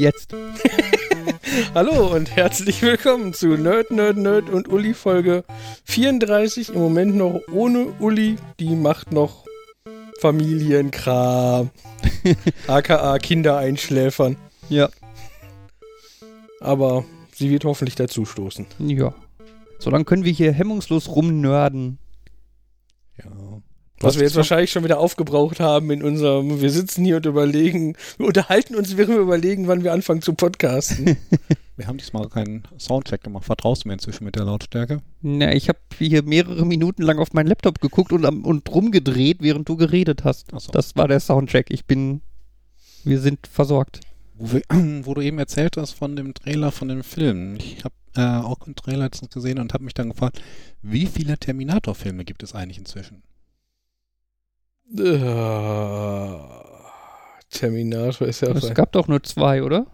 Jetzt. Hallo und herzlich willkommen zu Nerd, Nerd, Nerd und Uli Folge 34. Im Moment noch ohne Uli. Die macht noch Familienkram. AKA Kinder einschläfern. Ja. Aber sie wird hoffentlich dazu stoßen. Ja. So, dann können wir hier hemmungslos rumnörden. Ja. Was wir jetzt wahrscheinlich schon wieder aufgebraucht haben in unserem, wir sitzen hier und überlegen, wir unterhalten uns, während wir überlegen, wann wir anfangen zu podcasten. wir haben diesmal keinen Soundcheck gemacht. Vertraust du mir inzwischen mit der Lautstärke? Na, ich habe hier mehrere Minuten lang auf meinen Laptop geguckt und, und rumgedreht, während du geredet hast. So. Das war der Soundcheck. Ich bin, wir sind versorgt. Wo, wir, wo du eben erzählt hast von dem Trailer von dem Film. Ich habe äh, auch einen Trailer letztens gesehen und habe mich dann gefragt, wie viele Terminator-Filme gibt es eigentlich inzwischen? Uh, Terminator ist ja auch. Es gab doch nur zwei, oder?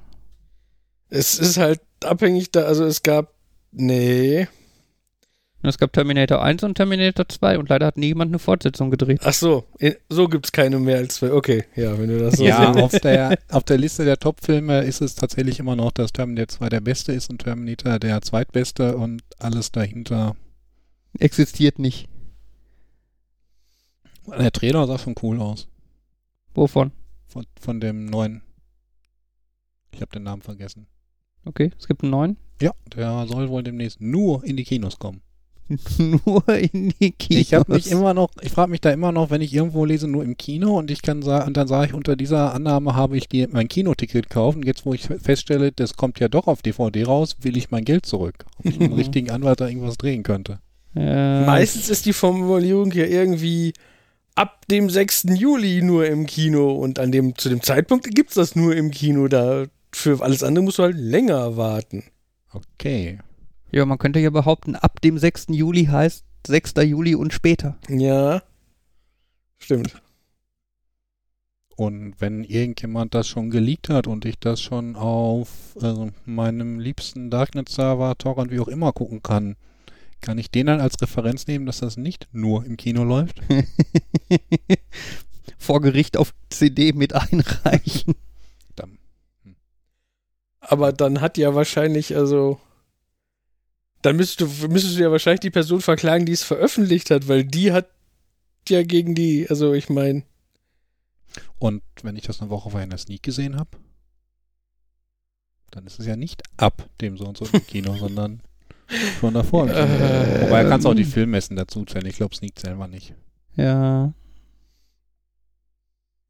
Es ist halt abhängig da, also es gab. Nee. Es gab Terminator 1 und Terminator 2 und leider hat niemand eine Fortsetzung gedreht. Ach so, so gibt es keine mehr als zwei. Okay, ja, wenn du das so Ja, auf der, auf der Liste der Top-Filme ist es tatsächlich immer noch, dass Terminator 2 der beste ist und Terminator der zweitbeste und alles dahinter existiert nicht. Der Trailer sah schon cool aus. Wovon? Von, von dem neuen. Ich habe den Namen vergessen. Okay, es gibt einen neuen? Ja, der soll wohl demnächst nur in die Kinos kommen. nur in die Kinos. Ich habe mich immer noch, ich frage mich da immer noch, wenn ich irgendwo lese, nur im Kino und ich kann sagen, und dann sage ich, unter dieser Annahme habe ich die, mein Kinoticket gekauft und jetzt, wo ich feststelle, das kommt ja doch auf DVD raus, will ich mein Geld zurück. Ob ich mit dem richtigen Anwalt da irgendwas drehen könnte. Äh, Meistens ist die Formulierung ja irgendwie ab dem 6. Juli nur im Kino und an dem, zu dem Zeitpunkt gibt es das nur im Kino. Da für alles andere musst du halt länger warten. Okay. Ja, man könnte ja behaupten, ab dem 6. Juli heißt 6. Juli und später. Ja. Stimmt. Und wenn irgendjemand das schon geleakt hat und ich das schon auf also meinem liebsten Darknet-Server, Torrent, wie auch immer gucken kann, kann ich den dann als Referenz nehmen, dass das nicht nur im Kino läuft? Vor Gericht auf CD mit einreichen. Dann. Hm. Aber dann hat ja wahrscheinlich, also. Dann müsstest du, müsstest du ja wahrscheinlich die Person verklagen, die es veröffentlicht hat, weil die hat ja gegen die, also ich meine. Und wenn ich das eine Woche vorher in der Sneak gesehen habe, dann ist es ja nicht ab dem so und so im Kino, sondern Schon davor. Äh, Wobei er kannst auch die ähm. Filmmessen dazu zählen. Ich glaube, Sneak selber nicht. Ja.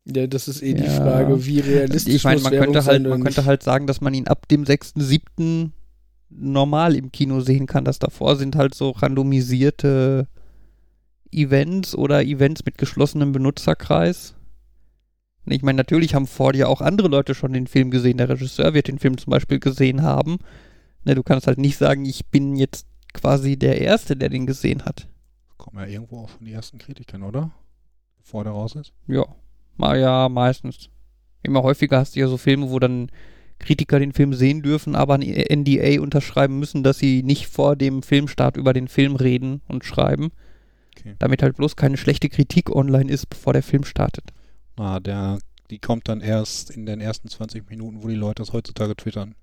Ja, das ist eh ja. die Frage, wie realistisch Ich meine, man, könnte halt, man könnte halt sagen, dass man ihn ab dem 6.7. normal im Kino sehen kann. Das davor sind halt so randomisierte Events oder Events mit geschlossenem Benutzerkreis. Ich meine, natürlich haben vor dir auch andere Leute schon den Film gesehen. Der Regisseur wird den Film zum Beispiel gesehen haben. Ne, du kannst halt nicht sagen, ich bin jetzt quasi der Erste, der den gesehen hat. Kommen ja irgendwo auch von den ersten Kritikern, oder? Bevor der raus ist? Ja. Mal ja, meistens. Immer häufiger hast du ja so Filme, wo dann Kritiker den Film sehen dürfen, aber ein NDA unterschreiben müssen, dass sie nicht vor dem Filmstart über den Film reden und schreiben. Okay. Damit halt bloß keine schlechte Kritik online ist, bevor der Film startet. Ah, der, die kommt dann erst in den ersten 20 Minuten, wo die Leute das heutzutage twittern.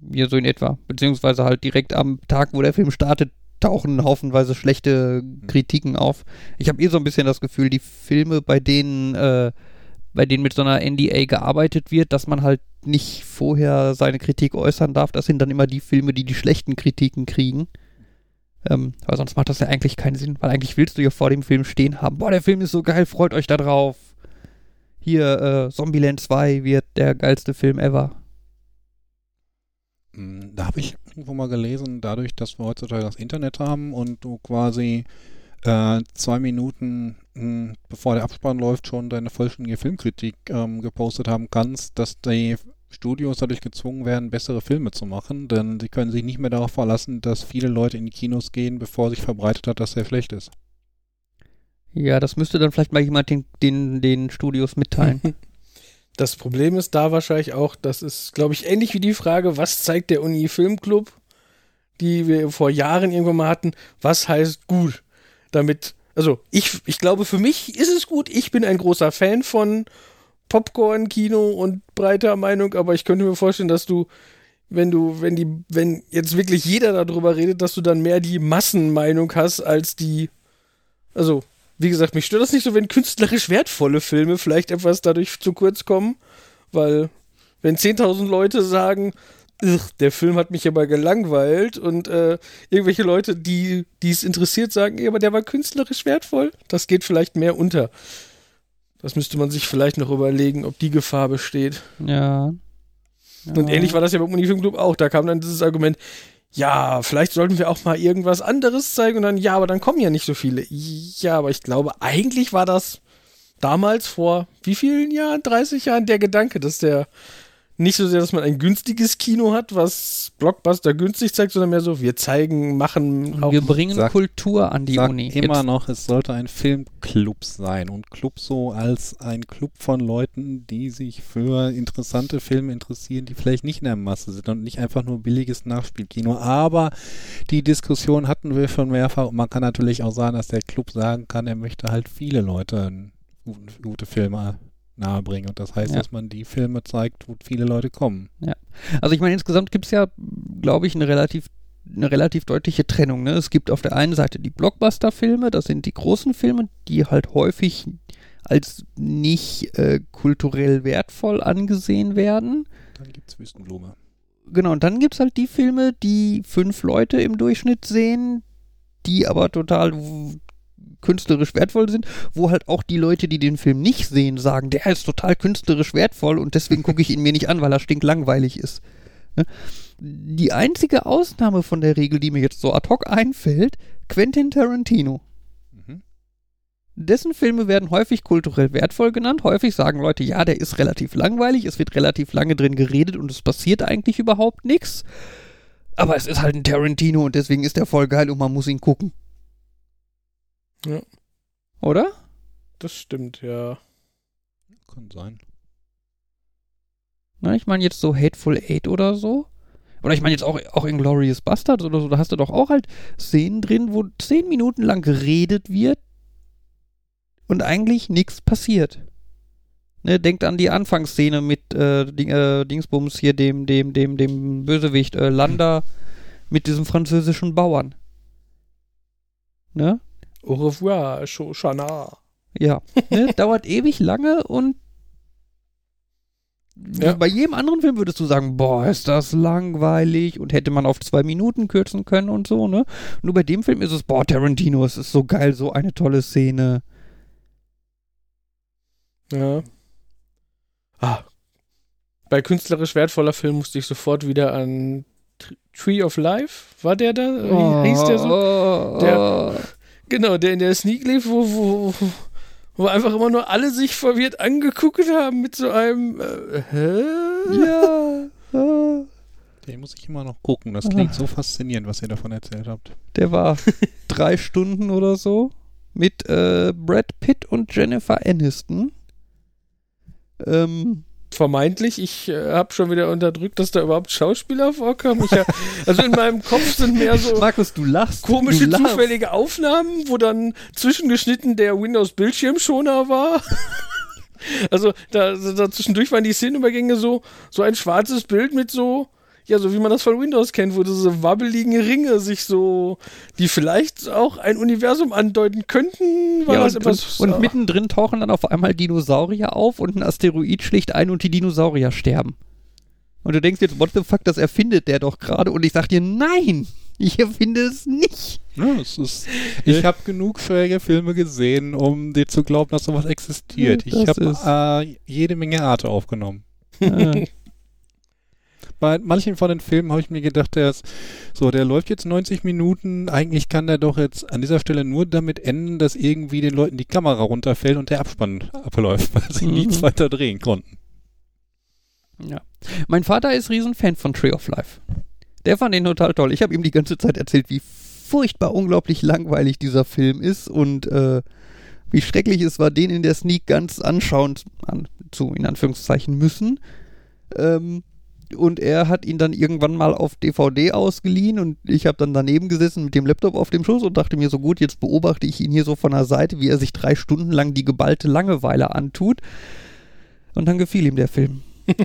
Ja, so in etwa. Beziehungsweise halt direkt am Tag, wo der Film startet, tauchen haufenweise schlechte mhm. Kritiken auf. Ich habe eh so ein bisschen das Gefühl, die Filme, bei denen, äh, bei denen mit so einer NDA gearbeitet wird, dass man halt nicht vorher seine Kritik äußern darf, das sind dann immer die Filme, die die schlechten Kritiken kriegen. Ähm, weil sonst macht das ja eigentlich keinen Sinn, weil eigentlich willst du ja vor dem Film stehen haben, boah, der Film ist so geil, freut euch da drauf. Hier, äh, Zombieland 2 wird der geilste Film ever. Hm, da habe ich irgendwo mal gelesen, dadurch, dass wir heutzutage das Internet haben und du quasi äh, zwei Minuten mh, hm, bevor der Abspann läuft schon deine vollständige Filmkritik ähm, gepostet haben kannst, dass die Studios dadurch gezwungen werden, bessere Filme zu machen, denn sie können sich nicht mehr darauf verlassen, dass viele Leute in die Kinos gehen, bevor sich verbreitet hat, dass der schlecht ist. Ja, das müsste dann vielleicht mal jemand den, den, den Studios mitteilen. Das Problem ist da wahrscheinlich auch, das ist, glaube ich, ähnlich wie die Frage, was zeigt der Uni-Filmclub, die wir vor Jahren irgendwann mal hatten, was heißt gut? Damit, also ich, ich glaube, für mich ist es gut, ich bin ein großer Fan von Popcorn-Kino und breiter Meinung, aber ich könnte mir vorstellen, dass du, wenn du, wenn die, wenn jetzt wirklich jeder darüber redet, dass du dann mehr die Massenmeinung hast als die, also, wie gesagt, mich stört das nicht so, wenn künstlerisch wertvolle Filme vielleicht etwas dadurch zu kurz kommen, weil wenn 10.000 Leute sagen, der Film hat mich aber gelangweilt und äh, irgendwelche Leute, die es interessiert, sagen, ja, aber der war künstlerisch wertvoll, das geht vielleicht mehr unter. Das müsste man sich vielleicht noch überlegen, ob die Gefahr besteht. Ja. ja. Und ähnlich war das ja beim Unifilmclub auch. Da kam dann dieses Argument, ja, vielleicht sollten wir auch mal irgendwas anderes zeigen und dann, ja, aber dann kommen ja nicht so viele. Ja, aber ich glaube, eigentlich war das damals vor wie vielen Jahren? 30 Jahren der Gedanke, dass der nicht so sehr, dass man ein günstiges Kino hat, was Blockbuster günstig zeigt, sondern mehr so, wir zeigen, machen auch. Wir bringen sag, Kultur an die sag Uni. Immer Jetzt. noch, es sollte ein Filmclub sein und Club so als ein Club von Leuten, die sich für interessante Filme interessieren, die vielleicht nicht in der Masse sind und nicht einfach nur billiges Nachspielkino. Aber die Diskussion hatten wir schon mehrfach und man kann natürlich auch sagen, dass der Club sagen kann, er möchte halt viele Leute gute Filme nahebringen. Und das heißt, ja. dass man die Filme zeigt, wo viele Leute kommen. Ja. Also ich meine, insgesamt gibt es ja, glaube ich, eine relativ eine relativ deutliche Trennung. Ne? Es gibt auf der einen Seite die Blockbuster-Filme, das sind die großen Filme, die halt häufig als nicht äh, kulturell wertvoll angesehen werden. Dann gibt es Wüstenblume. Genau, und dann gibt es halt die Filme, die fünf Leute im Durchschnitt sehen, die aber total künstlerisch wertvoll sind, wo halt auch die Leute, die den Film nicht sehen, sagen, der ist total künstlerisch wertvoll und deswegen gucke ich ihn mir nicht an, weil er stinklangweilig ist. Ne? Die einzige Ausnahme von der Regel, die mir jetzt so ad hoc einfällt, Quentin Tarantino. Mhm. Dessen Filme werden häufig kulturell wertvoll genannt. Häufig sagen Leute, ja, der ist relativ langweilig, es wird relativ lange drin geredet und es passiert eigentlich überhaupt nichts. Aber es ist halt ein Tarantino und deswegen ist er voll geil und man muss ihn gucken. Ja. Oder? Das stimmt, ja. Kann sein. Na, ich meine jetzt so Hateful Eight oder so. Oder ich meine jetzt auch, auch Glorious Bastards oder so, da hast du doch auch halt Szenen drin, wo zehn Minuten lang geredet wird und eigentlich nichts passiert. Ne, denkt an die Anfangsszene mit äh, Ding, äh, Dingsbums hier, dem, dem, dem, dem Bösewicht äh, Landa mit diesem französischen Bauern. Ne? Au revoir, Shoshana. Ja, ne, dauert ewig lange und ja. bei jedem anderen Film würdest du sagen, boah, ist das langweilig und hätte man auf zwei Minuten kürzen können und so, ne? Nur bei dem Film ist es, boah, Tarantino, es ist so geil, so eine tolle Szene. Ja. Ah. Bei künstlerisch wertvoller Film musste ich sofort wieder an Tree of Life, war der da? Wie hieß der so? Der, oh. Genau, der in der Sneak lief, wo, wo, wo einfach immer nur alle sich verwirrt angeguckt haben mit so einem äh, Hä? Ja. Den muss ich immer noch gucken. Das klingt so faszinierend, was ihr davon erzählt habt. Der war drei Stunden oder so mit äh, Brad Pitt und Jennifer Aniston. Ähm, vermeintlich. Ich äh, habe schon wieder unterdrückt, dass da überhaupt Schauspieler vorkamen. Ich, also in meinem Kopf sind mehr so Markus, du lachst. komische, du zufällige Aufnahmen, wo dann zwischengeschnitten der Windows-Bildschirmschoner war. also da, da zwischendurch waren die Szenenübergänge so, so ein schwarzes Bild mit so ja, so wie man das von Windows kennt, wo diese wabbeligen Ringe sich so, die vielleicht auch ein Universum andeuten könnten. War ja, und, etwas, und, und mittendrin tauchen dann auf einmal Dinosaurier auf und ein Asteroid schlicht ein und die Dinosaurier sterben. Und du denkst jetzt, what the fuck, das erfindet der doch gerade. Und ich sag dir, nein, ich erfinde es nicht. Ja, es ist, ich habe genug schräge Filme gesehen, um dir zu glauben, dass sowas existiert. ich habe äh, jede Menge Arte aufgenommen. bei manchen von den Filmen habe ich mir gedacht, der ist so, der läuft jetzt 90 Minuten. Eigentlich kann der doch jetzt an dieser Stelle nur damit enden, dass irgendwie den Leuten die Kamera runterfällt und der Abspann abläuft, weil sie mhm. nichts weiter drehen konnten. Ja. Mein Vater ist Riesenfan von Tree of Life. Der fand den total toll. Ich habe ihm die ganze Zeit erzählt, wie furchtbar unglaublich langweilig dieser Film ist und äh, wie schrecklich es war, den in der Sneak ganz anschauen an, zu, in Anführungszeichen, müssen. Ähm, und er hat ihn dann irgendwann mal auf DVD ausgeliehen und ich habe dann daneben gesessen mit dem Laptop auf dem Schoß und dachte mir so gut, jetzt beobachte ich ihn hier so von der Seite, wie er sich drei Stunden lang die geballte Langeweile antut. Und dann gefiel ihm der Film.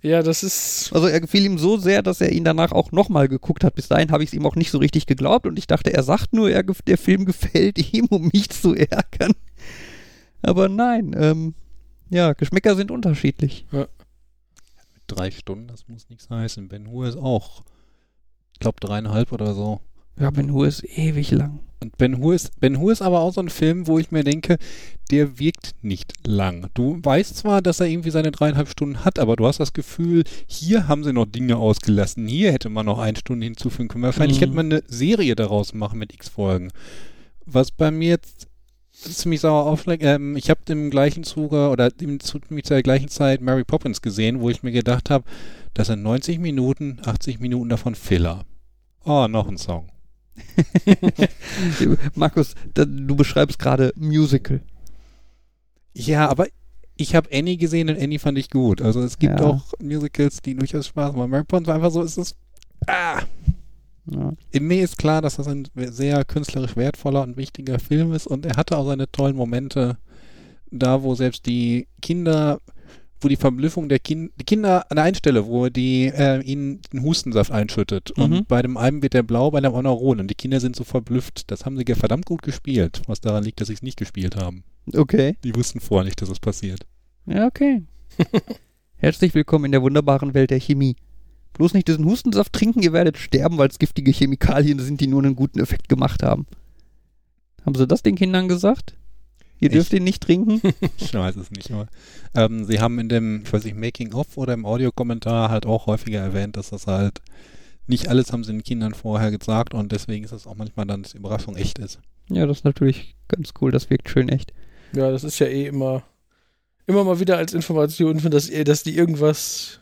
Ja, das ist. Also er gefiel ihm so sehr, dass er ihn danach auch nochmal geguckt hat. Bis dahin habe ich es ihm auch nicht so richtig geglaubt und ich dachte, er sagt nur, er, der Film gefällt ihm, um mich zu ärgern. Aber nein, ähm, ja, Geschmäcker sind unterschiedlich. Drei Stunden, das muss nichts heißen. Ben Hur ist auch, ich glaube, dreieinhalb oder so. Ja, Ben Hur ist ewig lang. Und Ben Hur ist, Ben Hur ist aber auch so ein Film, wo ich mir denke, der wirkt nicht lang. Du weißt zwar, dass er irgendwie seine dreieinhalb Stunden hat, aber du hast das Gefühl, hier haben sie noch Dinge ausgelassen. Hier hätte man noch eine Stunde hinzufügen können. Wahrscheinlich Mhm. hätte man eine Serie daraus machen mit x Folgen. Was bei mir jetzt ziemlich sauer aufschlägt, ähm, ich habe im gleichen Zuge oder im, zu, zur gleichen Zeit Mary Poppins gesehen, wo ich mir gedacht habe, das sind 90 Minuten, 80 Minuten davon Filler. Oh, noch ein Song. Markus, da, du beschreibst gerade Musical. Ja, aber ich habe Annie gesehen und Annie fand ich gut. Also es gibt Ja. auch Musicals, die durchaus Spaß machen. Mary Poppins war einfach so, es ist ah. Ja. Mir ist klar, dass das ein sehr künstlerisch wertvoller und wichtiger Film ist und er hatte auch seine tollen Momente da, wo selbst die Kinder, wo die Verblüffung der kind, die Kinder an der einen Stelle, wo die äh, ihnen den Hustensaft einschüttet Mhm. und bei dem einen wird der blau, bei dem anderen rot und die Kinder sind so verblüfft. Das haben sie ja verdammt gut gespielt, was daran liegt, dass sie es nicht gespielt haben. Okay. Die wussten vorher nicht, dass es passiert. Ja, okay. Herzlich willkommen in der wunderbaren Welt der Chemie. Bloß nicht diesen Hustensaft trinken, ihr werdet sterben, weil es giftige Chemikalien sind, die nur einen guten Effekt gemacht haben. Haben sie das den Kindern gesagt? Ihr dürft ihn nicht trinken? Ich weiß es nicht, aber ähm, sie haben in dem, ich weiß nicht, Making-of oder im Audiokommentar halt auch häufiger erwähnt, dass das halt nicht alles haben sie den Kindern vorher gesagt und deswegen ist es auch manchmal dann, dass die Überraschung echt ist. ja, das ist natürlich ganz cool, das wirkt schön echt. Ja, das ist ja eh immer. Immer mal wieder als Information, dass, dass die irgendwas.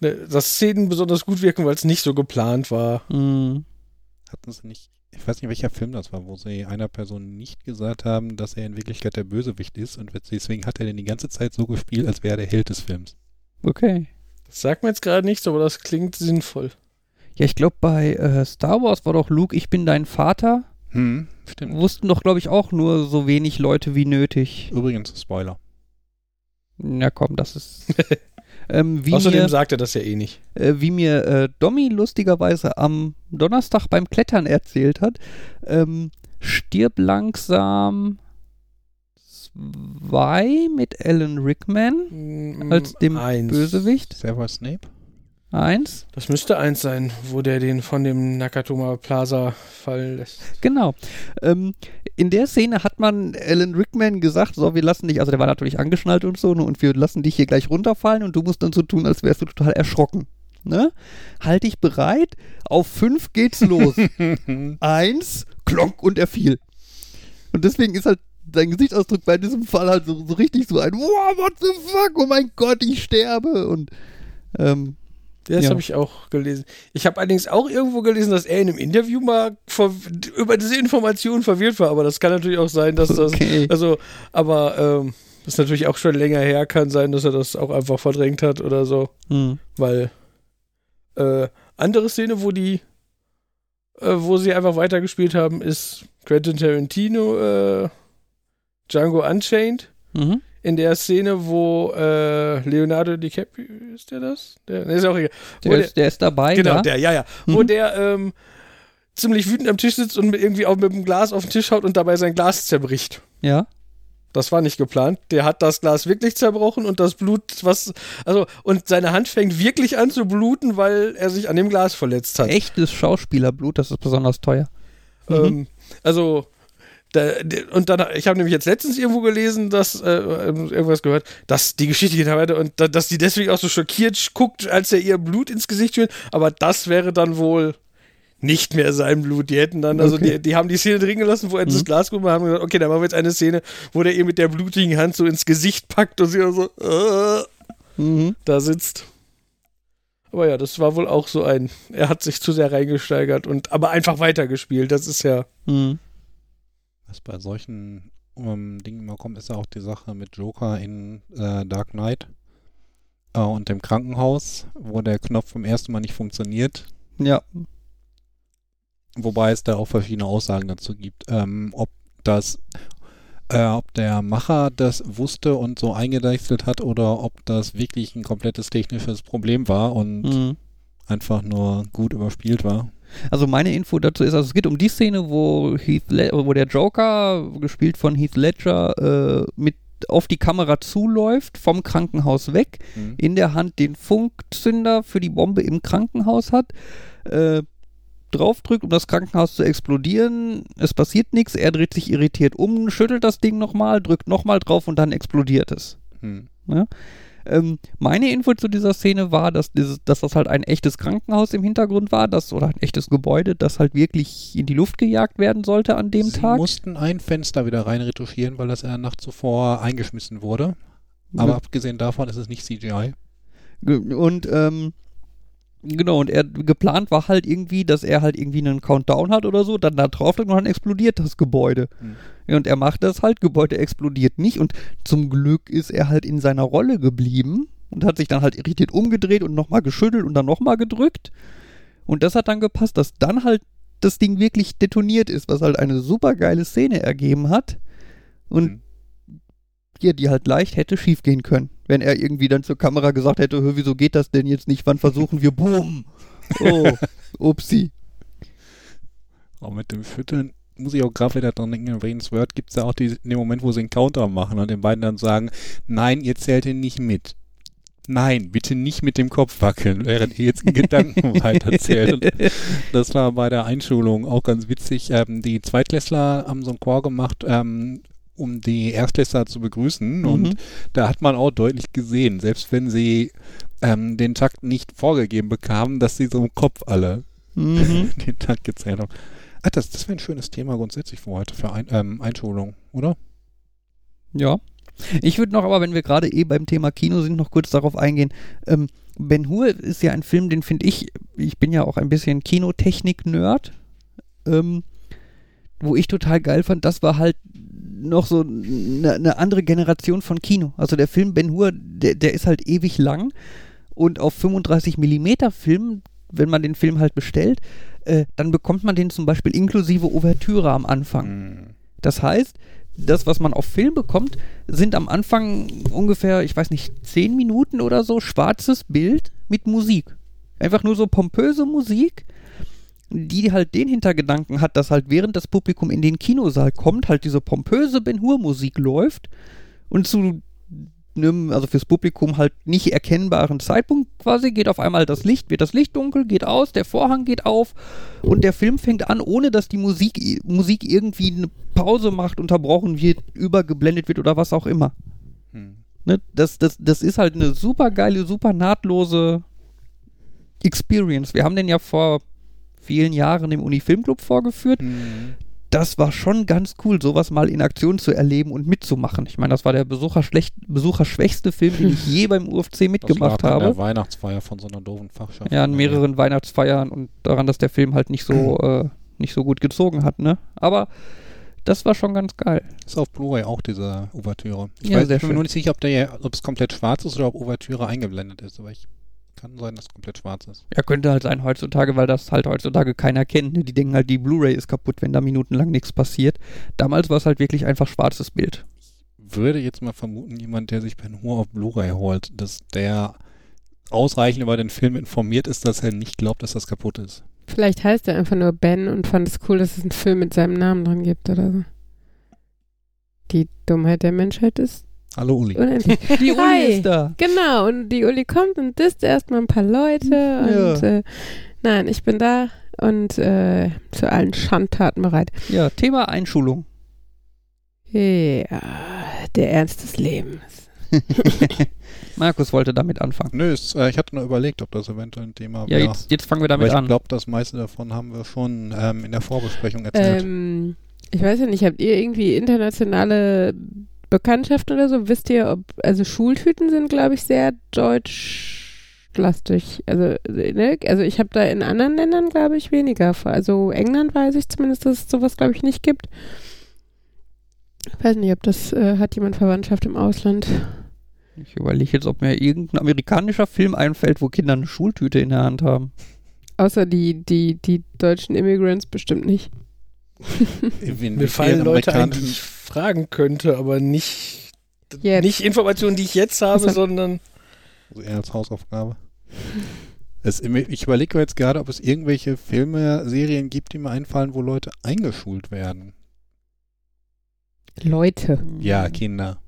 Ne, dass Szenen besonders gut wirken, weil es nicht so geplant war. Mhm. Hatten sie nicht, ich weiß nicht, welcher Film das war, wo sie einer Person nicht gesagt haben, dass er in Wirklichkeit der Bösewicht ist und deswegen hat er den die ganze Zeit so gespielt, als wäre er der Held des Films. Okay. Das sagt mir jetzt gerade nichts, aber das klingt sinnvoll. Ja, ich glaube, bei äh, Star Wars war doch Luke, ich bin dein Vater. Hm, stimmt. Wussten doch, glaube ich, auch nur so wenig Leute wie nötig. Übrigens, Spoiler. Na komm, das ist. ähm, wie Außerdem mir, sagt er das ja eh nicht. äh, wie mir äh, Domi lustigerweise am Donnerstag beim Klettern erzählt hat, ähm, stirb langsam 2 mit Alan Rickman Mm, als dem eins. Bösewicht. Severus Snape? Eins. Das müsste eins sein, wo der den von dem Nakatoma Plaza fallen lässt. Genau. Ähm, in der Szene hat man Alan Rickman gesagt, so, wir lassen dich, also der war natürlich angeschnallt und so, ne, und wir lassen dich hier gleich runterfallen und du musst dann so tun, als wärst du total erschrocken. Ne? Halt dich bereit, auf fünf geht's los. Eins, klonk und er fiel. Und deswegen ist halt sein Gesichtsausdruck bei diesem Fall halt so, so richtig so ein Wow, what the fuck, oh mein Gott, ich sterbe. Und ähm, Das Ja. habe ich auch gelesen. Ich habe allerdings auch irgendwo gelesen, dass er in einem Interview mal über diese Information verwirrt war, aber das kann natürlich auch sein, dass das. okay. Also, aber ähm, das ist natürlich auch schon länger her, kann sein, dass er das auch einfach verdrängt hat oder so. Hm. Weil äh, andere Szene, wo die, äh, wo sie einfach weitergespielt haben, ist Quentin Tarantino, äh, Django Unchained. Mhm. In der Szene, wo äh, Leonardo DiCaprio, ist der das? Der, nee, ist auch egal. Wo Der, ist, der ist dabei, Genau, ja? der, ja, ja. Wo Mhm. der ähm, ziemlich wütend am Tisch sitzt und irgendwie auch mit dem Glas auf den Tisch haut und dabei sein Glas zerbricht. Ja. Das war nicht geplant. Der hat das Glas wirklich zerbrochen und das Blut, was, also, und seine Hand fängt wirklich an zu bluten, weil er sich an dem Glas verletzt hat. Echtes Schauspielerblut, das ist besonders teuer. Mhm. Ähm, also, da, und dann, ich habe nämlich jetzt letztens irgendwo gelesen, dass, äh, ähm, irgendwas gehört, dass die Geschichte geht weiter und da, dass die deswegen auch so schockiert guckt, als er ihr Blut ins Gesicht führt, aber das wäre dann wohl nicht mehr sein Blut. Die hätten dann, also Okay. die, die haben die Szene drin gelassen, wo er Mhm. Glas guckt und haben gesagt, okay, dann machen wir jetzt eine Szene, wo der ihr mit der blutigen Hand so ins Gesicht packt und sie so äh, Mhm. da sitzt. Aber ja, das war wohl auch so ein, er hat sich zu sehr reingesteigert und aber einfach weitergespielt. Das ist ja. Mhm. Was bei solchen ähm, Dingen immer kommt, ist ja auch die Sache mit Joker in äh, Dark Knight äh, und dem Krankenhaus, wo der Knopf beim ersten Mal nicht funktioniert. Ja. Wobei es da auch verschiedene Aussagen dazu gibt, ähm, ob das äh, ob der Macher das wusste und so eingedeichselt hat oder ob das wirklich ein komplettes technisches Problem war und Mhm. einfach nur gut überspielt war. Also meine Info dazu ist, also es geht um die Szene, wo Heath wo der Joker, gespielt von Heath Ledger, äh, mit auf die Kamera zuläuft, vom Krankenhaus weg, Mhm. in der Hand den Funkzünder für die Bombe im Krankenhaus hat, äh, draufdrückt, um das Krankenhaus zu explodieren. Es passiert nichts, er dreht sich irritiert um, schüttelt das Ding nochmal, drückt nochmal drauf und dann explodiert es. Hm. Ähm, meine Info zu dieser Szene war, dass, dieses, dass das halt ein echtes Krankenhaus im Hintergrund war, das, oder ein echtes Gebäude, das halt wirklich in die Luft gejagt werden sollte an dem Sie Tag. mussten ein Fenster wieder rein retuschieren, weil das in der Nacht zuvor eingeschmissen wurde. Aber abgesehen davon ist es nicht CGI. Und ähm, genau, und er geplant war halt irgendwie, dass er halt irgendwie einen Countdown hat oder so, dann da drauf und dann explodiert das Gebäude. Hm. Ja, und er macht das halt, Gebäude explodiert nicht und zum Glück ist er halt in seiner Rolle geblieben und hat sich dann halt irritiert umgedreht und nochmal geschüttelt und dann nochmal gedrückt. Und das hat dann gepasst, dass dann halt das Ding wirklich detoniert ist, was halt eine super geile Szene ergeben hat. Und Hm. ja, die halt leicht hätte schiefgehen können. Wenn er irgendwie dann zur Kamera gesagt hätte, "Hö, wieso geht das denn jetzt nicht? Wann versuchen wir? Boom! Oh, upsi. Auch mit dem Schütteln muss ich auch gerade wieder dran denken, in Wayne's Word gibt es ja auch die, den Moment, wo sie einen Counter machen und den beiden dann sagen, nein, ihr zählt ihn nicht mit. Nein, bitte nicht mit dem Kopf wackeln, während ihr jetzt in Gedanken weiterzählt. Und das war bei der Einschulung auch ganz witzig. Ähm, die Zweitklässler haben so einen Chor gemacht, ähm, um die Erstklässler zu begrüßen. Und Mhm. da hat man auch deutlich gesehen, selbst wenn sie ähm, den Takt nicht vorgegeben bekamen, dass sie so im Kopf alle Mhm. den Takt gezählt haben. Ah, das, das wäre ein schönes Thema grundsätzlich für heute, für ein, ähm, Einschulung, oder? Ja. Ich würde noch aber, wenn wir gerade eh beim Thema Kino sind, noch kurz darauf eingehen. Ähm, ben Hur ist ja ein Film, den finde ich, ich bin ja auch ein bisschen Kinotechnik-Nerd, ähm, wo ich total geil fand, das war halt noch so eine, eine andere Generation von Kino. Also der Film Ben Hur, der, der ist halt ewig lang und auf 35 Millimeter Film, wenn man den Film halt bestellt, äh, dann bekommt man den zum Beispiel inklusive Ouvertüre am Anfang. Das heißt, das, was man auf Film bekommt, sind am Anfang ungefähr, ich weiß nicht, zehn Minuten oder so schwarzes Bild mit Musik. Einfach nur so pompöse Musik, die halt den Hintergedanken hat, dass halt während das Publikum in den Kinosaal kommt, halt diese pompöse Ben Hur Musik läuft und zu einem, also fürs Publikum halt nicht erkennbaren Zeitpunkt quasi geht auf einmal das Licht, wird das Licht dunkel, geht aus, der Vorhang geht auf und der Film fängt an, ohne dass die Musik, Musik irgendwie eine Pause macht, unterbrochen wird, übergeblendet wird oder was auch immer. Hm. Ne? Das, das, das ist halt eine super geile, super nahtlose Experience. Wir haben den ja vor vielen Jahren im Uni-Filmclub vorgeführt. Hm. Das war schon ganz cool, sowas mal in Aktion zu erleben und mitzumachen. Ich meine, das war der besucherschlecht, besucherschwächste Film, den ich je beim UFC mitgemacht das lag an habe. der Weihnachtsfeier von so einer doofen Fachschaft. Ja, an mehreren Weihnachtsfeiern und daran, dass der Film halt nicht so, äh, nicht so gut gezogen hat, ne? Aber das war schon ganz geil. Ist auf Blu-ray auch diese Ouvertüre. Ich, Ja, weiß, ich bin mir schön. nur nicht sicher, ob es komplett schwarz ist oder ob Ouvertüre eingeblendet ist, aber ich kann sein, dass es komplett schwarz ist. Ja, könnte halt sein heutzutage, weil das halt heutzutage keiner kennt. Ne? Die denken halt, die Blu-ray ist kaputt, wenn da minutenlang nichts passiert. Damals war es halt wirklich einfach schwarzes Bild. Würde jetzt mal vermuten, jemand, der sich Ben Hur auf Blu-ray holt, dass der ausreichend über den Film informiert ist, dass er nicht glaubt, dass das kaputt ist. Vielleicht heißt er einfach nur Ben und fand es cool, dass es einen Film mit seinem Namen dran gibt oder so. Die Dummheit der Menschheit ist Hallo Uli. unendlich. Die Uli Hi. ist da. genau, und die Uli kommt und disst erstmal ein paar Leute Ja. und äh, nein, ich bin da und äh, zu allen Schandtaten bereit. Ja, Thema Einschulung. Ja, der Ernst des Lebens. Markus wollte damit anfangen. Nö, ist, äh, ich hatte nur überlegt, ob das eventuell ein Thema Ja, wäre. jetzt, jetzt fangen wir Aber damit ich an. glaube, das meiste davon haben wir schon ähm, in der Vorbesprechung erzählt. Ähm, ich weiß ja nicht, habt ihr irgendwie internationale Bekanntschaften oder so? Wisst ihr, ob, also Schultüten sind, glaube ich, sehr deutschlastig. Also, ne? also ich habe da in anderen Ländern, glaube ich, weniger. Also England weiß ich zumindest, dass es sowas, glaube ich, nicht gibt. Ich weiß nicht, ob das, äh, hat jemand Verwandtschaft im Ausland? Ich überlege jetzt, ob mir irgendein amerikanischer Film einfällt, wo Kinder eine Schultüte in der Hand haben. Außer die, die, die deutschen Immigrants bestimmt nicht. Mir fallen Leute ein, die ich fragen könnte, aber nicht, Jetzt. nicht Informationen, die ich jetzt habe, Also- sondern Also eher als Hausaufgabe. Es, ich überlege jetzt gerade, ob es irgendwelche Filme, Serien gibt, die mir einfallen, wo Leute eingeschult werden. Leute. Ja, Kinder.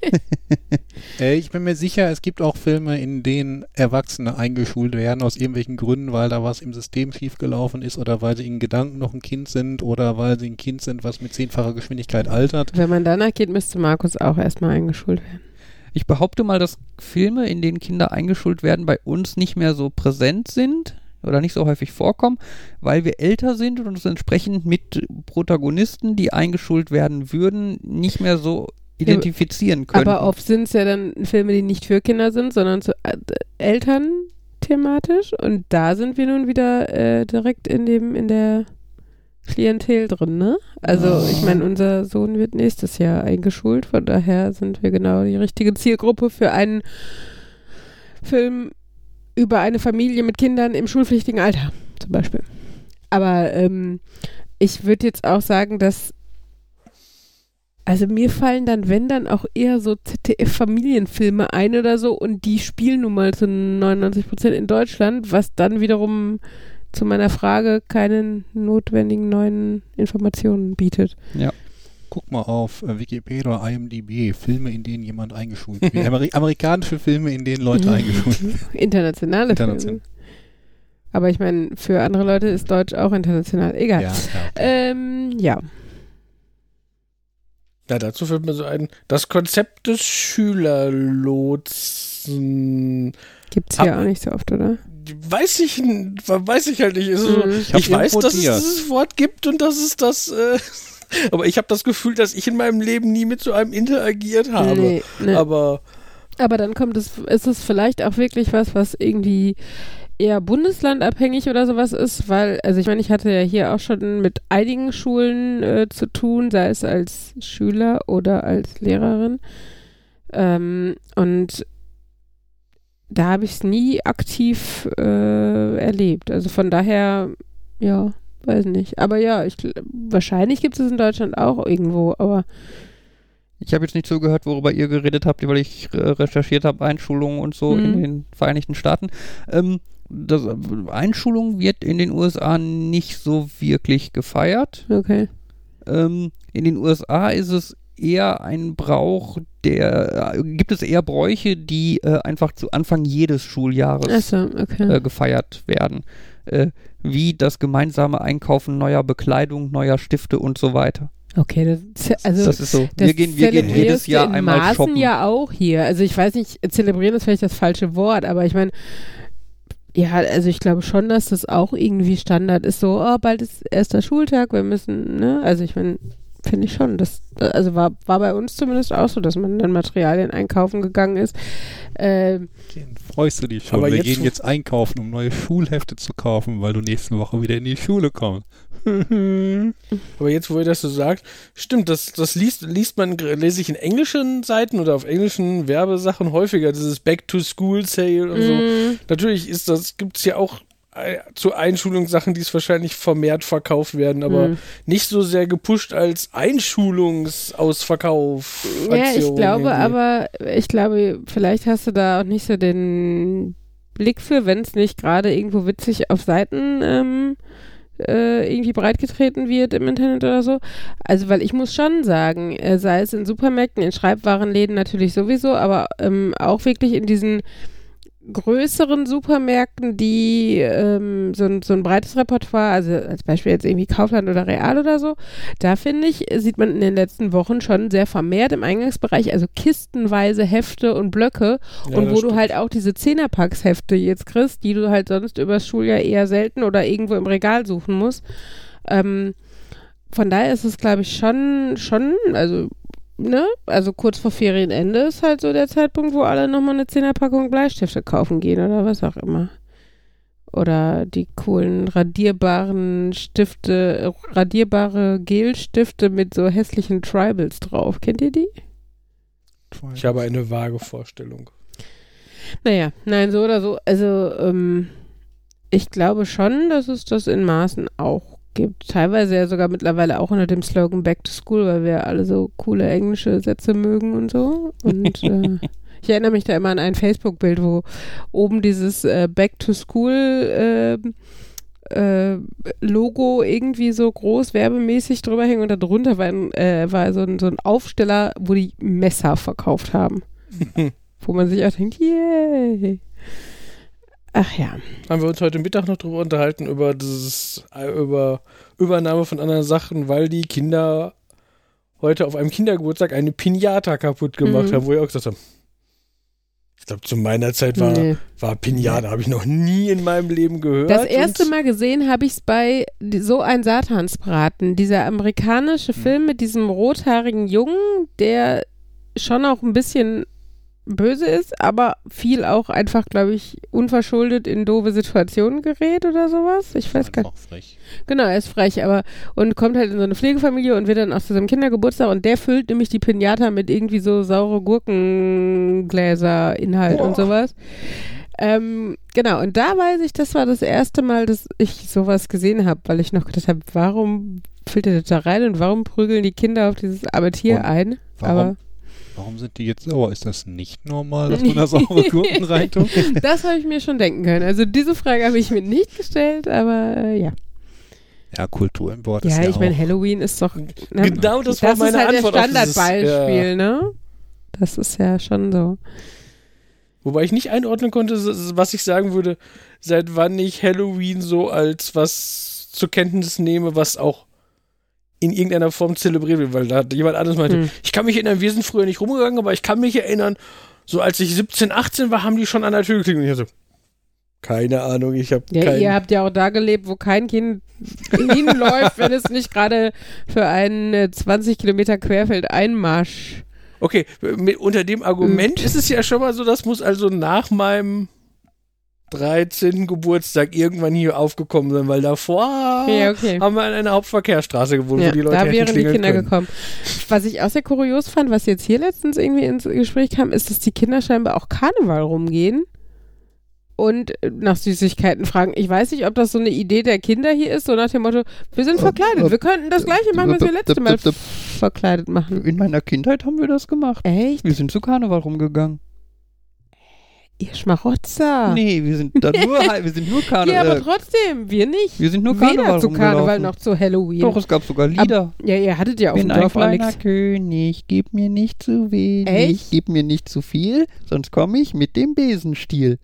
äh, ich bin mir sicher, es gibt auch Filme, in denen Erwachsene eingeschult werden, aus irgendwelchen Gründen, weil da was im System schiefgelaufen ist oder weil sie in Gedanken noch ein Kind sind oder weil sie ein Kind sind, was mit zehnfacher Geschwindigkeit altert. Wenn man danach geht, müsste Markus auch erstmal eingeschult werden. Ich behaupte mal, dass Filme, in denen Kinder eingeschult werden, bei uns nicht mehr so präsent sind oder nicht so häufig vorkommen, weil wir älter sind und uns entsprechend mit Protagonisten, die eingeschult werden würden, nicht mehr so identifizieren können. Aber oft sind es ja dann Filme, die nicht für Kinder sind, sondern zu äh, Eltern thematisch. Und da sind wir nun wieder äh, direkt in dem, in der Klientel drin, ne? Also ich meine, unser Sohn wird nächstes Jahr eingeschult, von daher sind wir genau die richtige Zielgruppe für einen Film über eine Familie mit Kindern im schulpflichtigen Alter, zum Beispiel. Aber ähm, ich würde jetzt auch sagen, dass also mir fallen dann, wenn dann auch eher so ZDF-Familienfilme ein oder so und die spielen nun mal zu 99 Prozent in Deutschland, was dann wiederum zu meiner Frage keine notwendigen neuen Informationen bietet. Guck mal auf äh, Wikipedia oder IMDb, Filme, in denen jemand eingeschult wird. Ameri amerikanische Filme, in denen Leute eingeschult werden. Internationale International. Filme. Aber ich meine, für andere Leute ist Deutsch auch international. Egal. Ja, ja. Ähm, ja. Ja, dazu fällt mir so ein, das Konzept des Schülerlotsen, Gibt's Hab- hier auch nicht so oft, oder? weiß ich, weiß ich halt nicht. Also, Mhm. ich hab weiß, dass es dieses Wort gibt und dass es das, äh, aber ich habe das Gefühl, dass ich in meinem Leben nie mit so einem interagiert habe. Nee, nee. Aber Aber dann kommt es, ist es vielleicht auch wirklich was, was irgendwie eher bundeslandabhängig oder sowas ist, weil, also ich meine, ich hatte ja hier auch schon mit einigen Schulen äh, zu tun, sei es als Schüler oder als Lehrerin. Ähm, und da habe ich es nie aktiv äh, erlebt. Also von daher, ja, weiß nicht. Aber ja, ich, wahrscheinlich gibt es in Deutschland auch irgendwo, aber Ich habe jetzt nicht zugehört, worüber ihr geredet habt, weil ich äh, recherchiert habe, Einschulungen und so in Mhm. den Vereinigten Staaten. Ähm, das, Einschulung wird in den USA nicht so wirklich gefeiert. okay. Ähm, in den USA ist es eher ein Brauch, der äh, gibt es eher Bräuche, die äh, einfach zu Anfang jedes Schuljahres Achso, okay. äh, gefeiert werden. Äh, wie das gemeinsame Einkaufen neuer Bekleidung, neuer Stifte und so weiter. Okay, das, ist- also das ist so. das Wir gehen, wir gehen jedes Jahr in einmal Maßen shoppen. ja auch hier. Also ich weiß nicht, zelebrieren ist vielleicht das falsche Wort, aber ich meine, ja, also ich glaube schon, dass das auch irgendwie Standard ist. So, oh, bald ist erster Schultag, wir müssen, ne? Also ich meine, finde ich schon. Das, also war, war bei uns zumindest auch so, dass man dann Materialien einkaufen gegangen ist. Ähm, Freust du dich schon? Aber Wir jetzt- gehen jetzt einkaufen, um neue Schulhefte zu kaufen, weil du nächste Woche wieder in die Schule kommst. Aber jetzt, wo ihr das so sagt, stimmt, das, das liest, liest man, lese ich in englischen Seiten oder auf englischen Werbesachen häufiger, dieses Back-to-School-Sale und so. mh, Natürlich ist das, gibt es ja auch äh, zu Einschulungssachen, die es wahrscheinlich vermehrt verkauft werden, aber mh. nicht so sehr gepusht als Einschulungsausverkauf. Ja, ich glaube irgendwie. aber, ich glaube, vielleicht hast du da auch nicht so den Blick für, wenn es nicht gerade irgendwo witzig auf Seiten ähm, äh, irgendwie breitgetreten wird im Internet oder so. Also, weil ich muss schon sagen, äh, sei es in Supermärkten, in Schreibwarenläden natürlich sowieso, aber ähm, auch wirklich in diesen größeren Supermärkten, die ähm, so, ein, so ein breites Repertoire, also als Beispiel jetzt irgendwie Kaufland oder Real oder so, da finde ich, sieht man in den letzten Wochen schon sehr vermehrt im Eingangsbereich, also kistenweise Hefte und Blöcke Ja, und wo du stimmt. halt auch diese Zehnerpackshefte jetzt kriegst, die du halt sonst übers Schuljahr eher selten oder irgendwo im Regal suchen musst. Ähm, von daher ist es, glaube ich, schon, schon, also, ne, also kurz vor Ferienende ist halt so der Zeitpunkt, wo alle nochmal eine Zehnerpackung Bleistifte kaufen gehen oder was auch immer. Oder die coolen radierbaren Stifte, radierbare Gelstifte mit so hässlichen Tribals drauf. Kennt ihr die? Ich habe eine vage Vorstellung. Naja, nein, so oder so. Also, ähm, ich glaube schon, dass es das in Maßen auch gibt. Teilweise ja sogar mittlerweile auch unter dem Slogan Back to School, weil wir alle so coole englische Sätze mögen und so. Und äh, ich erinnere mich da immer an ein Facebook-Bild, wo oben dieses äh, Back to School äh, äh, Logo irgendwie so groß werbemäßig drüber hing und darunter war, ein, äh, war so, ein, so ein Aufsteller, wo die Messer verkauft haben. wo man sich auch denkt, yay. Ach ja. Haben wir uns heute Mittag noch drüber unterhalten, über dieses, äh, über Übernahme von anderen Sachen, weil die Kinder heute auf einem Kindergeburtstag eine Pinata kaputt gemacht Mhm. haben, wo ich auch gesagt habe, ich glaube, zu meiner Zeit war, Nee. war Pinata, habe ich noch nie in meinem Leben gehört. Das erste Mal gesehen habe ich es bei so ein Satansbraten, dieser amerikanische Hm. Film mit diesem rothaarigen Jungen, der schon auch ein bisschen böse ist, aber viel auch einfach, glaube ich, unverschuldet in doofe Situationen gerät oder sowas. Ich weiß gar nicht. Frech. Genau, er ist frech, aber und kommt halt in so eine Pflegefamilie und wird dann auch zu seinem Kindergeburtstag und der füllt nämlich die Pinata mit irgendwie so saure Gurkengläser Inhalt und sowas. Ähm, genau, und da weiß ich, das war das erste Mal, dass ich sowas gesehen habe, weil ich noch gedacht habe, warum füllt er das da rein und warum prügeln die Kinder auf dieses arme Tier Und ein? warum? Aber Warum sind die jetzt sauer? Ist das nicht normal, dass man da saure Gurken reintut? das habe ich mir schon denken können. Also diese Frage habe ich mir nicht gestellt, aber äh, ja. Ja, Kulturimport ist Ja, ja ich meine, Halloween ist doch. Ne, Genau das war meine ist halt Antwort dieses- Standardbeispiel, ja. ne? Das ist ja schon so. Wobei ich nicht einordnen konnte, was ich sagen würde, seit wann ich Halloween so als was zur Kenntnis nehme, was auch in irgendeiner Form zelebriert wird, weil da hat jemand anderes meinte, Hm. ich kann mich erinnern, wir sind früher nicht rumgegangen, aber ich kann mich erinnern, so als ich 17, 18 war, haben die schon an der Tür geklingelt. Und ich so, keine Ahnung, ich habe Ja, keinen. ihr habt ja auch da gelebt, wo kein Kind hinläuft, wenn es nicht gerade für einen äh, 20 Kilometer Querfeld-Einmarsch. Okay, mit, unter dem Argument ist es ja schon mal so, das muss also nach meinem 13. Geburtstag irgendwann hier aufgekommen sein, weil davor Ja, okay. haben wir an einer Hauptverkehrsstraße gewohnt, Ja, wo die Leute da wären die Kinder können. gekommen. Was ich auch sehr kurios fand, was jetzt hier letztens irgendwie ins Gespräch kam, ist, dass die Kinder scheinbar auch Karneval rumgehen und äh, nach Süßigkeiten fragen. Ich weiß nicht, ob das so eine Idee der Kinder hier ist, so nach dem Motto, wir sind verkleidet, wir könnten das gleiche machen, was wir letzte Mal verkleidet machen. In meiner Kindheit haben wir das gemacht. Echt? Wir sind zu Karneval rumgegangen. Ihr Schmarotzer. Nee, wir sind da nur, wir sind nur ja, Karneval. aber trotzdem, wir nicht. wir sind nur Karneval Weder zu Karneval noch zu Halloween. Doch, es gab sogar Lieder. ja, ihr hattet ja auf bin dem ein Dorf auch kleiner nichts. König, gib mir nicht zu wenig, Echt? gib mir nicht zu viel, sonst komme ich mit dem Besenstiel.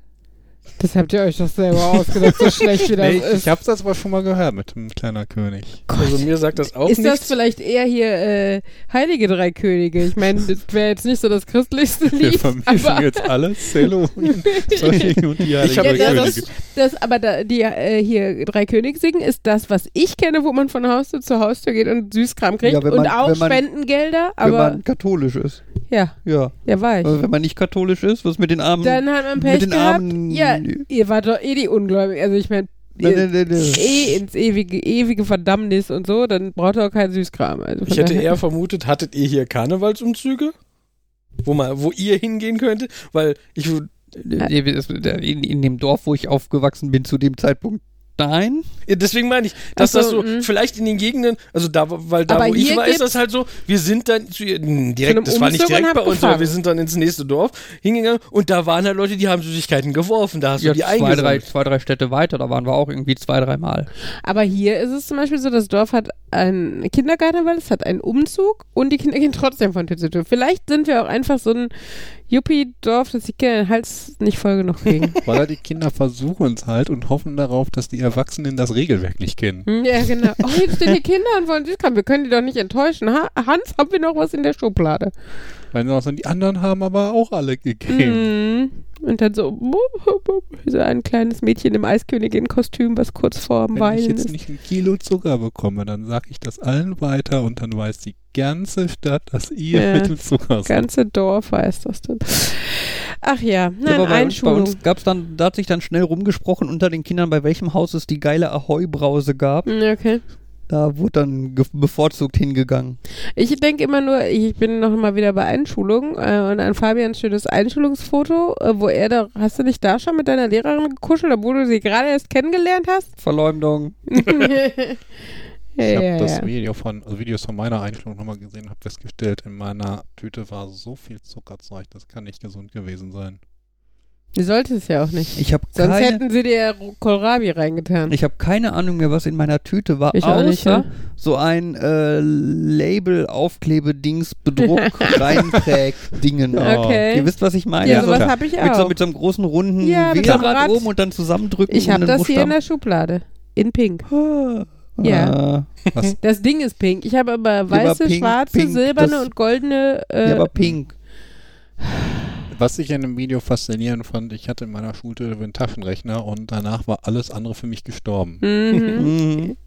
Das habt ihr euch doch selber ausgedacht, so schlecht wie das Nee, ist. ich hab's das aber schon mal gehört mit dem kleiner König. Also mir sagt das auch ist das nichts. vielleicht eher hier äh, Heilige Drei Könige? Ich meine, das wäre jetzt nicht so das christlichste Wir Lied. vermischen aber jetzt alles. Halloween, und die Ich hab Heilige ja, Könige. das, das, aber da, die äh, hier Drei König singen ist das, was ich kenne, wo man von Haustür zu Haustür geht und Süßkram kriegt Ja, wenn und man- auch wenn man- Spendengelder. wenn Aber man katholisch ist. Ja, Ja. ja, war ich. Aber wenn man nicht katholisch ist, was mit den Armen? Dann hat man mit Pech den gehabt. Armen. Ja, ihr wart doch eh die Ungläubigen. Also ich meine, Nee, nee, nee, nee. eh ins ewige, ewige Verdammnis und so, dann braucht ihr auch keinen Süßkram. Also Ich hätte eher vermutet, hattet ihr hier Karnevalsumzüge? Wo, mal, wo ihr hingehen könntet? Weil ich In, in dem Dorf, wo ich aufgewachsen bin, zu dem Zeitpunkt, nein. Ja, deswegen meine ich, dass Ach das so, so, mh. vielleicht in den Gegenden, also da, weil da, Aber wo ich war, ist das halt so, wir sind dann zu, direkt, das war nicht direkt bei uns, aber wir sind dann ins nächste Dorf hingegangen und da waren halt Leute, die haben Süßigkeiten geworfen, da hast Ja, du die zwei, drei, eingesammelt. zwei, drei Städte weiter, da waren wir auch irgendwie zwei, dreimal. Aber hier ist es zum Beispiel so, das Dorf hat einen Kindergarten, weil es hat einen Umzug und die Kinder gehen trotzdem von Tür zu Tür. Vielleicht sind wir auch einfach so ein Dass die Kinder den Hals nicht voll genug kriegen. Weil die Kinder versuchen es halt und hoffen darauf, dass die Erwachsenen das Regelwerk nicht kennen. Hm, ja, genau. Oh, jetzt stehen die Kinder und wollen Süßkram. Wir können die doch nicht enttäuschen. Ha Hans, haben wir noch was in der Schublade? Weil die anderen haben aber auch alle gegeben. Mhm. Und dann so, so ein kleines Mädchen im Eiskönigin-Kostüm, was kurz vorm Wenn ich Weinen jetzt ist. nicht ein Kilo Zucker bekomme, dann sage ich das allen weiter und dann weiß die ganze Stadt, dass ihr Ja, mit dem Zucker Das seid. ganze Dorf weiß das dann. Ach ja, Ja, nein, aber bei uns, bei Einschulung. uns gab's dann, da hat sich dann schnell rumgesprochen unter den Kindern, bei welchem Haus es die geile Ahoi-Brause gab. Hm, Okay. Da wurde dann ge- bevorzugt hingegangen. Ich denke immer nur, ich bin noch mal wieder bei Einschulung äh, und an Fabians schönes Einschulungsfoto, äh, wo er da, hast du nicht da schon mit deiner Lehrerin gekuschelt, obwohl du sie gerade erst kennengelernt hast? Verleumdung. ja, Ich habe ja, das ja. Video von, also Videos von meiner Einstellung nochmal gesehen, habe festgestellt, in meiner Tüte war so viel Zuckerzeug, das kann nicht gesund gewesen sein. Du solltest ja auch nicht. Ich habe Sonst keine, hätten sie dir Kohlrabi reingetan. ich hab keine Ahnung mehr, was in meiner Tüte war, Ich auch außer nicht, ja. so ein äh, Label-Aufklebedings, Bedruck, Reinträg-Dingen. Okay. Ihr wisst, was ich meine? ja, Ja, sowas habe ich mit, so, auch. mit so einem großen runden Ja, mit Wählrad so einem Rad. oben und dann zusammendrücken. Ich habe das hier in Buchstaben. der Schublade. In pink. Ah. Ja. Ah. Was? Das Ding ist pink. Ich habe aber weiße, pink, schwarze, pink, silberne und goldene. Äh, ja, aber pink. Was ich in dem Video faszinierend fand, ich hatte in meiner Schultüte einen Taschenrechner und danach war alles andere für mich gestorben. mhm.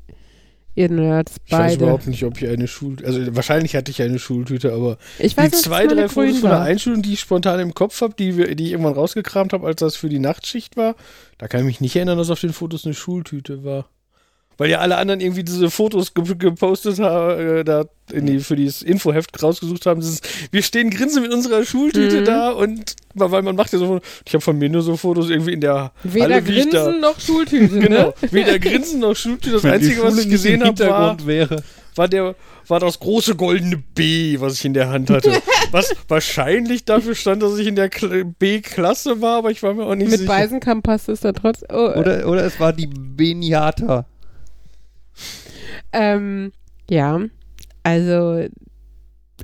Ihr Nerds, Ich weiß beide. überhaupt nicht, ob ich eine Schul... Also wahrscheinlich hatte ich eine Schultüte, aber Ich die weiß, dass zwei, drei Fotos grün von der. Einschulung, die ich spontan im Kopf habe, die, wir- die ich irgendwann rausgekramt habe, als das für die Nachtschicht war, da kann ich mich nicht erinnern, dass auf den Fotos eine Schultüte war. Weil ja alle anderen irgendwie diese Fotos ge gepostet haben, äh, da in die, für dieses Infoheft rausgesucht haben. Dieses, wir stehen grinsend mit unserer Schultüte Mhm. da und weil man macht ja so, ich habe von mir nur so Fotos irgendwie in der Weder Halle, ich da, Grinsen noch Schultüte, Genau, ne? weder Grinsen noch Schultüte. Das Wenn Einzige, was ich gesehen habe, war, wäre. war der war das große goldene B, was ich in der Hand hatte. was wahrscheinlich dafür stand, dass ich in der Kl- B-Klasse war, aber ich war mir auch nicht Mit sicher. Beisenkamp passt es da trotz. Oh, äh, Oder, oder es war die Beniata. Ähm, ja, also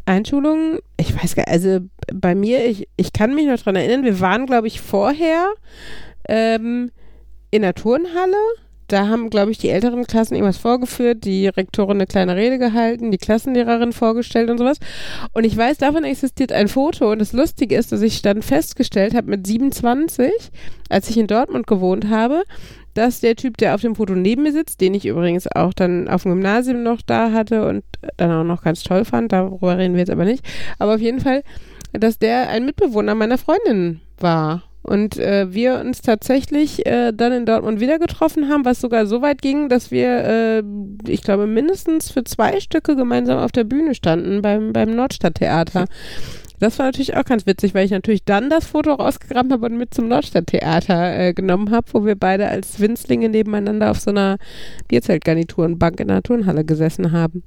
Einschulung, ich weiß gar also bei mir, ich, ich kann mich noch dran erinnern, wir waren, glaube ich, vorher ähm, in der Turnhalle. Da haben, glaube ich, die älteren Klassen irgendwas vorgeführt, die Rektorin eine kleine Rede gehalten, die Klassenlehrerin vorgestellt und sowas. Und ich weiß, davon existiert ein Foto. Und das Lustige ist, dass ich dann festgestellt habe mit 27, als ich in Dortmund gewohnt habe, dass der Typ, der auf dem Foto neben mir sitzt, den ich übrigens auch dann auf dem Gymnasium noch da hatte und dann auch noch ganz toll fand, darüber reden wir jetzt aber nicht, aber auf jeden Fall, dass der ein Mitbewohner meiner Freundin war. Und äh, wir uns tatsächlich äh, dann in Dortmund wieder getroffen haben, was sogar so weit ging, dass wir, äh, ich glaube, mindestens für zwei Stücke gemeinsam auf der Bühne standen beim, beim Nordstadttheater. Das war natürlich auch ganz witzig, weil ich natürlich dann das Foto rausgegraben habe und mit zum Nordstadttheater äh, genommen habe, wo wir beide als Winzlinge nebeneinander auf so einer Bierzeltgarniturenbank in der Turnhalle gesessen haben.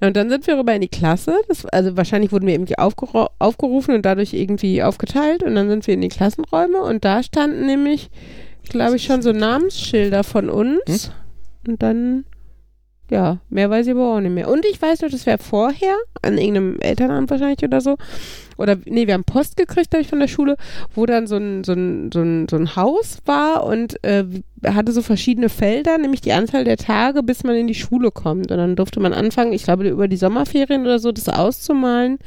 Und dann sind wir rüber in die Klasse. Das, also wahrscheinlich wurden wir irgendwie aufgerufen und dadurch irgendwie aufgeteilt. Und dann sind wir in die Klassenräume und da standen nämlich, glaube ich, schon so Namensschilder von uns. Und dann, ja, mehr weiß ich aber auch nicht mehr. Und ich weiß noch, das wäre vorher, an irgendeinem Elternamt wahrscheinlich oder so. Oder, nee, wir haben Post gekriegt, glaube ich, von der Schule, wo dann so ein, so ein, so ein, so ein Haus war und äh, hatte so verschiedene Felder, nämlich die Anzahl der Tage, bis man in die Schule kommt. Und dann durfte man anfangen, ich glaube, über die Sommerferien oder so, das auszumalen,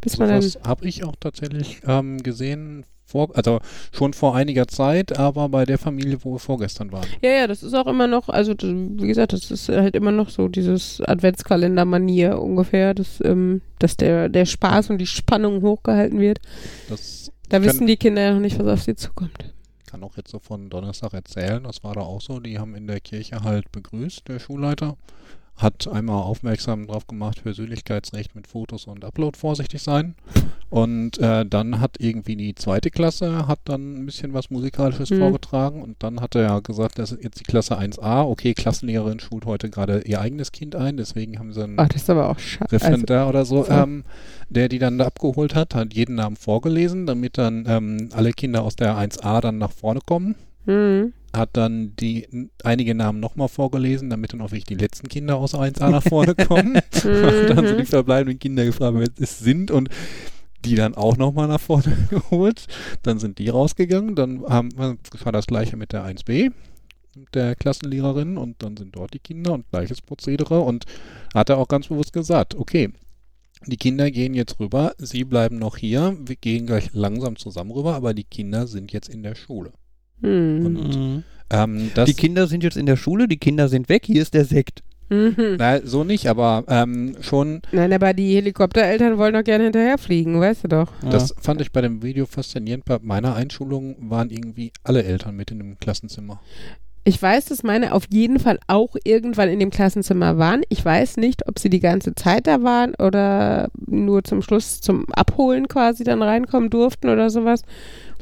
bis man dann. Das habe ich auch tatsächlich ähm, gesehen, vor, also schon vor einiger Zeit, aber bei der Familie, wo wir vorgestern waren. Ja, ja, das ist auch immer noch, also wie gesagt, das ist halt immer noch so dieses Adventskalender-Manier ungefähr, dass, ähm, dass der, der Spaß und die Spannung hochgehalten wird. Das Da wissen die Kinder ja noch nicht, was auf sie zukommt. kann auch jetzt so von Donnerstag erzählen. Das war da auch so. Die haben in der Kirche halt begrüßt, der Schulleiter. Hat einmal aufmerksam drauf gemacht, Persönlichkeitsrecht mit Fotos und Upload vorsichtig sein. Und äh, dann hat irgendwie die zweite Klasse, hat dann ein bisschen was Musikalisches Mhm. vorgetragen. Und dann hat er ja gesagt, das ist jetzt die Klasse 1a. Okay, Klassenlehrerin schult heute gerade ihr eigenes Kind ein. Deswegen haben sie einen Ach, das ist aber auch schade. Also, Referendar oder so, so. ähm, der die dann da abgeholt hat, hat jeden Namen vorgelesen, damit dann ähm, alle Kinder aus der 1a dann nach vorne kommen. Mhm. Hat dann die einige Namen nochmal vorgelesen, damit dann auch wirklich die letzten Kinder aus 1a nach vorne kommen. Und dann sind die verbleibenden Kinder gefragt, wer es sind und die dann auch nochmal nach vorne geholt. Dann sind die rausgegangen. Dann haben, war das gleiche mit der 1b, mit der Klassenlehrerin und dann sind dort die Kinder und gleiches Prozedere und hat er auch ganz bewusst gesagt, okay, die Kinder gehen jetzt rüber, sie bleiben noch hier, wir gehen gleich langsam zusammen rüber, aber die Kinder sind jetzt in der Schule. Mhm. Und- Ähm, das, die Kinder sind jetzt in der Schule, die Kinder sind weg, hier ist der Sekt. Mhm. na, so nicht, aber ähm, schon Nein, aber die Helikoptereltern wollen doch gerne hinterherfliegen, weißt du doch. Das fand ich bei dem Video faszinierend. Bei meiner Einschulung waren irgendwie alle Eltern mit in dem Klassenzimmer. Ich weiß, dass meine auf jeden Fall auch irgendwann in dem Klassenzimmer waren. Ich weiß nicht, ob sie die ganze Zeit da waren oder nur zum Schluss zum Abholen quasi dann reinkommen durften oder sowas.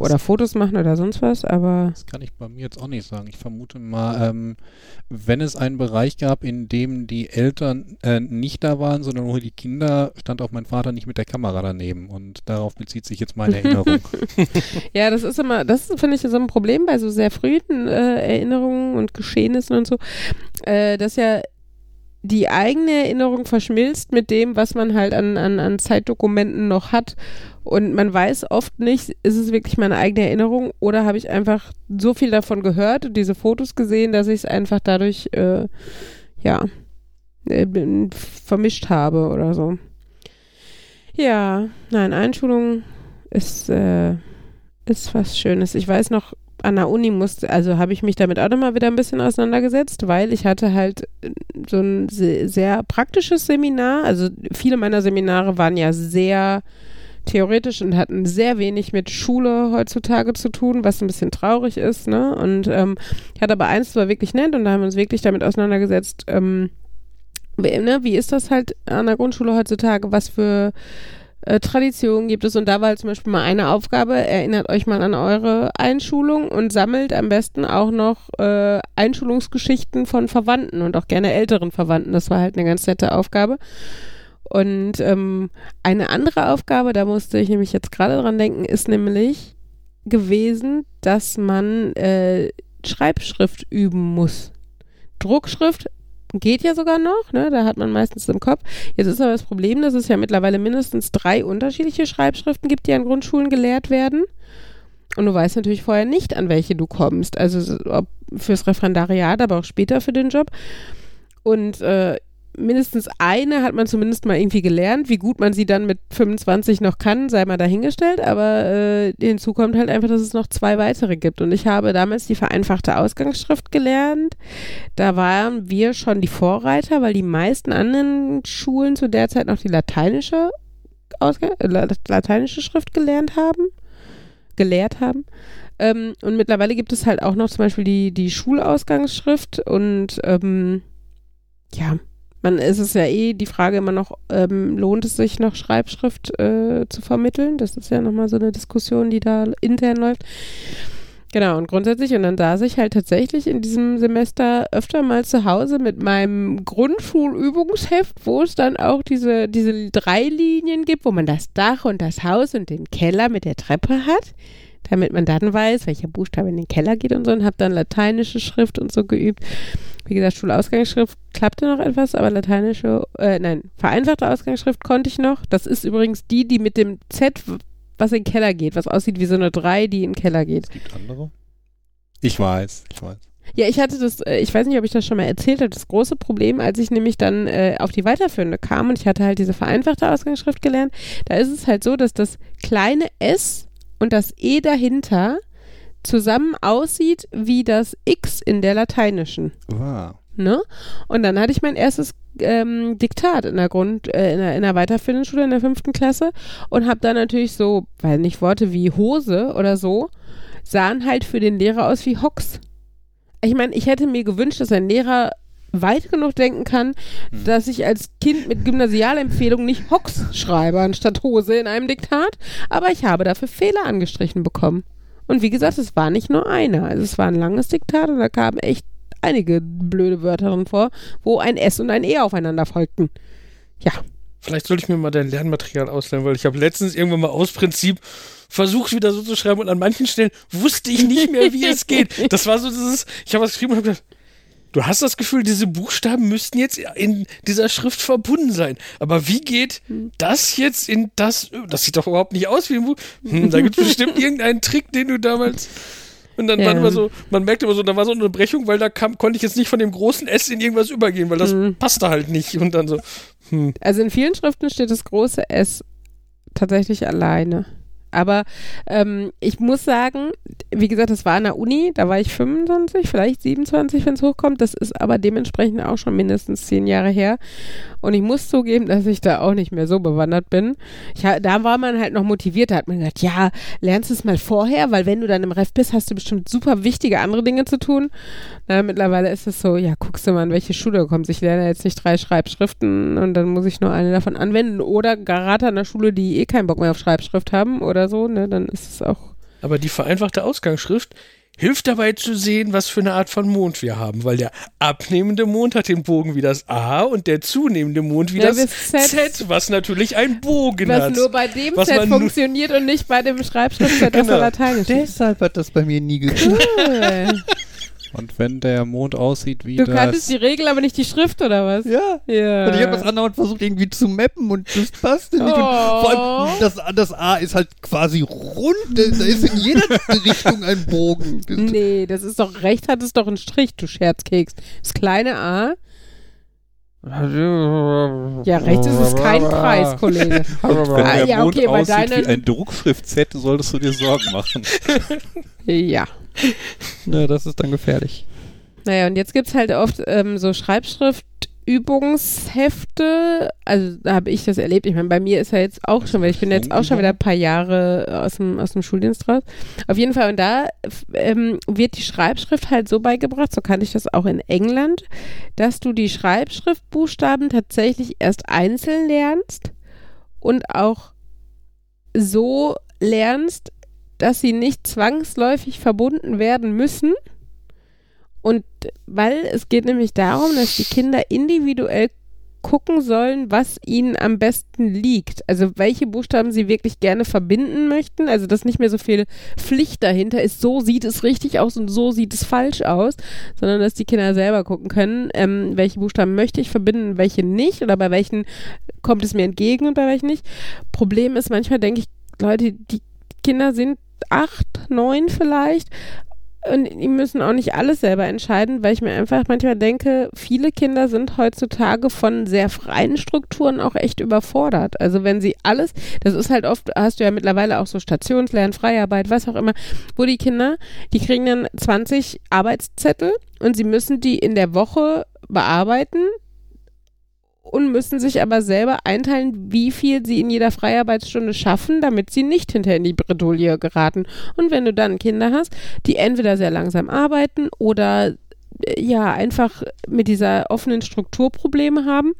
Oder Fotos machen oder sonst was, aber. Das kann ich bei mir jetzt auch nicht sagen. Ich vermute mal, ähm, wenn es einen Bereich gab, in dem die Eltern äh, nicht da waren, sondern nur die Kinder, stand auch mein Vater nicht mit der Kamera daneben. Und darauf bezieht sich jetzt meine Erinnerung. ja, das ist immer, das finde ich so ein Problem bei so sehr frühen äh, Erinnerungen und Geschehnissen und so, äh, dass ja die eigene Erinnerung verschmilzt mit dem, was man halt an, an, an Zeitdokumenten noch hat. Und man weiß oft nicht, ist es wirklich meine eigene Erinnerung oder habe ich einfach so viel davon gehört und diese Fotos gesehen, dass ich es einfach dadurch, äh, ja, äh, vermischt habe oder so. Ja, nein, Einschulung ist, äh, ist was Schönes. Ich weiß noch, an der Uni musste, also habe ich mich damit auch nochmal wieder ein bisschen auseinandergesetzt, weil ich hatte halt äh, so ein sehr praktisches Seminar. Also viele meiner Seminare waren ja sehr theoretisch und hatten sehr wenig mit Schule heutzutage zu tun, was ein bisschen traurig ist. Ne? Und ähm, ich hatte aber eins, das war wirklich nett und da haben wir uns wirklich damit auseinandergesetzt, ähm, wie, ne, wie ist das halt an der Grundschule heutzutage, was für äh, Traditionen gibt es. Und da war zum Beispiel mal eine Aufgabe, erinnert euch mal an eure Einschulung und sammelt am besten auch noch äh, Einschulungsgeschichten von Verwandten und auch gerne älteren Verwandten. Das war halt eine ganz nette Aufgabe. Und ähm, eine andere Aufgabe, da musste ich nämlich jetzt gerade dran denken, ist nämlich gewesen, dass man äh, Schreibschrift üben muss. Druckschrift geht ja sogar noch, ne? Da hat man meistens im Kopf. Jetzt ist aber das Problem, dass es ja mittlerweile mindestens drei unterschiedliche Schreibschriften gibt, die an Grundschulen gelehrt werden. Und du weißt natürlich vorher nicht, an welche du kommst. Also ob fürs Referendariat, aber auch später für den Job. Und äh, mindestens eine hat man zumindest mal irgendwie gelernt. Wie gut man sie dann mit 25 noch kann, sei mal dahingestellt. Aber äh, hinzu kommt halt einfach, dass es noch zwei weitere gibt. Und ich habe damals die vereinfachte Ausgangsschrift gelernt. Da waren wir schon die Vorreiter, weil die meisten anderen Schulen zu der Zeit noch die lateinische, Ausgang äh, lateinische Schrift gelernt haben. Gelehrt haben. Ähm, und mittlerweile gibt es halt auch noch zum Beispiel die, die Schulausgangsschrift und ähm, ja, man ist es ja eh die Frage immer noch, ähm, lohnt es sich noch Schreibschrift äh, zu vermitteln? Das ist ja nochmal so eine Diskussion, die da intern läuft. Genau, und grundsätzlich, und dann saß ich halt tatsächlich in diesem Semester öfter mal zu Hause mit meinem Grundschulübungsheft, wo es dann auch diese, diese drei Linien gibt, wo man das Dach und das Haus und den Keller mit der Treppe hat, damit man dann weiß, welcher Buchstabe in den Keller geht und so, und habe dann lateinische Schrift und so geübt. Wie gesagt, Schulausgangsschrift klappte noch etwas, aber lateinische, äh, nein, vereinfachte Ausgangsschrift konnte ich noch. Das ist übrigens die, die mit dem Z, was in den Keller geht, was aussieht wie so eine 3, die in den Keller geht. Es gibt andere. Ich weiß, ich weiß. Ja, ich hatte das, äh, ich weiß nicht, ob ich das schon mal erzählt habe, das große Problem, als ich nämlich dann äh, auf die weiterführende kam und ich hatte halt diese vereinfachte Ausgangsschrift gelernt, da ist es halt so, dass das kleine S und das E dahinter zusammen aussieht wie das X in der lateinischen. Wow. Ne? Und dann hatte ich mein erstes ähm, Diktat in der Grund, äh, in, der, in der weiterführenden Schule in der fünften Klasse und habe dann natürlich so, weil nicht Worte wie Hose oder so, sahen halt für den Lehrer aus wie Hocks. Ich meine, ich hätte mir gewünscht, dass ein Lehrer weit genug denken kann, hm. dass ich als Kind mit Gymnasialempfehlung nicht Hocks schreibe anstatt Hose in einem Diktat, aber ich habe dafür Fehler angestrichen bekommen. Und wie gesagt, es war nicht nur einer. Also es war ein langes Diktat und da kamen echt einige blöde Wörter drin vor, wo ein S und ein E aufeinander folgten. Ja. Vielleicht sollte ich mir mal dein Lernmaterial ausleihen, weil ich habe letztens irgendwann mal aus Prinzip versucht, wieder so zu schreiben und an manchen Stellen wusste ich nicht mehr, wie es geht. Das war so dieses, ich habe was geschrieben und habe gedacht, Du hast das Gefühl, diese Buchstaben müssten jetzt in dieser Schrift verbunden sein. Aber wie geht das jetzt in das? Das sieht doch überhaupt nicht aus wie ein Buch. Hm, da gibt es bestimmt irgendeinen Trick, den du damals. Und dann ja. war immer so, man merkte immer so, da war so eine Brechung, weil da kam, konnte ich jetzt nicht von dem großen S in irgendwas übergehen, weil das hm. passte halt nicht. Und dann so. Hm. Also in vielen Schriften steht das große S tatsächlich alleine. Aber ähm, ich muss sagen, wie gesagt, das war an der Uni, da war ich 25, vielleicht 27, wenn es hochkommt. Das ist aber dementsprechend auch schon mindestens zehn Jahre her. Und ich muss zugeben, dass ich da auch nicht mehr so bewandert bin. Ich, da war man halt noch motiviert. Da hat man gesagt, ja, lernst es mal vorher, weil wenn du dann im Ref bist, hast du bestimmt super wichtige andere Dinge zu tun. Na, mittlerweile ist es so, ja, guckst du mal, in welche Schule du kommst. Ich lerne jetzt nicht drei Schreibschriften und dann muss ich nur eine davon anwenden. Oder gerade an der Schule, die eh keinen Bock mehr auf Schreibschrift haben oder so, ne, dann ist es auch. Aber die vereinfachte Ausgangsschrift hilft dabei zu sehen, was für eine Art von Mond wir haben, weil der abnehmende Mond hat den Bogen wie das A und der zunehmende Mond wie Ja, das Z. Z, was natürlich einen Bogen Was hat. nur bei dem Was nur- funktioniert und nicht bei dem Schreibschriftset aus Genau. der Lateinisch. Deshalb hat das bei mir nie geklappt. Cool. Und wenn der Mond aussieht wie Du das... kanntest die Regel, aber nicht die Schrift, oder was? ja. Ja. Und ich habe das andauernd versucht irgendwie zu mappen und das passte nicht. Und Oh. vor allem das, das A ist halt quasi rund. Da da ist in jeder Richtung ein Bogen. Nee, das ist doch, rechts hat es doch einen Strich, du Scherzkeks. Das kleine A. Ja, rechts ist es kein Kreis, Kollege. Und wenn Ah, der ja, Mond okay, bei aussieht deinen- wie ein Druckschrift-Z, solltest du dir Sorgen machen. Ja. Ne, das ist dann gefährlich. Naja, und jetzt gibt es halt oft ähm, so Schreibschriftübungshefte. Also da habe ich das erlebt. Ich meine, bei mir ist ja jetzt auch schon, weil ich bin jetzt auch schon wieder ein paar Jahre aus dem, aus dem Schuldienst raus. Auf jeden Fall, und da ähm, wird die Schreibschrift halt so beigebracht, so kann ich das auch in England, dass du die Schreibschriftbuchstaben tatsächlich erst einzeln lernst und auch so lernst, dass sie nicht zwangsläufig verbunden werden müssen. Und weil es geht nämlich darum, dass die Kinder individuell gucken sollen, was ihnen am besten liegt. Also welche Buchstaben sie wirklich gerne verbinden möchten. Also dass nicht mehr so viel Pflicht dahinter ist, so sieht es richtig aus und so sieht es falsch aus, sondern dass die Kinder selber gucken können, ähm, welche Buchstaben möchte ich verbinden, welche nicht oder bei welchen kommt es mir entgegen und bei welchen nicht. Problem ist, manchmal denke ich, Leute, die Kinder sind acht, neun vielleicht und die müssen auch nicht alles selber entscheiden, weil ich mir einfach manchmal denke, viele Kinder sind heutzutage von sehr freien Strukturen auch echt überfordert. Also wenn sie alles, das ist halt oft, hast du ja mittlerweile auch so Stationslernen, Freiarbeit, was auch immer, wo die Kinder, die kriegen dann 20 Arbeitszettel und sie müssen die in der Woche bearbeiten und müssen sich aber selber einteilen, wie viel sie in jeder Freiarbeitsstunde schaffen, damit sie nicht hinter in die Bredouille geraten. Und wenn du dann Kinder hast, die entweder sehr langsam arbeiten oder äh, ja einfach mit dieser offenen Struktur Probleme haben,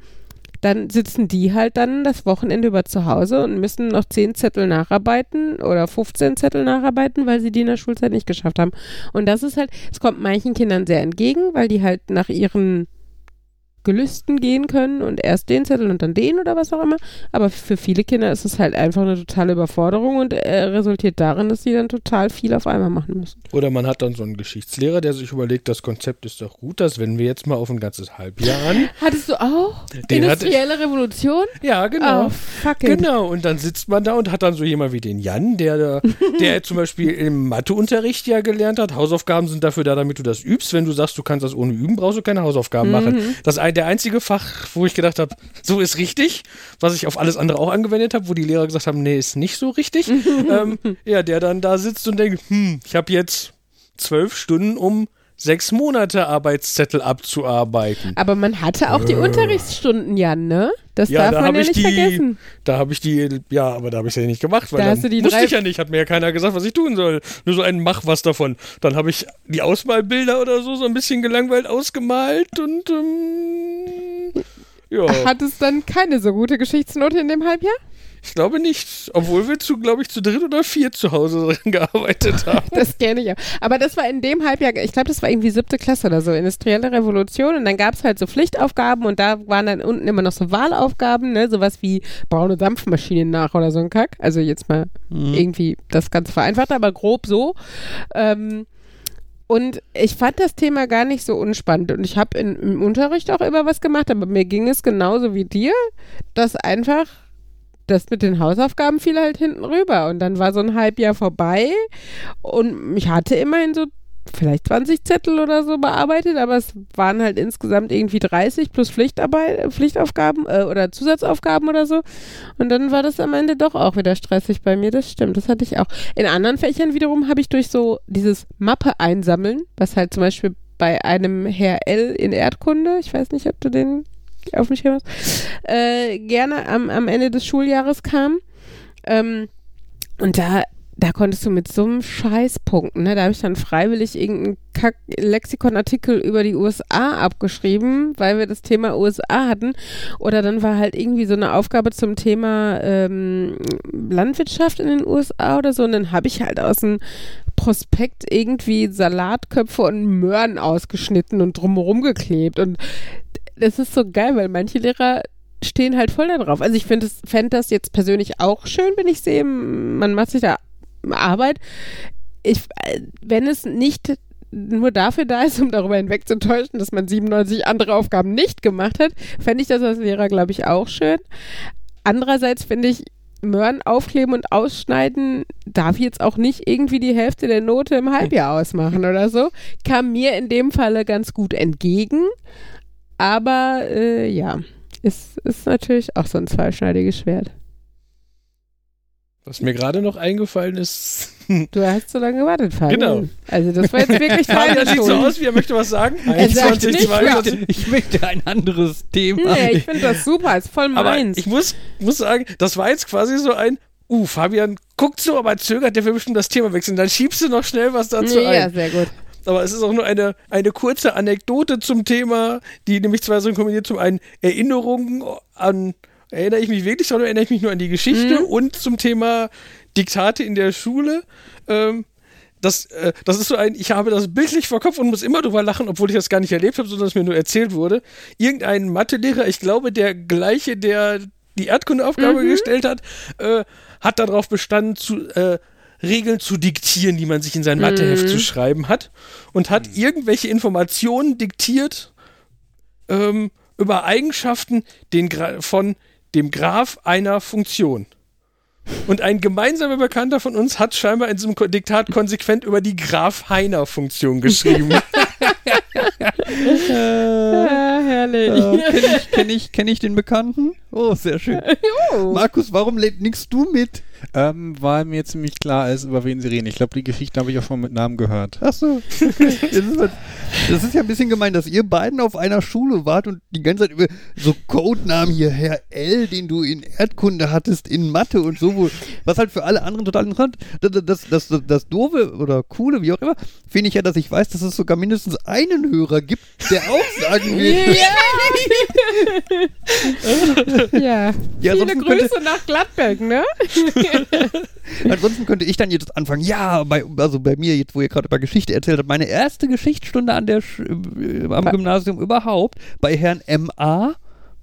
dann sitzen die halt dann das Wochenende über zu Hause und müssen noch 10 Zettel nacharbeiten oder 15 Zettel nacharbeiten, weil sie die in der Schulzeit nicht geschafft haben. Und das ist halt, es kommt manchen Kindern sehr entgegen, weil die halt nach ihren Gelüsten gehen können und erst den Zettel und dann den oder was auch immer. Aber für viele Kinder ist es halt einfach eine totale Überforderung und äh, resultiert darin, dass sie dann total viel auf einmal machen müssen. Oder man hat dann so einen Geschichtslehrer, der sich überlegt, das Konzept ist doch gut, das wenden wir jetzt mal auf ein ganzes Halbjahr an. Hattest du auch? Den hatte. Industrielle Revolution? Ja, genau. Oh, fuck it. Genau, und dann sitzt man da und hat dann so jemand wie den Jan, der, der zum Beispiel im Matheunterricht ja gelernt hat. Hausaufgaben sind dafür da, damit du das übst. Wenn du sagst, du kannst das ohne üben, brauchst du keine Hausaufgaben machen. Das ist ein, der einzige Fach, wo ich gedacht habe, so ist richtig, was ich auf alles andere auch angewendet habe, wo die Lehrer gesagt haben, nee, ist nicht so richtig. ähm, ja, der dann da sitzt und denkt, hm, ich habe jetzt zwölf Stunden, um sechs Monate Arbeitszettel abzuarbeiten. Aber man hatte auch die Unterrichtsstunden, Jan, ne? Das Ja, darf da man ja ich nicht die, vergessen. da habe ich die, ja, aber da habe ich ja nicht gemacht, weil Da hast du die wusste drei- ich ja nicht, hat mir ja keiner gesagt, was ich tun soll. Nur so ein Mach was davon. Dann habe ich die Ausmalbilder oder so so ein bisschen gelangweilt ausgemalt und ähm, ja, Hat es dann keine so gute Geschichtsnote in dem Halbjahr? Ich glaube nicht, obwohl wir zu, glaube ich, zu dritt oder vier zu Hause dran gearbeitet haben. Das kenne ich auch. Aber das war in dem Halbjahr, ich glaube, das war irgendwie siebte Klasse oder so, industrielle Revolution. Und dann gab es halt so Pflichtaufgaben und da waren dann unten immer noch so Wahlaufgaben, ne? Sowas wie braune Dampfmaschinen nach oder so ein Kack. Also jetzt mal irgendwie das ganz vereinfacht, aber grob so. Ähm, und ich fand das Thema gar nicht so unspannend. Und ich habe im Unterricht auch immer was gemacht, aber mir ging es genauso wie dir, dass einfach das mit den Hausaufgaben fiel halt hinten rüber. Und dann war so ein Halbjahr vorbei und ich hatte immerhin so vielleicht 20 Zettel oder so bearbeitet, aber es waren halt insgesamt irgendwie 30 plus Pflichtarbeit, Pflichtaufgaben äh, oder Zusatzaufgaben oder so. Und dann war das am Ende doch auch wieder stressig bei mir. Das stimmt, das hatte ich auch. In anderen Fächern wiederum habe ich durch so dieses Mappe einsammeln, was halt zum Beispiel bei einem Herr L in Erdkunde, ich weiß nicht, ob du den auf dem Schirm hast, äh, gerne am, am Ende des Schuljahres kam. Ähm, und da, da konntest du mit so einem Scheiß punkten. Ne? Da habe ich dann freiwillig irgendeinen Lexikonartikel über die USA abgeschrieben, weil wir das Thema USA hatten. Oder dann war halt irgendwie so eine Aufgabe zum Thema ähm, Landwirtschaft in den USA oder so. Und dann habe ich halt aus dem Prospekt irgendwie Salatköpfe und Möhren ausgeschnitten und drumherum geklebt. Und das ist so geil, weil manche Lehrer stehen halt voll da drauf. Also ich finde es, fände das jetzt persönlich auch schön, wenn ich sehe, man macht sich da Arbeit. Ich, wenn es nicht nur dafür da ist, um darüber hinwegzutäuschen, dass man 97 andere Aufgaben nicht gemacht hat, fände ich das als Lehrer, glaube ich, auch schön. Andererseits finde ich, Möhren aufkleben und ausschneiden darf jetzt auch nicht irgendwie die Hälfte der Note im Halbjahr ausmachen oder so. Kam mir in dem Falle ganz gut entgegen. Aber äh, ja, ist, ist natürlich auch so ein zweischneidiges Schwert. Was mir gerade noch eingefallen ist. Du hast so lange gewartet, Fabian. Genau. Also das war jetzt wirklich Fabian deine sieht so aus, wie er möchte was sagen. Er sagt 21, nicht 22. Ich möchte ein anderes Thema. Nee, ich finde das super, ist voll Aber meins. ich muss, muss sagen, das war jetzt quasi so ein, uh, Fabian guckt so, aber zögert, der will bestimmt das Thema wechseln. Dann schiebst du noch schnell was dazu ja, ein. sehr gut. Aber es ist auch nur eine, eine kurze Anekdote zum Thema, die nämlich zwei Sachen kombiniert. Zum einen Erinnerungen an, erinnere ich mich wirklich daran, erinnere ich mich nur an die Geschichte Mhm. und zum Thema Diktate in der Schule. Ähm, das, äh, das ist so ein, ich habe das bildlich vor Kopf und muss immer drüber lachen, obwohl ich das gar nicht erlebt habe, sondern es mir nur erzählt wurde. Irgendein Mathelehrer, ich glaube der gleiche, der die Erdkundeaufgabe Mhm. gestellt hat, äh, hat darauf bestanden, zu, äh, Regeln zu diktieren, die man sich in sein Matheheft Mhm. zu schreiben hat und hat irgendwelche Informationen diktiert ähm, über Eigenschaften von dem Graph einer Funktion. Und ein gemeinsamer Bekannter von uns hat scheinbar in diesem Diktat konsequent über die Graph-Heiner-Funktion geschrieben. Ja, herrlich. Äh, Kenne ich, kenn ich, kenn ich den Bekannten? Oh, sehr schön. Oh. Markus, warum nickst du mit? Ähm, weil mir ziemlich klar ist, über wen sie reden. Ich glaube, die Geschichte habe ich auch schon mit Namen gehört. Achso. Okay. Das, ist, halt- das ist ja ein bisschen gemein, dass ihr beiden auf einer Schule wart und die ganze Zeit über so Codenamen hier, Herr L., den du in Erdkunde hattest, in Mathe und so, was halt für alle anderen total interessant das, das, das, das, das Doofe oder Coole, wie auch immer, finde ich ja, dass ich weiß, dass es sogar mindestens einen Hörer gibt, der auch sagen will, Ja. Ja, Viele ansonsten Grüße könnte- nach Gladbeck, ne? Ansonsten könnte ich dann jetzt anfangen, ja, bei, also bei mir, jetzt wo ihr gerade über Geschichte erzählt habt, meine erste Geschichtsstunde an der Sch äh, am Bei- Gymnasium überhaupt, bei Herrn M.A.,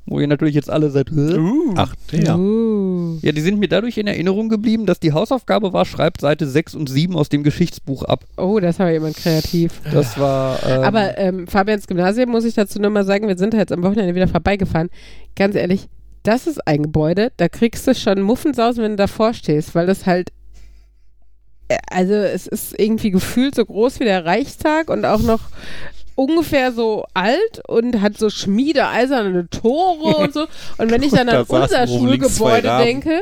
wo ihr natürlich jetzt alle seid, Hä? Ach, der. Uh. ja, die sind mir dadurch in Erinnerung geblieben, dass die Hausaufgabe war, schreibt Seite 6 und 7 aus dem Geschichtsbuch ab. Oh, das war jemand kreativ. Das war, ähm, Aber ähm, Fabians Gymnasium muss ich dazu nur mal sagen, wir sind da jetzt am Wochenende wieder vorbeigefahren. Ganz ehrlich, das ist ein Gebäude, da kriegst du schon Muffensausen, wenn du davor stehst, weil das halt äh, also es ist irgendwie gefühlt so groß wie der Reichstag und auch noch ungefähr so alt und hat so schmiedeeiserne Tore und so. Und wenn ich dann an unser Schulgebäude denke,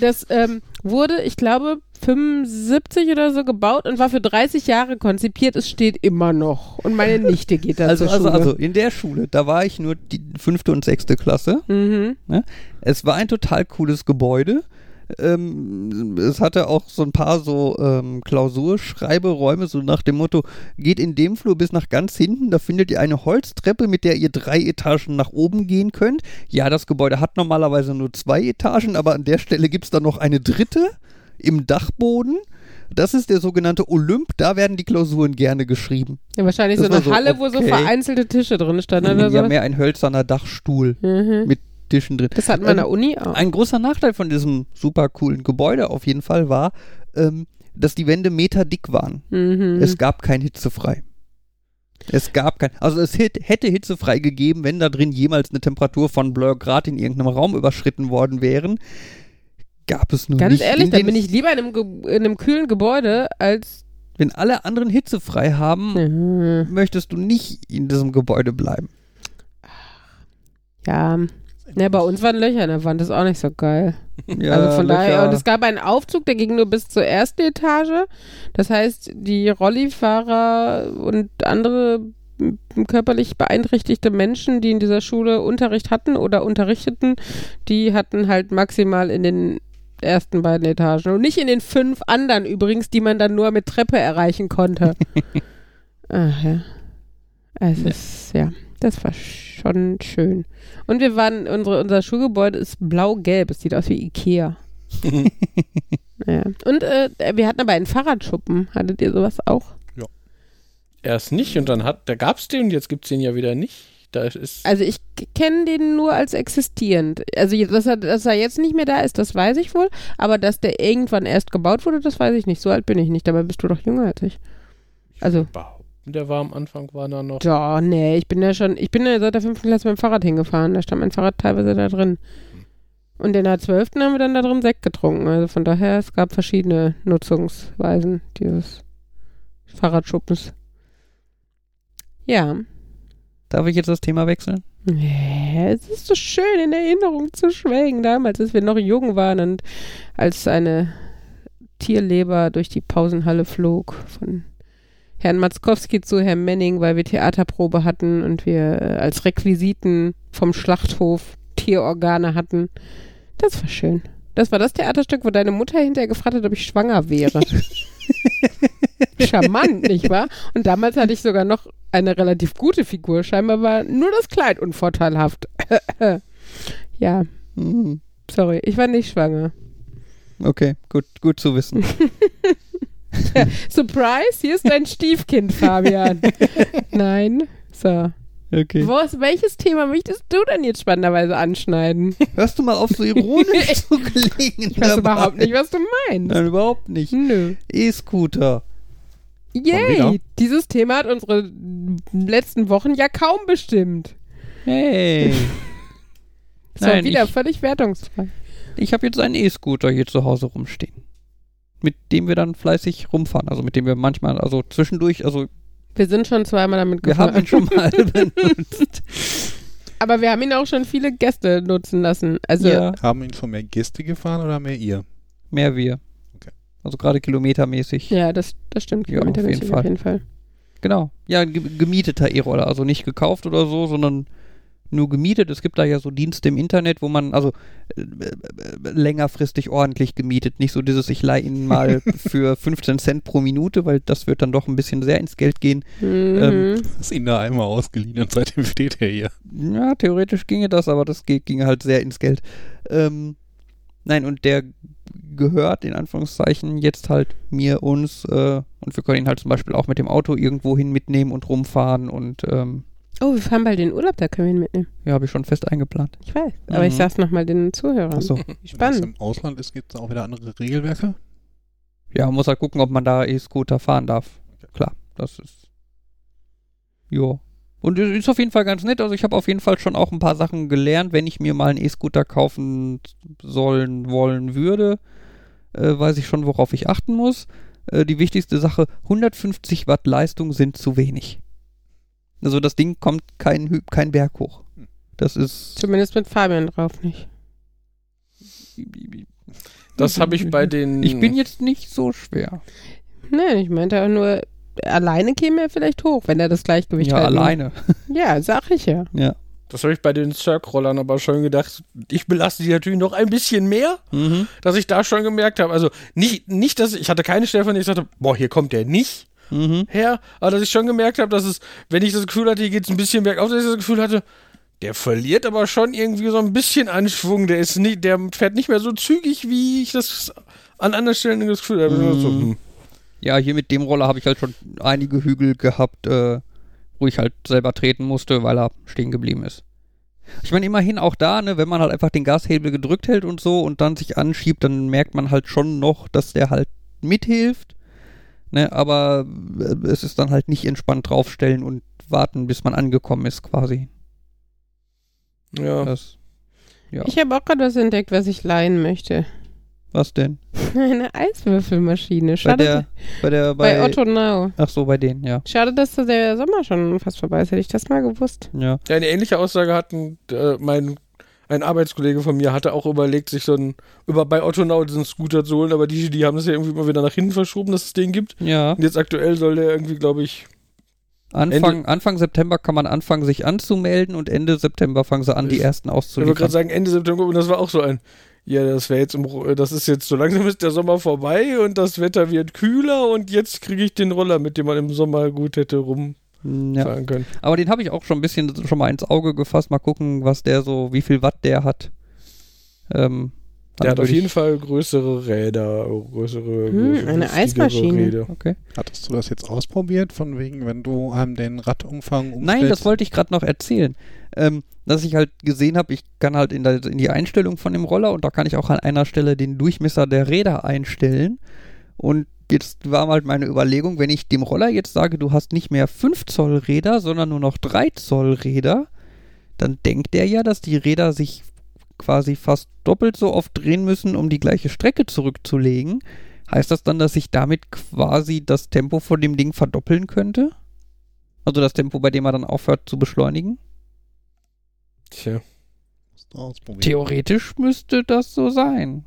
das ähm, wurde, ich glaube, 75 oder so gebaut und war für 30 Jahre konzipiert. Es steht immer noch. Und meine Nichte geht da also, zur also, Schule. also in der Schule, da war ich nur die fünfte und sechste Klasse. Mhm. Es war ein total cooles Gebäude. Ähm, es hatte auch so ein paar so ähm, Klausurschreiberäume, so nach dem Motto, geht in dem Flur bis nach ganz hinten, da findet ihr eine Holztreppe, mit der ihr drei Etagen nach oben gehen könnt. Ja, das Gebäude hat normalerweise nur zwei Etagen, aber an der Stelle gibt es dann noch eine dritte im Dachboden. Das ist der sogenannte Olymp, da werden die Klausuren gerne geschrieben. Ja, wahrscheinlich Das so eine so, Halle, wo so okay. vereinzelte Tische drin standen oder ja, mehr ein hölzerner Dachstuhl Mhm. mit Tischen drin. Das hatten wir an Ähm, der Uni auch. Ein großer Nachteil von diesem super coolen Gebäude auf jeden Fall war, ähm, dass die Wände meterdick waren. Mhm. Es gab kein hitzefrei. Es gab kein, also es hit, hätte hitzefrei gegeben, wenn da drin jemals eine Temperatur von Blur Grad in irgendeinem Raum überschritten worden wären. Gab es nur Ganz nicht. ehrlich, in dann bin ich lieber in einem, Ge in einem kühlen Gebäude als Wenn alle anderen hitzefrei haben, Mhm. möchtest du nicht in diesem Gebäude bleiben. Ja. Ne, bei uns waren Löcher in der Wand, das ist auch nicht so geil. Ja, also von daher, Löcher. und es gab einen Aufzug, der ging nur bis zur ersten Etage. Das heißt, die Rollifahrer und andere körperlich beeinträchtigte Menschen, die in dieser Schule Unterricht hatten oder unterrichteten, die hatten halt maximal in den ersten beiden Etagen und nicht in den fünf anderen übrigens, die man dann nur mit Treppe erreichen konnte. Ach ja. Es Ja. ist, ja, das war schon schön. Und wir waren, unsere, unser Schulgebäude ist blau-gelb. Es sieht aus wie Ikea. ja. Und äh, wir hatten aber einen Fahrradschuppen. Hattet ihr sowas auch? Erst nicht und dann hat, da gab es den und jetzt gibt es den ja wieder nicht. Da ist. Also ich kenne den nur als existierend. Also dass er, dass er jetzt nicht mehr da ist, das weiß ich wohl. Aber dass der irgendwann erst gebaut wurde, das weiß ich nicht. So alt bin ich nicht. Dabei bist du doch jünger als ich. Also, behaupten, der war am Anfang, war da noch. ja, nee, ich bin ja schon, ich bin ja seit der fünften Klasse mit dem Fahrrad hingefahren. Da stand mein Fahrrad teilweise da drin. Und in der zwölften haben wir dann da drin Sekt getrunken. Also von daher, es gab verschiedene Nutzungsweisen dieses Fahrradschuppens. Ja. Darf ich jetzt das Thema wechseln? Ja, Es ist so schön in Erinnerung zu schwelgen, damals, als wir noch jung waren und als eine Tierleber durch die Pausenhalle flog von Herrn Matzkowski zu Herrn Menning, weil wir Theaterprobe hatten und wir äh, als Requisiten vom Schlachthof Tierorgane hatten. Das war schön. Das war das Theaterstück, wo deine Mutter hinterher gefragt hat, ob ich schwanger wäre. Charmant, nicht wahr? Und damals hatte ich sogar noch eine relativ gute Figur. Scheinbar war nur das Kleid unvorteilhaft. ja, Mhm. sorry, ich war nicht schwanger. Okay, gut, gut zu wissen. Surprise, hier ist dein Stiefkind, Fabian. Nein. So. Okay. Was, welches Thema möchtest du denn jetzt spannenderweise anschneiden? Hörst du mal auf, so ironisch zu klingen? Ich weiß überhaupt nicht, was du meinst. Nein, überhaupt nicht. Nö. E-Scooter. Yay! Dieses Thema hat unsere letzten Wochen ja kaum bestimmt. Hey. Das war Nein, wieder ich- völlig wertungsfrei. Ich habe jetzt einen E-Scooter hier zu Hause rumstehen. Mit dem wir dann fleißig rumfahren. Also mit dem wir manchmal, also zwischendurch, also Wir sind schon zweimal damit wir gefahren. haben ihn schon mal benutzt. Aber wir haben ihn auch schon viele Gäste nutzen lassen. Also ja, Haben ihn schon mehr Gäste gefahren oder mehr ihr? mehr wir. Okay. Also gerade kilometermäßig. Ja, das, das stimmt. Ja, auf kilometermäßig jeden Fall. Auf jeden Fall. Genau. Ja, ein ge gemieteter E-Roller. Also nicht gekauft oder so, sondern nur gemietet. Es gibt da ja so Dienste im Internet, wo man also äh, äh, längerfristig ordentlich gemietet. Nicht so dieses, ich leihe ihn mal für 15 Cent pro Minute, weil das wird dann doch ein bisschen sehr ins Geld gehen. Mhm. Ähm, Ist ihn da einmal ausgeliehen und seitdem steht er hier. Ja, theoretisch ginge das, aber das ge- ging halt sehr ins Geld. Ähm, nein, und der gehört in Anführungszeichen jetzt halt mir, uns äh, und wir können ihn halt zum Beispiel auch mit dem Auto irgendwo hin mitnehmen und rumfahren und ähm, oh, wir fahren bald in den Urlaub, da können wir ihn mitnehmen. ja, habe ich schon fest eingeplant. Ich weiß. Aber ich Mhm. sag's nochmal den Zuhörern. Achso. Wenn es Spannend. im Ausland ist, gibt es auch wieder andere Regelwerke. Ja, man muss halt gucken, ob man da E-Scooter fahren darf. Klar, das ist. Jo. Und es ist auf jeden Fall ganz nett. Also ich habe auf jeden Fall schon auch ein paar Sachen gelernt, wenn ich mir mal einen E-Scooter kaufen sollen wollen würde, äh, weiß ich schon, worauf ich achten muss. Äh, die wichtigste Sache, 150 Watt Leistung sind zu wenig. Also das Ding kommt kein, Hü- kein Berg hoch. Das ist. Zumindest mit Fabian drauf nicht. Das habe ich bei den. Ich bin jetzt nicht so schwer. Nein, ich meinte auch nur, alleine käme er vielleicht hoch, wenn er das Gleichgewicht Ja, halten will. alleine. Ja, sag ich ja. Ja. Das habe ich bei den Cirque-Rollern aber schon gedacht. Ich belaste die natürlich noch ein bisschen mehr, Mhm. dass ich da schon gemerkt habe. Also nicht, nicht dass ich, ich hatte keine Stelle, von der ich sagte, boah, hier kommt der nicht Mhm. her, aber dass ich schon gemerkt habe, dass es, wenn ich das Gefühl hatte, hier geht es ein bisschen bergauf, dass ich das Gefühl hatte, der verliert aber schon irgendwie so ein bisschen Anschwung. Der ist nicht, der fährt nicht mehr so zügig, wie ich das an anderen Stellen das Gefühl habe. Mhm. So, hm. Ja, hier mit dem Roller habe ich halt schon einige Hügel gehabt, äh, wo ich halt selber treten musste, weil er stehen geblieben ist. Ich meine, immerhin auch da, ne, wenn man halt einfach den Gashebel gedrückt hält und so und dann sich anschiebt, dann merkt man halt schon noch, dass der halt mithilft. Ne, aber äh, es ist dann halt nicht entspannt draufstellen und warten, bis man angekommen ist, quasi. Ja. Das, ja. Ich habe auch gerade was entdeckt, was ich leihen möchte. Was denn? Eine Eiswürfelmaschine. Bei Schade, der, bei der, bei, bei Otto Now. Ach so, bei denen, ja. Schade, dass da der Sommer schon fast vorbei ist. Hätte ich das mal gewusst. Ja. Ja, eine ähnliche Aussage hatten äh, mein ein Arbeitskollege von mir hatte auch überlegt, sich so ein über bei Otto Now diesen Scooter zu holen, aber die, die haben das ja irgendwie immer wieder nach hinten verschoben, dass es den gibt. Ja. Und jetzt aktuell soll der irgendwie, glaube ich, Anfang, Anfang September kann man anfangen, sich anzumelden und Ende September fangen sie an, die ersten ich wollte gerade auszuliefern. sagen Ende September und das war auch so ein ja, das wäre jetzt im, Ru- das ist jetzt so langsam ist der Sommer vorbei und das Wetter wird kühler und jetzt kriege ich den Roller, mit dem man im Sommer gut hätte rumfahren Ja. können. Aber den habe ich auch schon ein bisschen schon mal ins Auge gefasst. Mal gucken, was der so, wie viel Watt der hat. Ähm, Der hat auf jeden Fall größere Räder, größere, Hm, größere, eine Eismaschine. Räder. Okay. Hattest du das jetzt ausprobiert, von wegen, wenn du ähm, den Radumfang umstellst? Nein, das wollte ich gerade noch erzählen. Ähm, dass ich halt gesehen habe, ich kann halt in, der, in die Einstellung von dem Roller und da kann ich auch an einer Stelle den Durchmesser der Räder einstellen. Und jetzt war halt meine Überlegung, wenn ich dem Roller jetzt sage, du hast nicht mehr 5 Zoll Räder, sondern nur noch 3 Zoll Räder, dann denkt er ja, dass die Räder sich quasi fast doppelt so oft drehen müssen, um die gleiche Strecke zurückzulegen. Heißt das dann, dass ich damit quasi das Tempo von dem Ding verdoppeln könnte? Also das Tempo, bei dem er dann aufhört zu beschleunigen? Tja. Theoretisch müsste das so sein.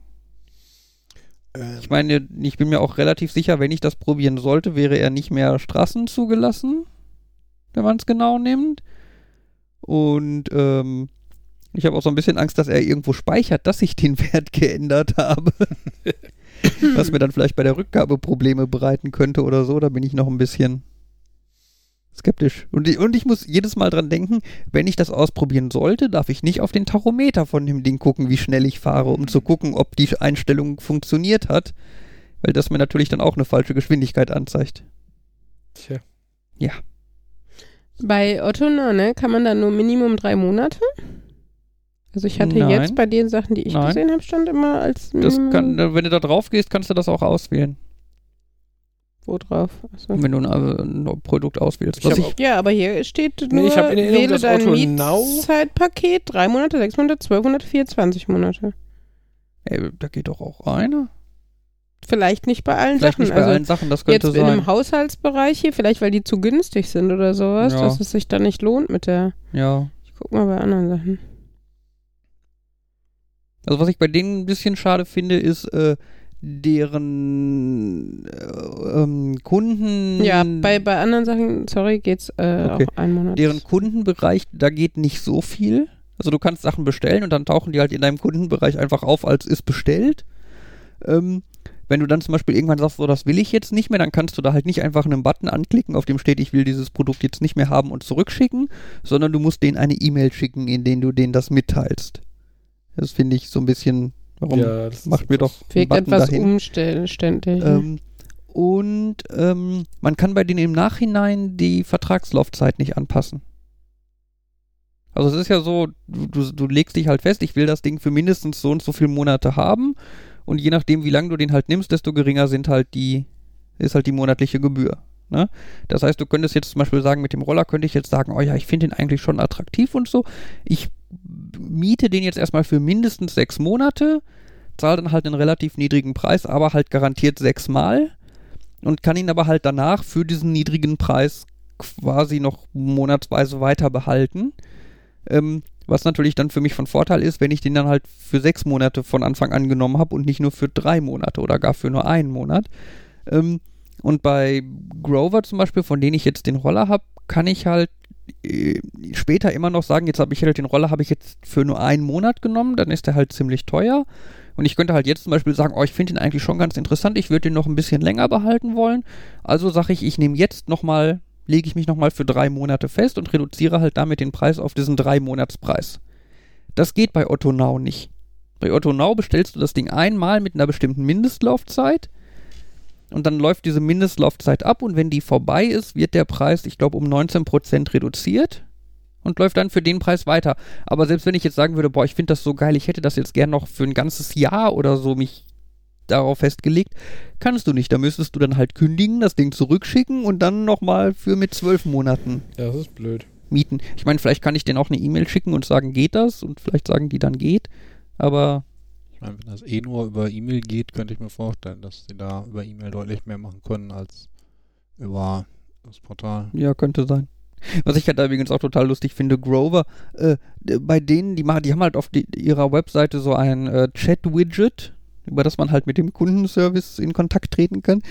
Ähm, Ich meine, ich bin mir auch relativ sicher, wenn ich das probieren sollte, wäre er nicht mehr Straßen zugelassen, wenn man es genau nimmt. Und ähm, ich habe auch so ein bisschen Angst, dass er irgendwo speichert, dass ich den Wert geändert habe. Was mir dann vielleicht bei der Rückgabe Probleme bereiten könnte oder so. Da bin ich noch ein bisschen skeptisch. Und ich, und ich muss jedes Mal dran denken, wenn ich das ausprobieren sollte, darf ich nicht auf den Tachometer von dem Ding gucken, wie schnell ich fahre, um zu gucken, ob die Einstellung funktioniert hat. Weil das mir natürlich dann auch eine falsche Geschwindigkeit anzeigt. Tja. Bei Otto ne, kann man da nur Minimum drei Monate? Also ich hatte Nein. jetzt bei den Sachen, die ich Nein. gesehen habe, stand immer als Das Minimum kann, wenn du da drauf gehst, kannst du das auch auswählen. Wo drauf. Achso. Wenn du ein, äh, ein Produkt auswählst. Ich Was ich, auch- Ja, aber hier steht Nee, nur, ich hab in wähle dass dein Now- Mietzeitpaket, drei Monate, sechs Monate, zwölf Monate, 24 Monate. ey, da geht doch auch einer. Vielleicht nicht bei allen Vielleicht Sachen. nicht bei also allen Sachen, das jetzt könnte in sein. einem Haushaltsbereich hier, vielleicht weil die zu günstig sind oder sowas, Ja. dass es sich dann nicht lohnt mit der. Ja. Ich guck mal bei anderen Sachen. Also was ich bei denen ein bisschen schade finde, ist äh, deren äh, ähm, Kunden. Ja, bei, bei anderen Sachen, sorry, geht's äh, Okay. auch einen Monat. deren Kundenbereich, da geht nicht so viel. Also du kannst Sachen bestellen und dann tauchen die halt in deinem Kundenbereich einfach auf, als ist bestellt. Ähm, wenn du dann zum Beispiel irgendwann sagst, so, das will ich jetzt nicht mehr, dann kannst du da halt nicht einfach einen Button anklicken, auf dem steht, ich will dieses Produkt jetzt nicht mehr haben und zurückschicken, sondern du musst denen eine E-Mail schicken, in denen du denen das mitteilst. Das finde ich so ein bisschen, warum Ja, macht mir doch Wirkt etwas dahin. umständlich. ne? Ähm, und ähm, man kann bei denen im Nachhinein die Vertragslaufzeit nicht anpassen. Also es ist ja so, du, du, du legst dich halt fest, ich will das Ding für mindestens so und so viele Monate haben und je nachdem, wie lange du den halt nimmst, desto geringer sind halt die, ist halt die monatliche Gebühr. Ne? Das heißt, du könntest jetzt zum Beispiel sagen, mit dem Roller könnte ich jetzt sagen, oh ja, ich finde den eigentlich schon attraktiv und so. Ich miete den jetzt erstmal für mindestens sechs Monate, zahle dann halt einen relativ niedrigen Preis, aber halt garantiert sechsmal und kann ihn aber halt danach für diesen niedrigen Preis quasi noch monatsweise weiter behalten. Ähm, was natürlich dann für mich von Vorteil ist, wenn ich den dann halt für sechs Monate von Anfang an genommen habe und nicht nur für drei Monate oder gar für nur einen Monat. Ähm, und bei Grover zum Beispiel, von denen ich jetzt den Roller habe, kann ich halt später immer noch sagen, jetzt habe ich halt den Roller habe ich jetzt für nur einen Monat genommen, dann ist der halt ziemlich teuer. Und ich könnte halt jetzt zum Beispiel sagen, oh, ich finde ihn eigentlich schon ganz interessant, ich würde den noch ein bisschen länger behalten wollen. Also sage ich, ich nehme jetzt nochmal, lege ich mich nochmal für drei Monate fest und reduziere halt damit den Preis auf diesen drei Monatspreis. Das geht bei Otto Now nicht. Bei Otto Now bestellst du das Ding einmal mit einer bestimmten Mindestlaufzeit und dann läuft diese Mindestlaufzeit ab und wenn die vorbei ist, wird der Preis, ich glaube, um 19% reduziert und läuft dann für den Preis weiter. Aber selbst wenn ich jetzt sagen würde, boah, ich finde das so geil, ich hätte das jetzt gern noch für ein ganzes Jahr oder so mich darauf festgelegt, kannst du nicht. Da müsstest du dann halt kündigen, das Ding zurückschicken und dann nochmal für mit zwölf Monaten Ja, das ist blöd. mieten. Ich meine, vielleicht kann ich denen auch eine E-Mail schicken und sagen, geht das? Und vielleicht sagen die dann geht. Aber Meine, wenn das eh nur über E-Mail geht, könnte ich mir vorstellen, dass sie da über E-Mail deutlich mehr machen können als über das Portal. Ja, könnte sein. Was ich halt übrigens auch total lustig finde, Grover, äh, bei denen, die machen, die haben halt auf die, ihrer Webseite so ein äh, Chat-Widget, über das man halt mit dem Kundenservice in Kontakt treten kann.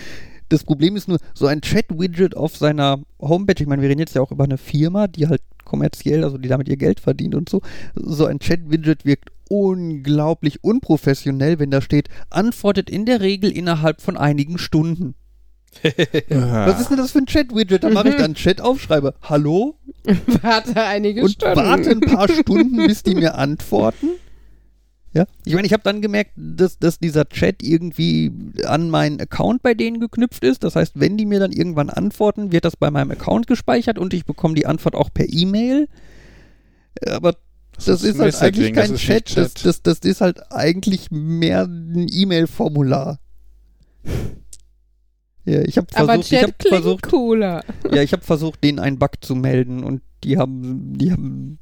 Das Problem ist nur, so ein Chat-Widget auf seiner Homepage, ich meine, wir reden jetzt ja auch über eine Firma, die halt kommerziell, also die damit ihr Geld verdient und so, so ein Chat-Widget wirkt unglaublich unprofessionell, wenn da steht, antwortet in der Regel innerhalb von einigen Stunden. Was ist denn das für ein Chat-Widget? Da mache ich dann einen Chat auf, schreibe Hallo Warte einige und Stunden. warte ein paar Stunden, bis die mir antworten. Ja, ich meine, ich habe dann gemerkt, dass, dass dieser Chat irgendwie an meinen Account bei denen geknüpft ist. Das heißt, wenn die mir dann irgendwann antworten, wird das bei meinem Account gespeichert und ich bekomme die Antwort auch per E-Mail. Aber das, ist, halt eigentlich kein Chat, Das, das, das ist halt eigentlich mehr ein E-Mail-Formular. Ja, ich habe Aber versucht, ich Chat habe klingt versucht, cooler. ja, ich habe versucht, denen einen Bug zu melden und die haben, die haben,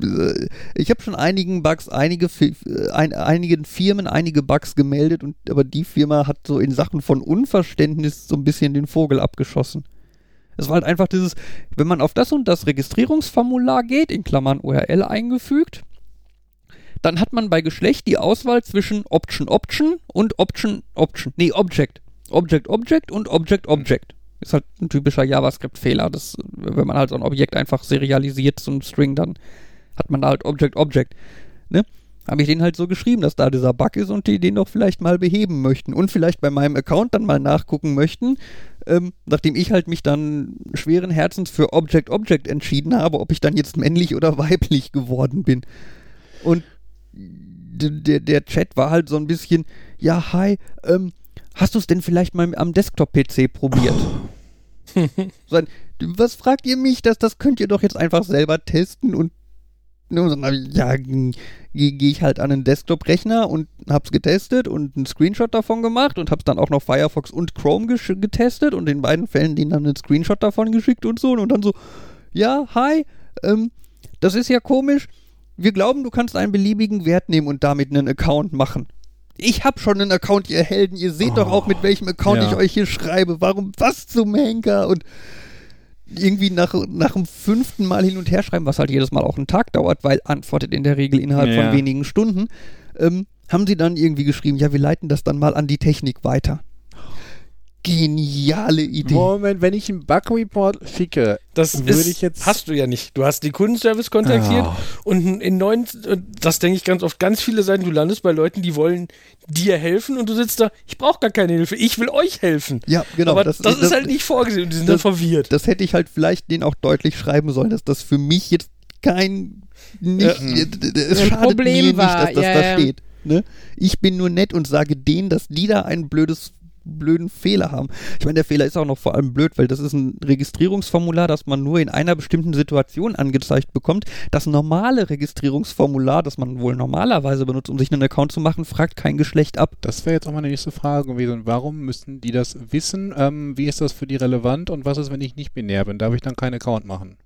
äh, ich habe schon einigen Bugs, einige, äh, ein, einigen Firmen einige Bugs gemeldet und aber die Firma hat so in Sachen von Unverständnis so ein bisschen den Vogel abgeschossen. Es war halt einfach dieses, wenn man auf das und das Registrierungsformular geht, in Klammern URL eingefügt, dann hat man bei Geschlecht die Auswahl zwischen Option Option und Option Option. Nee, Object. Object Object und Object Object. Ist halt ein typischer JavaScript-Fehler. Wenn man halt so ein Objekt einfach serialisiert, so ein String, dann hat man da halt Object Object. Ne? Habe ich denen halt so geschrieben, dass da dieser Bug ist und die den doch vielleicht mal beheben möchten und vielleicht bei meinem Account dann mal nachgucken möchten, ähm, nachdem ich halt mich dann schweren Herzens für Object Object entschieden habe, ob ich dann jetzt männlich oder weiblich geworden bin. Und der, der Chat war halt so ein bisschen, ja, hi, ähm, hast du es denn vielleicht mal am Desktop-PC probiert? so ein, was fragt ihr mich? Das, das könnt ihr doch jetzt einfach selber testen und ne, und dann hab ich, ja, gehe geh ich halt an einen Desktop-Rechner und hab's getestet und einen Screenshot davon gemacht und hab's dann auch noch Firefox und Chrome getestet und in beiden Fällen denen dann einen Screenshot davon geschickt und so und dann so, ja, hi, ähm, das ist ja komisch. Wir glauben, du kannst einen beliebigen Wert nehmen und damit einen Account machen. Ich hab schon einen Account, ihr Helden. Ihr seht doch auch, mit welchem Account ja. ich euch hier schreibe. Warum, was zum Henker? Und irgendwie nach, nach dem fünften Mal hin und her schreiben, was halt jedes Mal auch einen Tag dauert, weil antwortet in der Regel innerhalb Ja. von wenigen Stunden, ähm, haben sie dann irgendwie geschrieben, ja, wir leiten das dann mal an die Technik weiter. Geniale Idee. Moment, wenn ich einen Bug-Report schicke, Das Würde ich jetzt- hast du ja nicht. Du hast die Kundenservice kontaktiert Ah. und in neun, das denke ich ganz oft, ganz viele Seiten, du landest bei Leuten, die wollen dir helfen und du sitzt da, ich brauche gar keine Hilfe, ich will euch helfen. Ja, genau. Aber das, ist halt nicht vorgesehen und die sind dann das- verwirrt. das hätte ich halt vielleicht denen auch deutlich schreiben sollen, dass das für mich jetzt kein nicht, Ja. äh, schadet Problem mir nicht, war, dass das ja, da ja. steht. Ne? Ich bin nur nett und sage denen, dass die da ein blödes blöden Fehler haben. Ich meine, der Fehler ist auch noch vor allem blöd, weil das ist ein Registrierungsformular, das man nur in einer bestimmten Situation angezeigt bekommt. Das normale Registrierungsformular, das man wohl normalerweise benutzt, um sich einen Account zu machen, fragt kein Geschlecht ab. das wäre jetzt auch meine nächste Frage gewesen. Warum müssen die das wissen? Ähm, wie ist das für die relevant? Und was ist, wenn ich nicht binär bin? Darf ich dann keinen Account machen?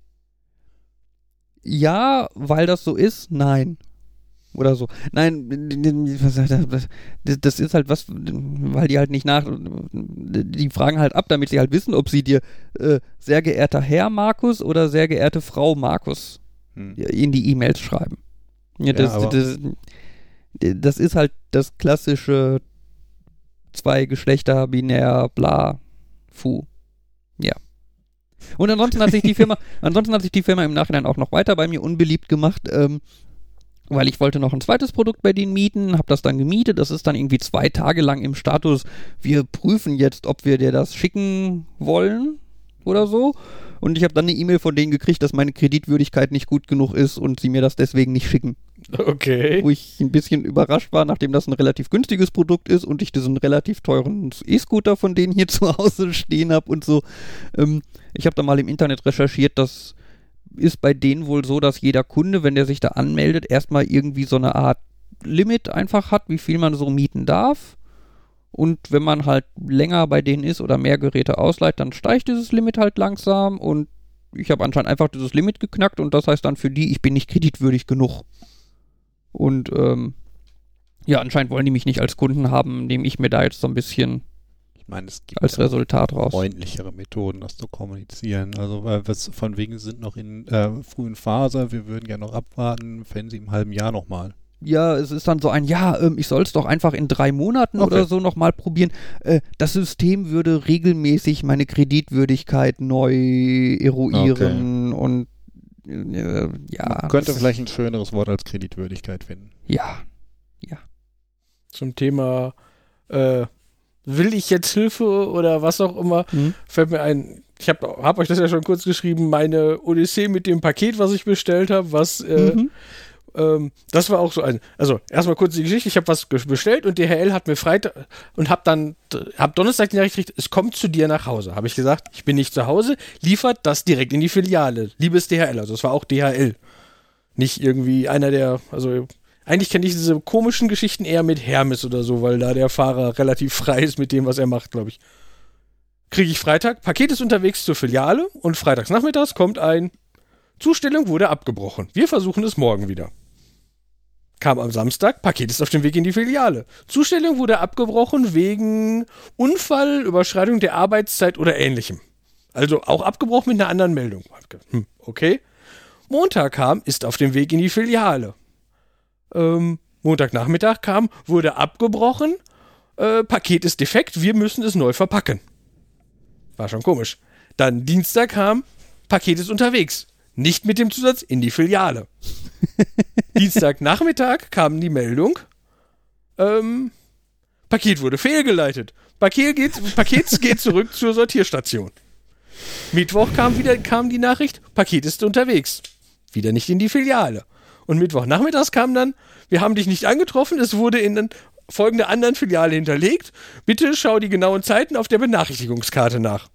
Ja, weil das so ist, nein. Oder so. Nein, das- ist halt was, weil die halt nicht nach, die fragen halt ab, damit sie halt wissen, ob sie dir äh, sehr geehrter Herr Markus oder sehr geehrte Frau Markus Hm. in die E-Mails schreiben. Ja, Ja, das, aber- das, das ist halt das klassische zwei Geschlechter, binär, bla, fu. Ja. Und ansonsten hat sich die Firma, ansonsten hat sich die Firma im Nachhinein auch noch weiter bei mir unbeliebt gemacht, ähm, weil ich wollte noch ein zweites Produkt bei denen mieten, habe das dann gemietet. Das ist dann irgendwie zwei Tage lang im Status. Wir prüfen jetzt, ob wir dir das schicken wollen oder so. Und ich habe dann eine E-Mail von denen gekriegt, dass meine Kreditwürdigkeit nicht gut genug ist und sie mir das deswegen nicht schicken. Okay. Wo ich ein bisschen überrascht war, nachdem das ein relativ günstiges Produkt ist und ich diesen relativ teuren E-Scooter von denen hier zu Hause stehen habe und so. Ähm, ich habe da mal im Internet recherchiert, das ist bei denen wohl so, dass jeder Kunde, wenn der sich da anmeldet, erstmal irgendwie so eine Art Limit einfach hat, wie viel man so mieten darf. Und wenn man halt länger bei denen ist oder mehr Geräte ausleiht, dann steigt dieses Limit halt langsam. Und ich habe anscheinend einfach dieses Limit geknackt und das heißt dann für die, ich bin nicht kreditwürdig genug. Und ähm, Ja, anscheinend wollen die mich nicht als Kunden haben, nehme ich mir da jetzt so ein bisschen meine, es gibt als Resultat raus. freundlichere Methoden, das zu kommunizieren. Also, weil wir es von wegen sind noch in äh, frühen Phase, wir würden gerne noch abwarten, fänden sie im halben Jahr nochmal. Ja, es ist dann so ein, ja, ähm, ich soll es doch einfach in drei Monaten Okay. oder so nochmal probieren. Äh, das System würde regelmäßig meine Kreditwürdigkeit neu eruieren und äh, ja. Man könnte vielleicht ein schöneres Wort als Kreditwürdigkeit finden. Ja. Zum Thema, äh, will ich jetzt Hilfe oder was auch immer, Hm? fällt mir ein, ich habe hab euch das ja schon kurz geschrieben, meine Odyssee mit dem Paket, was ich bestellt habe, was, äh, Mhm. ähm, das war auch so ein, also erstmal kurz die Geschichte, ich habe was bestellt und DHL hat mir Freitag und habe dann, hab Donnerstag die Nachricht gekriegt, es kommt zu dir nach Hause. Habe ich gesagt, ich bin nicht zu Hause, liefert das direkt in die Filiale. Liebes DHL, also es war auch DHL. Nicht irgendwie einer der, also eigentlich kenne ich diese komischen Geschichten eher mit Hermes oder so, weil da der Fahrer relativ frei ist mit dem, was er macht, glaube ich. Kriege ich Freitag, Paket ist unterwegs zur Filiale und freitags nachmittags kommt ein Zustellung wurde abgebrochen. Wir versuchen es morgen wieder. Kam am Samstag, Paket ist auf dem Weg in die Filiale. Zustellung wurde abgebrochen wegen Unfall, Überschreitung der Arbeitszeit oder ähnlichem. Also auch abgebrochen mit einer anderen Meldung. Hm, okay. Montag kam, ist auf dem Weg in die Filiale. Ähm, Montagnachmittag kam, wurde abgebrochen. Äh, Paket ist defekt, wir müssen es neu verpacken. War schon komisch. Dann Dienstag kam, Paket ist unterwegs. Nicht mit dem Zusatz in die Filiale. Dienstagnachmittag kam die Meldung, ähm, Paket wurde fehlgeleitet. Paket geht, Paket geht zurück zur Sortierstation. Mittwoch kam wieder kam die Nachricht, Paket ist unterwegs. Wieder nicht in die Filiale. Und Mittwochnachmittags kam dann, wir haben dich nicht angetroffen, es wurde in folgender anderen Filiale hinterlegt. Bitte schau die genauen Zeiten auf der Benachrichtigungskarte nach.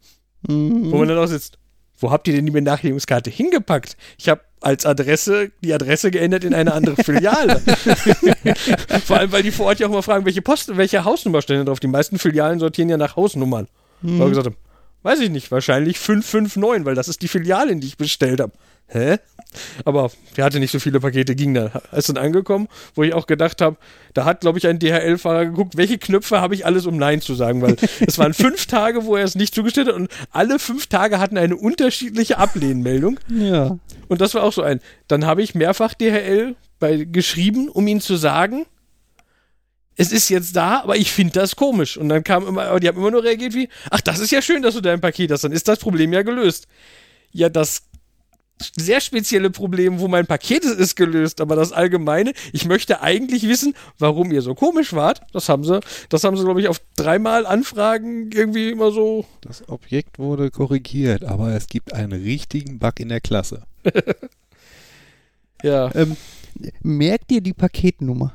Mhm. Wo man dann auch sitzt. Wo habt ihr denn die Benachrichtigungskarte hingepackt? Ich habe als Adresse die Adresse geändert in eine andere Filiale. vor allem, weil die vor Ort ja auch mal fragen, welche Post, welche Hausnummer stehen da drauf. Die meisten Filialen sortieren ja nach Hausnummern. Mhm. Ich gesagt, weiß ich nicht, wahrscheinlich 559, weil das ist die Filiale, in die ich bestellt habe. Hä? Aber wir hatten nicht so viele Pakete, ging dann. Ist dann angekommen, wo ich auch gedacht habe, da hat, glaube ich, ein DHL-Fahrer geguckt, welche Knöpfe habe ich alles, um Nein zu sagen, weil es waren fünf Tage, wo er es nicht zugestellt hat und alle fünf Tage hatten eine unterschiedliche Ablehnmeldung. Ja. Und das war auch so ein. Dann habe ich mehrfach DHL bei, geschrieben, um ihnen zu sagen, es ist jetzt da, aber ich finde das komisch. Und dann kam immer, aber die haben immer nur reagiert wie, ach, das ist ja schön, dass du dein Paket hast, dann ist das Problem ja gelöst. Ja, das sehr spezielle Problem, wo mein Paket ist, ist gelöst, aber das allgemeine, ich möchte eigentlich wissen, warum ihr so komisch wart. Das haben sie, das haben sie, glaube ich, auf dreimal Anfragen irgendwie immer so. Das Objekt wurde korrigiert, aber es gibt einen richtigen Bug in der Klasse. Ja. Ähm, merkt dir die Paketnummer.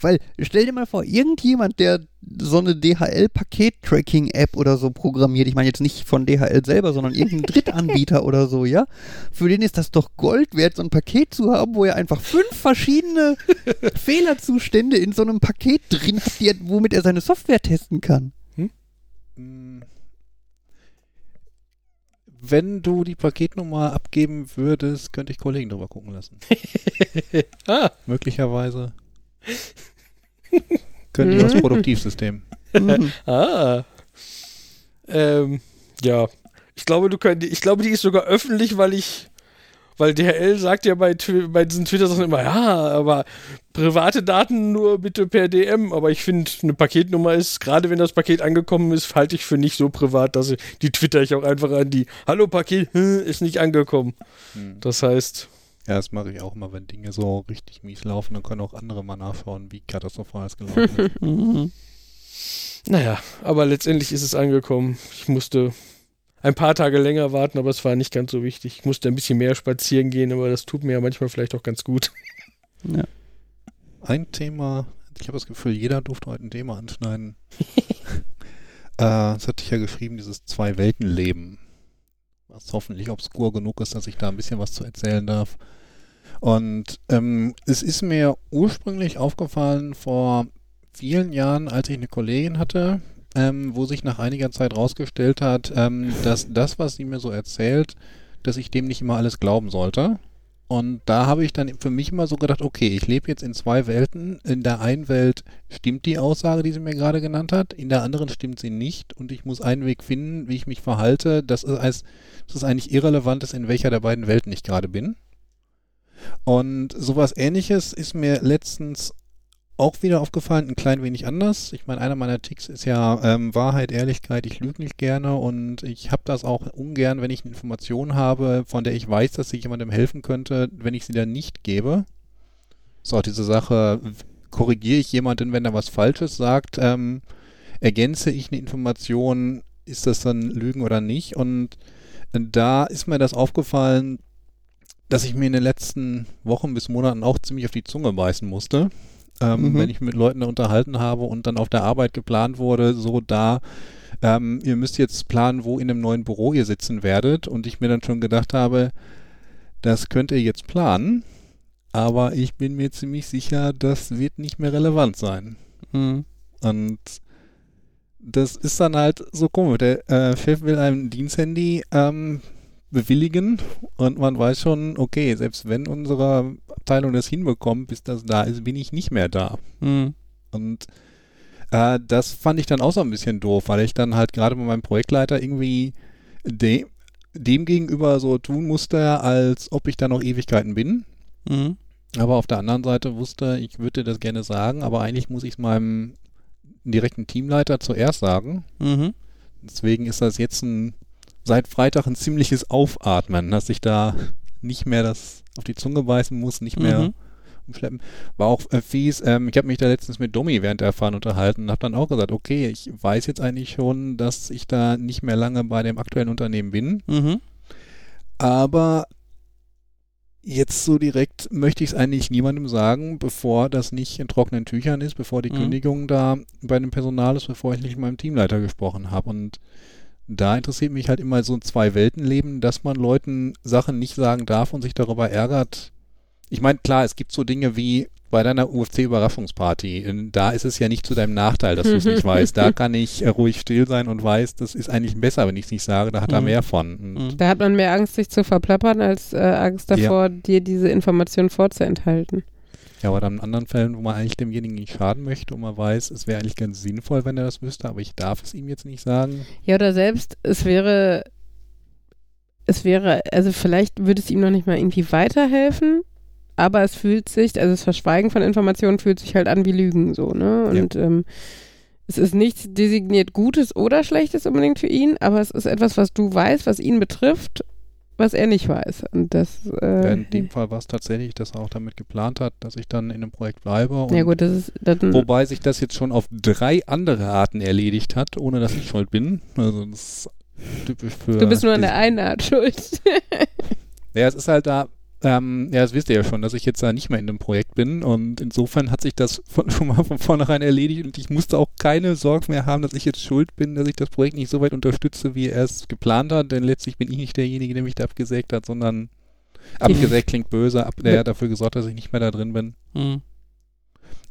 Weil, stell dir mal vor, irgendjemand, der so eine DHL-Paket-Tracking-App oder so programmiert, ich meine jetzt nicht von DHL selber, sondern irgendein Drittanbieter oder so, ja? Für den ist das doch Gold wert, so ein Paket zu haben, wo er einfach fünf verschiedene Fehlerzustände in so einem Paket drin hat, die womit er seine Software testen kann. Mm. Wenn du die Paketnummer abgeben würdest, könnte ich Kollegen drüber gucken lassen. Ah, Möglicherweise. Können die aus Mhm. Produktivsystem. Ah. Ähm, ja. Ich glaube, du könnt, ich glaube, die ist sogar öffentlich, weil ich, weil DHL sagt ja bei, bei diesen Twitter-Sachen immer, ja, aber private Daten nur bitte per DM. Aber ich finde, eine Paketnummer ist, gerade wenn das Paket angekommen ist, halte ich für nicht so privat, dass ich, die twitter ich auch einfach an die, hallo Paket, hm, ist nicht angekommen. Hm. Das heißt, Ja, das mache ich auch immer, wenn Dinge so richtig mies laufen, dann können auch andere mal nachschauen, wie katastrophal es gelaufen ist. Mhm. naja, aber letztendlich ist es angekommen. Ich musste ein paar Tage länger warten, aber es war nicht ganz so wichtig. Ich musste ein bisschen mehr spazieren gehen, aber das tut mir ja manchmal vielleicht auch ganz gut. Ja. Ein Thema, ich habe das Gefühl, jeder durfte heute ein Thema anschneiden. äh, das hatte ich ja geschrieben, dieses Zwei-Welten-Leben. Was hoffentlich obskur genug ist, dass ich da ein bisschen was zu erzählen darf. Und ähm, es ist mir ursprünglich aufgefallen vor vielen Jahren, als ich eine Kollegin hatte, ähm, wo sich nach einiger Zeit rausgestellt hat, ähm, dass das, was sie mir so erzählt, dass ich dem nicht immer alles glauben sollte. Und da habe ich dann für mich immer so gedacht, okay, ich lebe jetzt in zwei Welten. In der einen Welt stimmt die Aussage, die sie mir gerade genannt hat, in der anderen stimmt sie nicht und ich muss einen Weg finden, wie ich mich verhalte, dass es, dass es eigentlich irrelevant ist, in welcher der beiden Welten ich gerade bin. Und sowas ähnliches ist mir letztens auch wieder aufgefallen, ein klein wenig anders. Ich meine, einer meiner Ticks ist ja ähm, Wahrheit, Ehrlichkeit, ich lüge nicht gerne und ich habe das auch ungern, wenn ich eine Information habe, von der ich weiß, dass sie jemandem helfen könnte, wenn ich sie dann nicht gebe. So, diese Sache, korrigiere ich jemanden, wenn er was Falsches sagt, ähm, ergänze ich eine Information, ist das dann Lügen oder nicht? Und da ist mir das aufgefallen, dass ich mir in den letzten Wochen bis Monaten auch ziemlich auf die Zunge beißen musste ähm, mhm. wenn ich mit Leuten unterhalten habe und dann auf der Arbeit geplant wurde, so da, ähm, ihr müsst jetzt planen, wo in einem neuen Büro ihr sitzen werdet und ich mir dann schon gedacht habe, das könnt ihr jetzt planen, aber ich bin mir ziemlich sicher, das wird nicht mehr relevant sein. Mhm. Und das ist dann halt so komisch. Der äh, Chef will einem Diensthandy ähm, bewilligen und man weiß schon, okay, selbst wenn unsere Abteilung das hinbekommt, bis das da ist, bin ich nicht mehr da. Mhm. Und äh, das fand ich dann auch so ein bisschen doof, weil ich dann halt gerade bei meinem Projektleiter irgendwie de dem gegenüber so tun musste, als ob ich da noch Ewigkeiten bin. Mhm. Aber auf der anderen Seite wusste, ich würde das gerne sagen, aber eigentlich muss ich es meinem direkten Teamleiter zuerst sagen. Mhm. Deswegen ist das jetzt ein seit Freitag ein ziemliches Aufatmen, dass ich da nicht mehr das auf die Zunge beißen muss, nicht mehr mhm. umschleppen. War auch äh, fies. Ähm, ich habe mich da letztens mit Domi während der Erfahrung unterhalten und habe dann auch gesagt, okay, ich weiß jetzt eigentlich schon, dass ich da nicht mehr lange bei dem aktuellen Unternehmen bin. Mhm. Aber jetzt so direkt möchte ich es eigentlich niemandem sagen, bevor das nicht in trockenen Tüchern ist, bevor die mhm. Kündigung da bei dem Personal ist, bevor ich nicht mit meinem Teamleiter gesprochen habe. Und da interessiert mich halt immer so ein Zwei-Welten-Leben, dass man Leuten Sachen nicht sagen darf und sich darüber ärgert. Ich meine, klar, es gibt so Dinge wie bei deiner UFC-Überraschungsparty. Da ist es ja nicht zu deinem Nachteil, dass du es nicht weißt. Da kann ich ruhig still sein und weiß, das ist eigentlich besser, wenn ich es nicht sage. Da hat er mhm. mehr von. Und mhm. da hat man mehr Angst, sich zu verplappern, als äh, Angst davor, ja. dir diese Information vorzuenthalten. Ja, aber dann in anderen Fällen, wo man eigentlich demjenigen nicht schaden möchte und man weiß, es wäre eigentlich ganz sinnvoll, wenn er das wüsste, aber ich darf es ihm jetzt nicht sagen. Ja, oder selbst, es wäre, es wäre, also vielleicht würde es ihm noch nicht mal irgendwie weiterhelfen, aber es fühlt sich, also das Verschweigen von Informationen fühlt sich halt an wie Lügen, so, ne? Und ja. ähm, es ist nichts designiert Gutes oder Schlechtes unbedingt für ihn, aber es ist etwas, was du weißt, was ihn betrifft was er nicht weiß. Und das, äh, in dem Fall war es tatsächlich, dass er auch damit geplant hat, dass ich dann in einem Projekt bleibe. ja gut, das ist dann wobei sich das jetzt schon auf drei andere Arten erledigt hat, ohne dass ich schuld bin. Also das ist typisch für. Du bist nur an der einen Art schuld. ja, es ist halt da ähm, ja, das wisst ihr ja schon, dass ich jetzt da nicht mehr in dem Projekt bin und insofern hat sich das von, schon mal von vornherein erledigt und ich musste auch keine Sorge mehr haben, dass ich jetzt schuld bin, dass ich das Projekt nicht so weit unterstütze, wie er es geplant hat, denn letztlich bin ich nicht derjenige, der mich da abgesägt hat, sondern abgesägt klingt böse, ab, der hat dafür gesorgt, dass ich nicht mehr da drin bin. Mhm.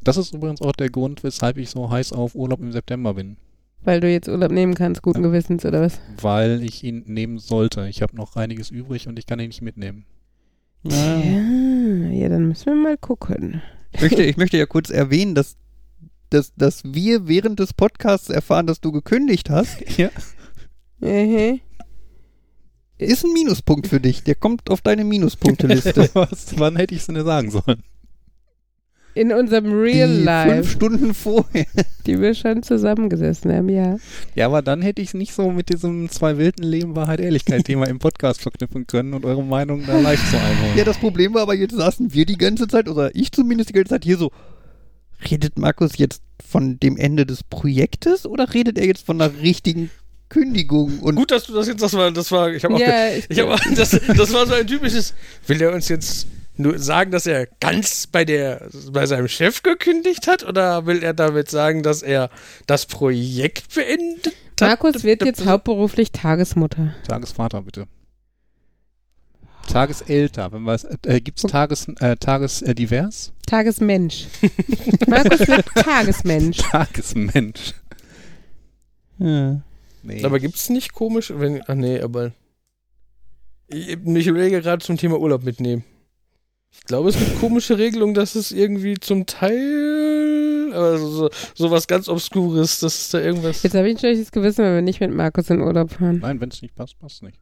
Das ist übrigens auch der Grund, weshalb ich so heiß auf Urlaub im September bin. Weil du jetzt Urlaub nehmen kannst, guten ja. Gewissens, oder was? Weil ich ihn nehmen sollte. Ich habe noch einiges übrig und ich kann ihn nicht mitnehmen. Ja. ja, dann müssen wir mal gucken. Ich möchte, ich möchte ja kurz erwähnen, dass, dass, dass wir während des Podcasts erfahren, dass du gekündigt hast. Ja. Mhm. Ist ein Minuspunkt für dich. Der kommt auf deine Minuspunkteliste. Was? Wann hätte ich es denn sagen sollen? In unserem Real die Life. Fünf Stunden vorher. Die wir schon zusammengesessen haben, ja. Ja, aber dann hätte ich es nicht so mit diesem zwei wilden Leben Wahrheit Ehrlichkeit Thema im Podcast verknüpfen können und eure Meinung da leicht zu einholen. Ja, das Problem war aber, jetzt saßen wir die ganze Zeit, oder ich zumindest die ganze Zeit hier so, redet Markus jetzt von dem Ende des Projektes oder redet er jetzt von einer richtigen Kündigung und gut, dass du das jetzt das war das war ich habe auch ja, ich, ich hab, das, das war so ein typisches will er uns jetzt nur sagen, dass er ganz bei der bei seinem Chef gekündigt hat oder will er damit sagen, dass er das Projekt beendet hat? Markus wird jetzt hauptberuflich Tagesmutter. Tagesvater, bitte. Tagesälter, wenn was äh, gibt's Tages äh, Tages äh? Tagesmensch. Markus wird Tagesmensch. Tagesmensch. Ja. Nee. Aber gibt's nicht komisch, wenn ach nee, aber ich, ich überlege gerade zum Thema Urlaub mitnehmen. Ich glaube, es gibt komische Regelungen, dass es irgendwie zum Teil, also so, so was ganz Obskures, dass es da irgendwas. Jetzt habe ich ein schlechtes Gewissen, wenn wir nicht mit Markus in Urlaub fahren. Nein, wenn es nicht passt, passt nicht.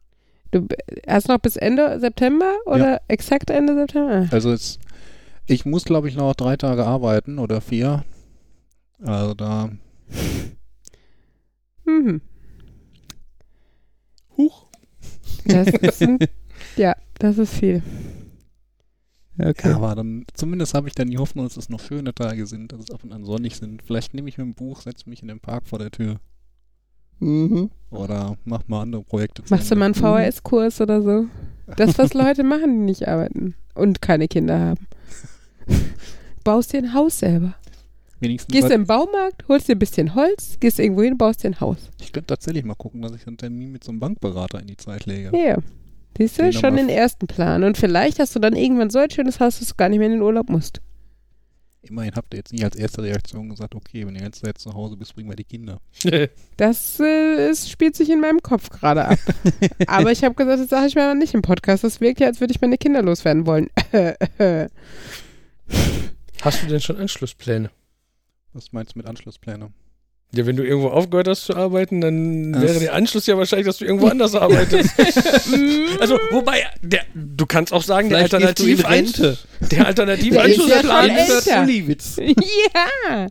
Du hast noch bis Ende September oder exakt Ende September? Ah. Also es, ich muss, glaube ich, noch drei Tage arbeiten oder vier. Also da, Mhm. Huch. Das ist ein, ja, das ist viel. Okay. ja, aber dann, zumindest habe ich dann die Hoffnung, dass es noch schöne Tage sind, dass es ab und an sonnig sind. Vielleicht nehme ich mir ein Buch, setze mich in den Park vor der Tür Mhm. oder mach mal andere Projekte. Machst du mal einen VHS-Kurs oder so? Das, was Leute machen, die nicht arbeiten und keine Kinder haben. Baust dir ein Haus selber. Wenigstens Gehst was- im Baumarkt, holst dir ein bisschen Holz, gehst irgendwo hin, baust dir ein Haus. Ich könnte tatsächlich mal gucken, dass ich einen Termin mit so einem Bankberater in die Zeit lege. Ja. Siehst du, schon den ersten Plan. Und vielleicht hast du dann irgendwann so ein schönes Haus, dass du gar nicht mehr in den Urlaub musst. Immerhin habt ihr jetzt nicht als erste Reaktion gesagt, okay, wenn ihr jetzt, jetzt zu Hause bist, bringen wir die Kinder. Das äh, ist, spielt sich in meinem Kopf gerade ab. Aber ich habe gesagt, das sage ich mir nicht im Podcast. Das wirkt ja, als würde ich meine Kinder loswerden wollen. Hast du denn schon Anschlusspläne? Was meinst du mit Anschlusspläne? Ja, wenn du irgendwo aufgehört hast zu arbeiten, dann Das- wäre der Anschluss ja wahrscheinlich, dass du irgendwo anders arbeitest. also, wobei, der, du kannst auch sagen, der Vielleicht in Alternativ Rente. der Alternativ Der ist ja schon ja.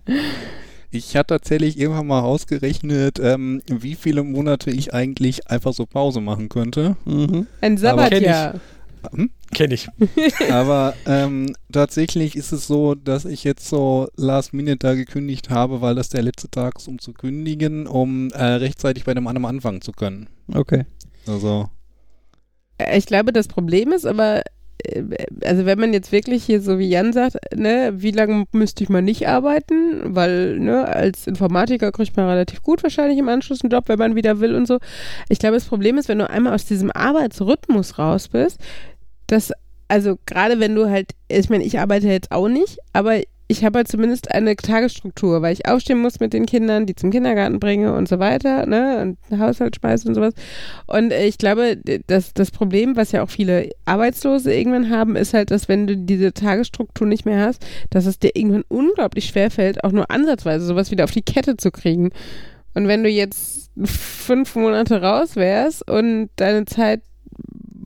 Ich hatte tatsächlich irgendwann mal ausgerechnet, ähm, wie viele Monate ich eigentlich einfach so Pause machen könnte. Mhm. Ein Sabbatjahr. Hm? Kenne ich. Aber ähm, tatsächlich ist es so, dass ich jetzt so Last Minute da gekündigt habe, weil das der letzte Tag ist, um zu kündigen, um äh, rechtzeitig bei dem anderen anfangen zu können. Okay. Also, Äh, Ich glaube, das Problem ist aber, äh, also wenn man jetzt wirklich hier so wie Jan sagt, ne, wie lange müsste ich mal nicht arbeiten? Weil, ne, als Informatiker kriegt man relativ gut wahrscheinlich im Anschluss einen Job, wenn man wieder will und so. Ich glaube, das Problem ist, wenn du einmal aus diesem Arbeitsrhythmus raus bist, dass, also gerade wenn du halt, ich meine, ich arbeite jetzt auch nicht, aber ich habe halt zumindest eine Tagesstruktur, weil ich aufstehen muss mit den Kindern, die zum Kindergarten bringe und so weiter, ne, und Haushalt schmeiße und sowas. Und ich glaube, d- das, das Problem, was ja auch viele Arbeitslose irgendwann haben, ist halt, dass wenn du diese Tagesstruktur nicht mehr hast, dass es dir irgendwann unglaublich schwer fällt, auch nur ansatzweise sowas wieder auf die Kette zu kriegen. Und wenn du jetzt fünf Monate raus wärst und deine Zeit,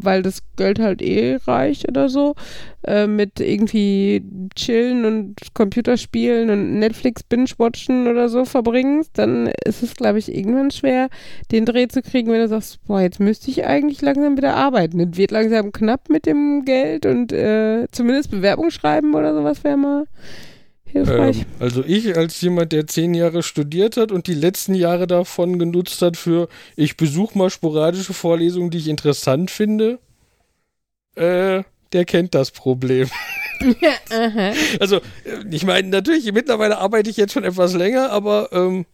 weil das Geld halt eh reicht oder so, äh, mit irgendwie chillen und Computerspielen und Netflix binge-watchen oder so verbringst, dann ist es, glaube ich, irgendwann schwer, den Dreh zu kriegen, wenn du sagst, boah, jetzt müsste ich eigentlich langsam wieder arbeiten. Es wird langsam knapp mit dem Geld und äh, zumindest Bewerbung schreiben oder sowas wäre mal hilfreich. Ähm, also ich als jemand, der zehn Jahre studiert hat und die letzten Jahre davon genutzt hat für, ich besuche mal sporadische Vorlesungen, die ich interessant finde, äh, der kennt das Problem. Also, äh, ich meine, natürlich, mittlerweile arbeite ich jetzt schon etwas länger, aber ähm,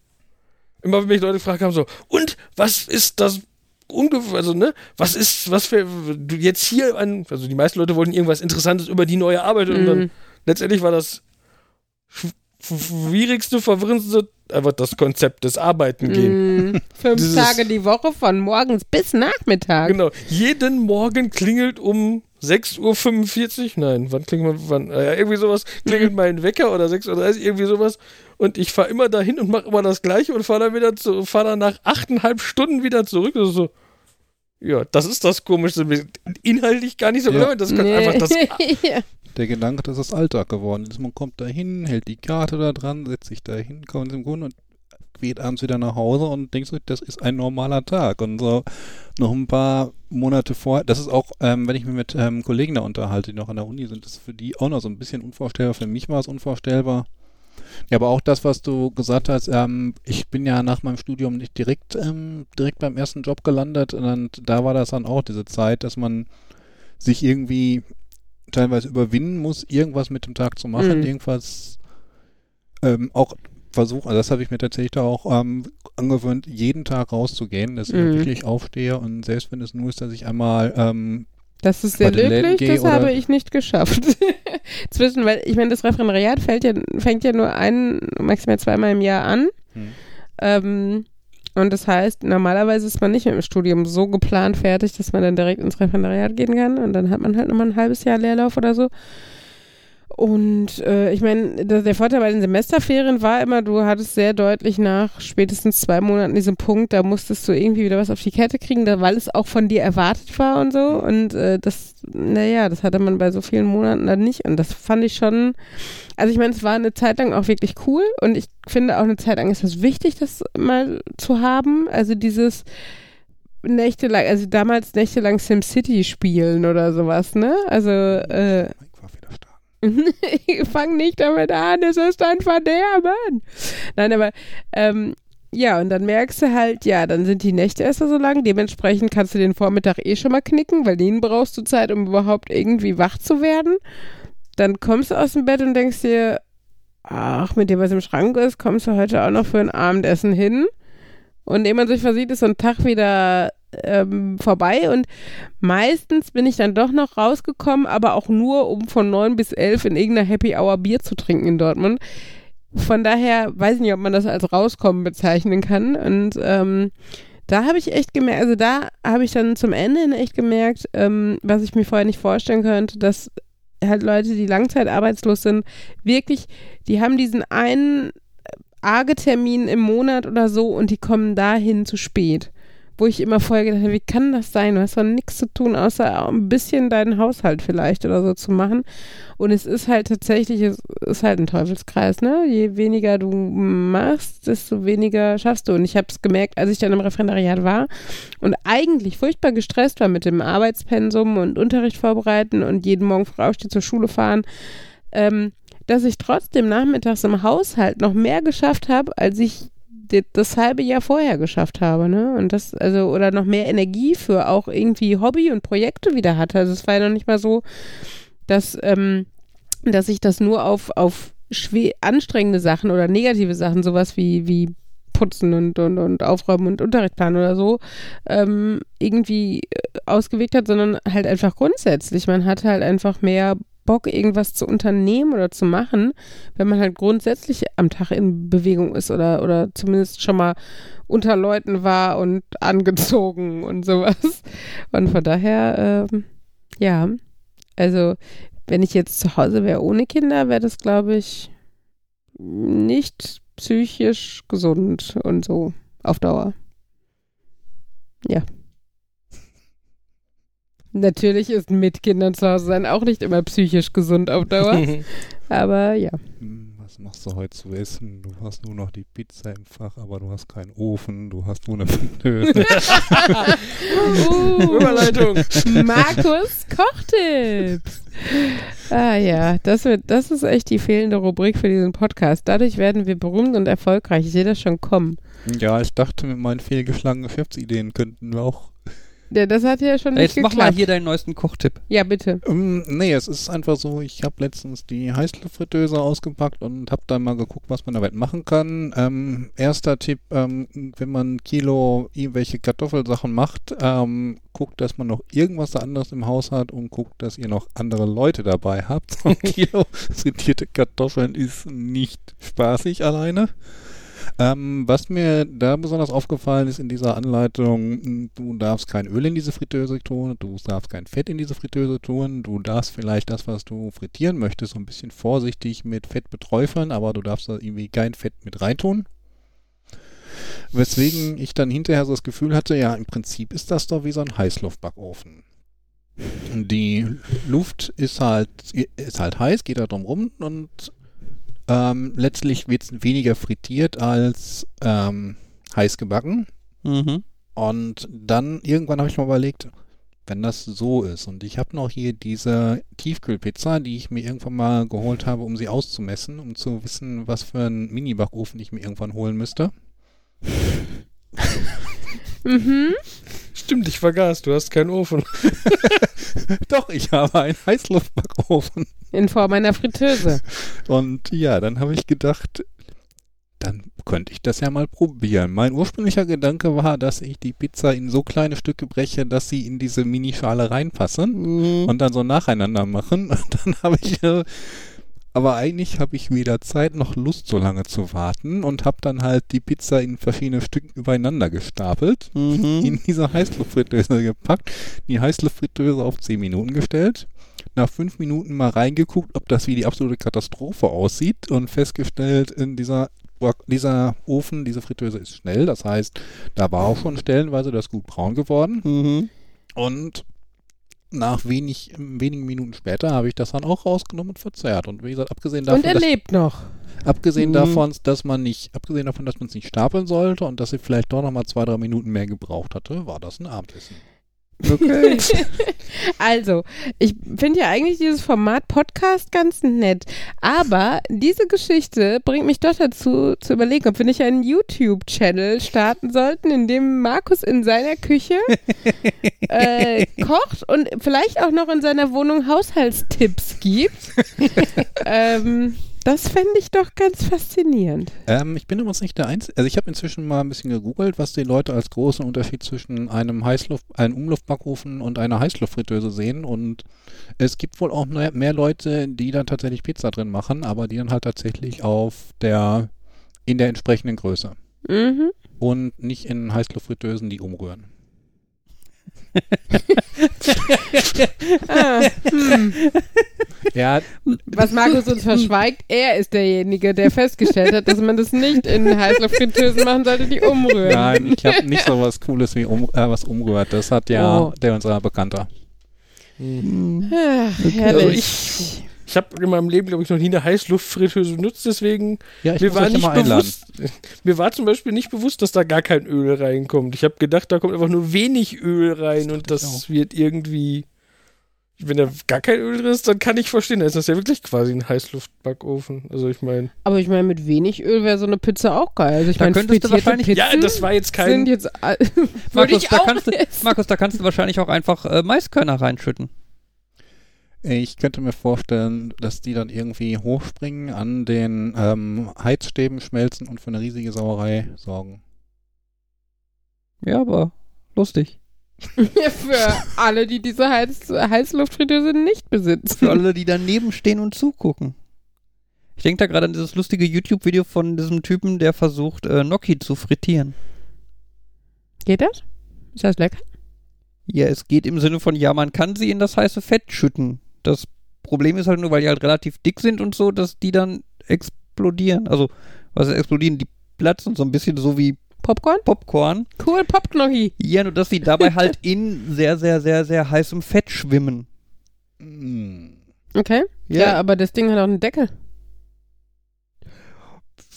immer wenn mich Leute gefragt haben, so, und was ist das ungefähr, also, ne, was ist, was für, du jetzt hier an, also die meisten Leute wollten irgendwas Interessantes über die neue Arbeit und dann Mhm. letztendlich war das schwierigste, verwirrendste einfach das Konzept des Arbeiten gehen. Mm, Fünf Dieses- Tage die Woche von morgens bis Nachmittag. Genau. Jeden Morgen klingelt um 6.45 Uhr, nein, wann klingelt man, wann, äh, ja, irgendwie sowas, klingelt mein Wecker oder 6.30 Uhr, irgendwie sowas. Und ich fahre immer dahin und mache immer das Gleiche und fahre dann wieder zu, fahre dann nach achteinhalb Stunden wieder zurück. Das ist so, ja, das ist das Komischste. Inhaltlich gar nicht so Ja. relevant. Das kann Nee. einfach das. ja. Der Gedanke, dass es Alltag geworden ist. Man kommt da hin, hält die Karte da dran, setzt sich da hin, kommt im Grunde und geht abends wieder nach Hause und denkt so, das ist ein normaler Tag. Und so noch ein paar Monate vorher, das ist auch, ähm, wenn ich mich mit ähm, Kollegen da unterhalte, die noch an der Uni sind, das ist für die auch noch so ein bisschen unvorstellbar. Für mich war es unvorstellbar. Ja, aber auch das, was du gesagt hast, ähm, ich bin ja nach meinem Studium nicht direkt, ähm, direkt beim ersten Job gelandet und da war das dann auch diese Zeit, dass man sich irgendwie teilweise überwinden muss, irgendwas mit dem Tag zu machen, Mhm. irgendwas ähm, auch versuchen, also das habe ich mir tatsächlich da auch ähm, angewöhnt, jeden Tag rauszugehen, dass ich Mhm. wirklich aufstehe und selbst wenn es nur ist, dass ich einmal ähm, Das ist sehr löblich, das habe ich nicht geschafft. Zwischen, weil ich meine, das Referendariat fällt ja, fängt ja nur ein, maximal zweimal im Jahr an. Hm. Ähm, Und das heißt, normalerweise ist man nicht mit dem Studium so geplant fertig, dass man dann direkt ins Referendariat gehen kann. Und dann hat man halt nochmal ein halbes Jahr Leerlauf oder so. Und äh, ich meine, der Vorteil bei den Semesterferien war immer, du hattest sehr deutlich nach spätestens zwei Monaten diesen Punkt, da musstest du irgendwie wieder was auf die Kette kriegen, da, weil es auch von dir erwartet war und so. Und äh, das, naja, das hatte man bei so vielen Monaten dann nicht. Und das fand ich schon, also ich meine, es war eine Zeit lang auch wirklich cool und ich finde auch eine Zeit lang ist es wichtig, das mal zu haben. Also dieses nächtelang, also damals nächtelang SimCity spielen oder sowas, ne? Also, äh, Fang nicht damit an, es ist ein Verderben. Nein, aber ähm, ja, und dann merkst du halt, ja, dann sind die Nächte erst so lang. Dementsprechend kannst du den Vormittag eh schon mal knicken, weil den brauchst du Zeit, um überhaupt irgendwie wach zu werden. Dann kommst du aus dem Bett und denkst dir, ach, mit dem, was im Schrank ist, kommst du heute auch noch für ein Abendessen hin. Und ehe man sich versieht, ist so ein Tag wieder ähm, vorbei und meistens bin ich dann doch noch rausgekommen, aber auch nur, um von neun bis elf in irgendeiner Happy Hour Bier zu trinken in Dortmund. Von daher weiß ich nicht, ob man das als rauskommen bezeichnen kann. Und ähm, da habe ich echt gemerkt, also da habe ich dann zum Ende hin echt gemerkt, ähm, was ich mir vorher nicht vorstellen könnte, dass halt Leute, die langzeitarbeitslos sind, wirklich, die haben diesen einen Argetermin im Monat oder so und die kommen dahin zu spät wo ich immer vorher gedacht habe, wie kann das sein? Du hast doch nichts zu tun, außer ein bisschen deinen Haushalt vielleicht oder so zu machen. Und es ist halt tatsächlich, es ist halt ein Teufelskreis, ne? Je weniger du machst, desto weniger schaffst du. Und ich habe es gemerkt, als ich dann im Referendariat war und eigentlich furchtbar gestresst war mit dem Arbeitspensum und Unterricht vorbereiten und jeden Morgen früh aufstehen zur Schule fahren, ähm, dass ich trotzdem nachmittags im Haushalt noch mehr geschafft habe, als ich das halbe Jahr vorher geschafft habe, ne? Und das, also, oder noch mehr Energie für auch irgendwie Hobby und Projekte wieder hatte. Also es war ja noch nicht mal so, dass, ähm, dass ich das nur auf, auf schwer, anstrengende Sachen oder negative Sachen, sowas wie, wie Putzen und, und, und Aufräumen und Unterrichtplan oder so, ähm, irgendwie äh, ausgewirkt hat, sondern halt einfach grundsätzlich. Man hat halt einfach mehr Bock, irgendwas zu unternehmen oder zu machen, wenn man halt grundsätzlich am Tag in Bewegung ist oder, oder zumindest schon mal unter Leuten war und angezogen und sowas. Und von daher, ähm, ja, also wenn ich jetzt zu Hause wäre ohne Kinder, wäre das, glaube ich, nicht psychisch gesund und so auf Dauer. Ja. Natürlich ist mit Kindern zu Hause sein auch nicht immer psychisch gesund auf Dauer. aber ja. Was machst du heute zu essen? Du hast nur noch die Pizza im Fach, aber du hast keinen Ofen, du hast nur eine Fritteuse. Uh, Überleitung. Markus Kochtipps. Ah ja, das, wird, das ist echt die fehlende Rubrik für diesen Podcast. Dadurch werden wir berühmt und erfolgreich. Ich sehe das schon kommen. ja, ich dachte, mit meinen fehlgeschlagenen Geschäftsideen könnten wir auch. Ja, das hat ja schon nicht Jetzt mach geklappt. mal hier deinen neuesten Kochtipp. ja, bitte. Ähm, nee, es ist einfach so, ich habe letztens die Heißluftfritteuse ausgepackt und habe dann mal geguckt, was man damit machen kann. Ähm, erster Tipp, ähm, wenn man Kilo irgendwelche Kartoffelsachen macht, ähm, guckt, dass man noch irgendwas anderes im Haus hat und guckt, dass ihr noch andere Leute dabei habt. Ein Kilo frittierte Kartoffeln ist nicht spaßig alleine. Ähm, was mir da besonders aufgefallen ist in dieser Anleitung, m, du darfst kein Öl in diese Fritteuse tun, du darfst kein Fett in diese Fritteuse tun, du darfst vielleicht das, was du frittieren möchtest, so ein bisschen vorsichtig mit Fett beträufeln, aber du darfst da irgendwie kein Fett mit reintun. Weswegen ich dann hinterher so das Gefühl hatte, ja, im Prinzip ist das doch wie so ein Heißluftbackofen. Die Luft ist halt, ist halt heiß, geht da drum rum und ähm, letztlich wird es weniger frittiert als ähm, heiß gebacken. Mhm. Und dann irgendwann habe ich mal überlegt, wenn das so ist. Und ich habe noch hier diese Tiefkühlpizza, die ich mir irgendwann mal geholt habe, um sie auszumessen, um zu wissen, was für einen Mini-Backofen ich mir irgendwann holen müsste. Mhm. Stimmt, ich vergaß, du hast keinen Ofen. Doch, ich habe einen Heißluftbackofen. In Form einer Fritteuse. Und ja, dann habe ich gedacht, dann könnte ich das ja mal probieren. Mein ursprünglicher Gedanke war, dass ich die Pizza in so kleine Stücke breche, dass sie in diese Minischale reinpassen Mhm. und dann so nacheinander machen. Und dann habe ich äh, Aber eigentlich habe ich weder Zeit noch Lust, so lange zu warten und habe dann halt die Pizza in verschiedene Stücken übereinander gestapelt, Mhm. in diese Heißluftfritteuse gepackt, die Heißluftfritteuse auf 10 Minuten gestellt, nach 5 Minuten mal reingeguckt, ob das wie die absolute Katastrophe aussieht und festgestellt, in dieser, dieser Ofen, diese Fritteuse ist schnell, das heißt, da war auch schon stellenweise das gut braun geworden. Mhm. Und nach wenig, wenigen Minuten später habe ich das dann auch rausgenommen und verzehrt. Und wie gesagt, abgesehen davon, Und er dass, lebt noch. abgesehen Mhm. davon, dass man nicht, abgesehen davon, dass man es nicht stapeln sollte und dass sie vielleicht doch noch mal zwei, drei Minuten mehr gebraucht hatte, war das ein Abendessen. Okay. Also, ich finde ja eigentlich dieses Format Podcast ganz nett. Aber diese Geschichte bringt mich doch dazu, zu überlegen, ob wir nicht einen YouTube-Channel starten sollten, in dem Markus in seiner Küche äh, kocht und vielleicht auch noch in seiner Wohnung Haushaltstipps gibt. ähm, das fände ich doch ganz faszinierend. Ähm, ich bin übrigens nicht der Einzige. Also ich habe inzwischen mal ein bisschen gegoogelt, was die Leute als großen Unterschied zwischen einem Heißluft, einem Umluftbackofen und einer Heißluftfritteuse sehen. Und es gibt wohl auch mehr, Leute, die dann tatsächlich Pizza drin machen, aber die dann halt tatsächlich auf der in der entsprechenden Größe Mhm. und nicht in Heißluftfritteusen, die umrühren. Ah, hm. Ja, Was Markus uns verschweigt, er ist derjenige, der festgestellt hat, dass man das nicht in Heißluftfritteusen machen sollte, die umrühren. nein, ich habe nicht so was Cooles wie um, äh, was umrührt. Das hat ja Oh. der unser Bekannter. Mhm. Ach, herrlich. Also ich, ich habe in meinem Leben, glaube ich, noch nie eine Heißluftfritteuse benutzt, deswegen Ja, ich mir war nicht bewusst, mir war zum Beispiel nicht bewusst, dass da gar kein Öl reinkommt. Ich habe gedacht, da kommt einfach nur wenig Öl rein und das wird irgendwie, wenn da gar kein Öl drin ist, dann kann ich verstehen, dann ist das ja wirklich quasi ein Heißluftbackofen. Also ich meine, Aber ich meine, mit wenig Öl wäre so eine Pizza auch geil. Also ich Da meine, könntest du wahrscheinlich- Pizzen ja, das war jetzt sind kein, jetzt all- würde Markus, da auch kannst du. Markus, da kannst du wahrscheinlich auch einfach äh, Maiskörner reinschütten. Ich könnte mir vorstellen, dass die dann irgendwie hochspringen, an den ähm, Heizstäben schmelzen und für eine riesige Sauerei sorgen. Ja, aber lustig. Für alle, die diese Heiz Heißluftfritteuse nicht besitzen. Für alle, die daneben stehen und zugucken. Ich denke da gerade an dieses lustige YouTube-Video von diesem Typen, der versucht, äh, Gnocchi zu frittieren. Geht das? Ist das lecker? Ja, es geht im Sinne von, ja, man kann sie in das heiße Fett schütten. Das Problem ist halt nur, weil die halt relativ dick sind und so, dass die dann explodieren. Also, was heißt explodieren? Die platzen so ein bisschen so wie Popcorn? Popcorn. Cool, Popknochi. Ja, nur dass sie dabei halt in sehr, sehr, sehr, sehr heißem Fett schwimmen. Mm. Okay. Ja. aber das Ding hat auch einen Deckel.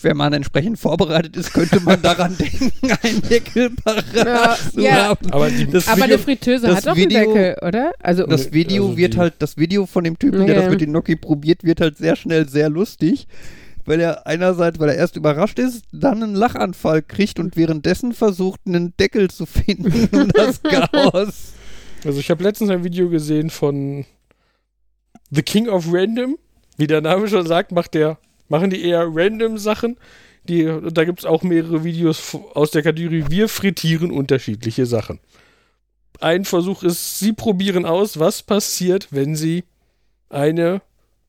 Wenn man entsprechend vorbereitet ist, könnte man daran denken, einen Deckel parat Ja, zu ja. haben. aber die, Das Aber Video, eine Fritteuse das hat doch Video- einen Deckel, oder? Also, das Video Also wird halt, das Video von dem Typen, der Ja. das mit den Gnocchi probiert, wird halt sehr schnell sehr lustig. Weil er einerseits, weil er erst überrascht ist, dann einen Lachanfall kriegt und währenddessen versucht, einen Deckel zu finden, um das Chaos. Also ich habe letztens ein Video gesehen von The King of Random. Wie der Name schon sagt, macht der, machen die eher random Sachen. Die, da gibt es auch mehrere Videos aus der Kategorie Wir frittieren unterschiedliche Sachen. Ein Versuch ist, sie probieren aus, was passiert, wenn sie eine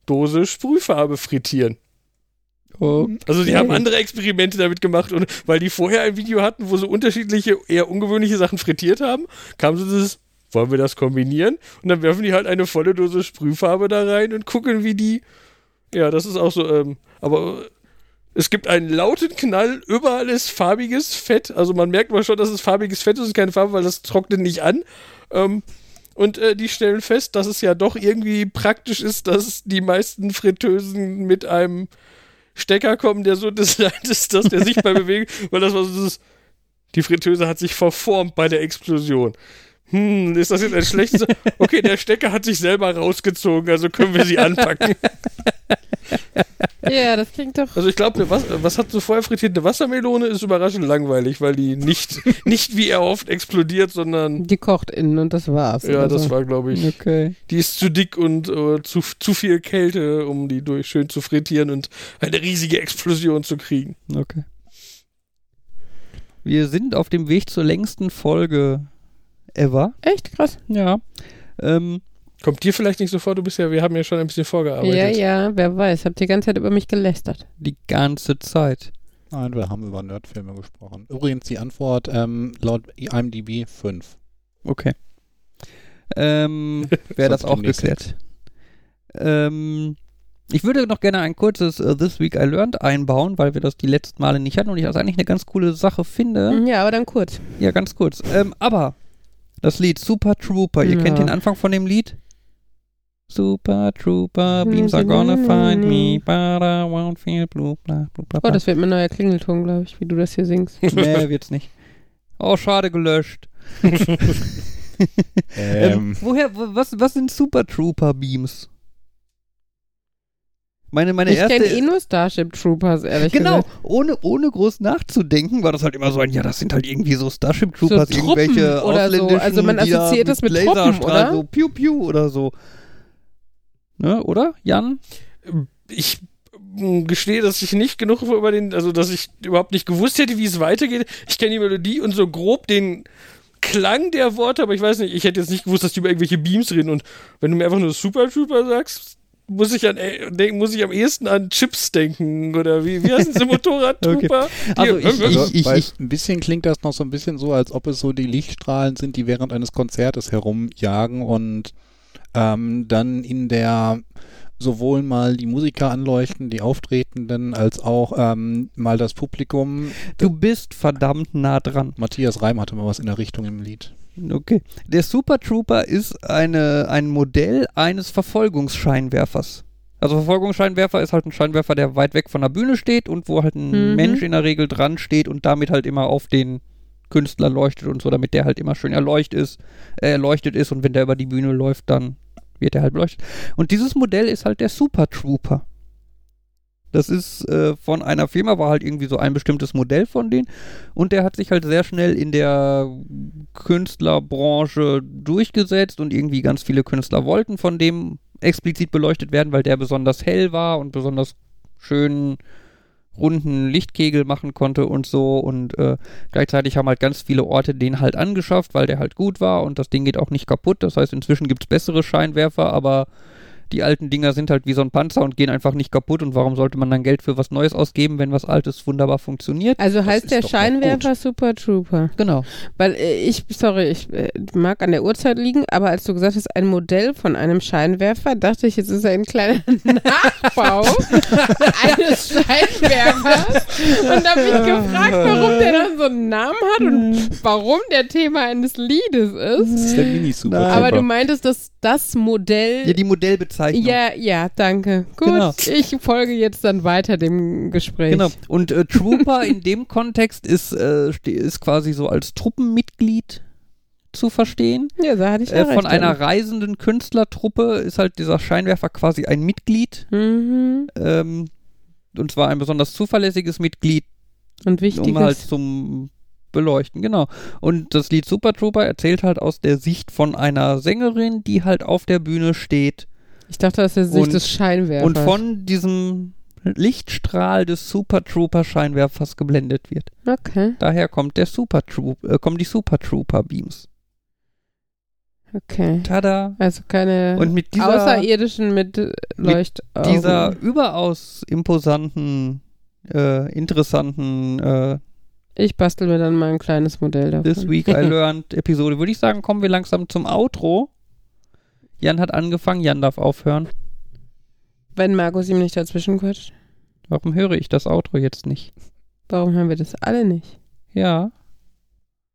Dose Sprühfarbe frittieren. Also die haben andere Experimente damit gemacht und weil die vorher ein Video hatten, wo sie unterschiedliche, eher ungewöhnliche Sachen frittiert haben, kam so dieses, wollen wir das kombinieren? Und dann werfen die halt eine volle Dose Sprühfarbe da rein und gucken, wie die, ja, das ist auch so, ähm, aber es gibt einen lauten Knall, überall ist farbiges Fett, also man merkt mal schon, dass es farbiges Fett ist und keine Farbe, weil das trocknet nicht an. Ähm, und äh, die stellen fest, dass es ja doch irgendwie praktisch ist, dass die meisten Fritteusen mit einem Stecker kommen, der so designt ist, dass der sich bei bewegt, weil das war so dieses, die Fritteuse hat sich verformt bei der Explosion. Hm, ist das jetzt ein schlechtes? Okay, der Stecker hat sich selber rausgezogen, also können wir sie anpacken. ja, das klingt doch. Also ich glaube, was, was hat so vorher frittiert? Eine Wassermelone ist überraschend langweilig, weil die nicht, nicht wie erhofft explodiert, sondern Die kocht innen und das war's. ja, Also, das war, glaube ich, Okay. die ist zu dick und äh, zu, zu viel Kälte, um die durch schön zu frittieren und eine riesige Explosion zu kriegen. Okay. Wir sind auf dem Weg zur längsten Folge ever. Echt krass. Ja. Ähm, Kommt dir vielleicht nicht so vor, du bist ja, wir haben ja schon ein bisschen vorgearbeitet. Ja, ja, wer weiß. Habt die ganze Zeit über mich gelästert. Die ganze Zeit. Nein, wir haben über Nerdfilme gesprochen. Übrigens die Antwort ähm, laut IMDb 5. Okay. Ähm, Wäre das auch geklärt. Ähm, ich würde noch gerne ein kurzes äh, This Week I Learned einbauen, weil wir das die letzten Male nicht hatten und ich das eigentlich eine ganz coole Sache finde. Ja, aber dann kurz. Ja, ganz kurz. Ähm, aber das Lied Super Trooper, ihr Ja. kennt den Anfang von dem Lied? Super Trooper, beams are gonna find me, but I won't feel blue, bla, bla, bla, Oh, bla. das wird mein neuer Klingelton, glaube ich, wie du das hier singst. nee, wird's nicht. Oh, schade, gelöscht. Ähm, woher, w- was, was sind Super Trooper Beams? Meine, meine ich erste. kenne eh nur Starship Troopers, ehrlich Genau, gesagt. ohne, ohne groß nachzudenken, war das halt immer so ein, ja, das sind halt irgendwie so Starship So Troopers, Truppen irgendwelche oder so. ausländischen, Also man assoziiert das mit Laserstrahlen, Truppen, oder? So Piu Piu oder so. Ne, oder, Jan? Ich mm, gestehe, dass ich nicht genug über den, also dass ich überhaupt nicht gewusst hätte, wie es weitergeht. Ich kenne die Melodie und so grob den Klang der Worte, aber ich weiß nicht, ich hätte jetzt nicht gewusst, dass die über irgendwelche Beams reden. Und wenn du mir einfach nur Super Trooper sagst, muss ich an äh, denk, muss ich am ehesten an Chips denken oder wie wie heißen sie Motorradtrooper? Die- Also ich- Also, ich- weil ich- ein bisschen klingt das noch so ein bisschen so, als ob es so die Lichtstrahlen sind, die während eines Konzertes herumjagen und ähm, dann in der sowohl mal die Musiker anleuchten, die Auftretenden, als auch ähm, mal das Publikum. Du bist verdammt nah dran. Matthias Reim hatte mal was in der Richtung im Lied. Okay. Der Super Trooper ist eine, ein Modell eines Verfolgungsscheinwerfers. Also Verfolgungsscheinwerfer ist halt ein Scheinwerfer, der weit weg von der Bühne steht und wo halt ein Mhm. Mensch in der Regel dran steht und damit halt immer auf den Künstler leuchtet und so, damit der halt immer schön erleuchtet ist, äh, erleuchtet ist und wenn der über die Bühne läuft, dann wird er halt beleuchtet. Und dieses Modell ist halt der Super Trooper. Das ist äh, von einer Firma, war halt irgendwie so ein bestimmtes Modell von denen. Und der hat sich halt sehr schnell in der Künstlerbranche durchgesetzt und irgendwie ganz viele Künstler wollten von dem explizit beleuchtet werden, weil der besonders hell war und besonders schön runden Lichtkegel machen konnte und so und äh, gleichzeitig haben halt ganz viele Orte den halt angeschafft, weil der halt gut war und das Ding geht auch nicht kaputt. Das heißt, inzwischen gibt es bessere Scheinwerfer, aber die alten Dinger sind halt wie so ein Panzer und gehen einfach nicht kaputt und warum sollte man dann Geld für was Neues ausgeben, wenn was Altes wunderbar funktioniert? Also Das heißt ist der Scheinwerfer Super Trooper. Genau. Weil äh, ich, sorry, ich äh, mag an der Uhrzeit liegen, aber als du gesagt hast, ein Modell von einem Scheinwerfer, dachte ich, jetzt ist er ein kleiner Nachbau eines Scheinwerfers. Und habe mich gefragt, warum der dann so einen Namen hat und warum der Thema eines Liedes Das ist. ist der Mini-Super. Nein. Aber du meintest, dass das Modell. Ja, die Modellbezeichnung. Ja, ja, danke. Gut, Genau. ich folge jetzt dann weiter dem Gespräch. Genau. Und äh, Trooper in dem Kontext ist, äh, ist quasi so als Truppenmitglied zu verstehen. Ja, da hatte ich ja Äh, von einer reisenden Künstlertruppe ist halt dieser Scheinwerfer quasi ein Mitglied. Mhm. Ähm, und zwar ein besonders zuverlässiges Mitglied, Und wichtiges. um halt zum Beleuchten, genau. Und das Lied Super Trooper erzählt halt aus der Sicht von einer Sängerin, die halt auf der Bühne steht Ich dachte, das ist Und- des Scheinwerfers. und von diesem Lichtstrahl des Super Trooper Scheinwerfers geblendet wird. Okay, Daher kommt der Super Troop, äh, kommen die Super Trooper Beams. okay. Tada! Also keine Und mit dieser, Außerirdischen mit äh, Leuchtaugen. dieser überaus imposanten, äh, interessanten äh, ich bastel mir dann mal ein kleines Modell davon. This Week I Learned Episode, würde ich sagen, kommen wir langsam zum Outro. Jan hat angefangen, Jan darf aufhören. Wenn Markus ihm nicht dazwischen quatscht. Warum höre ich das Outro jetzt nicht? Warum haben wir das alle nicht? Ja.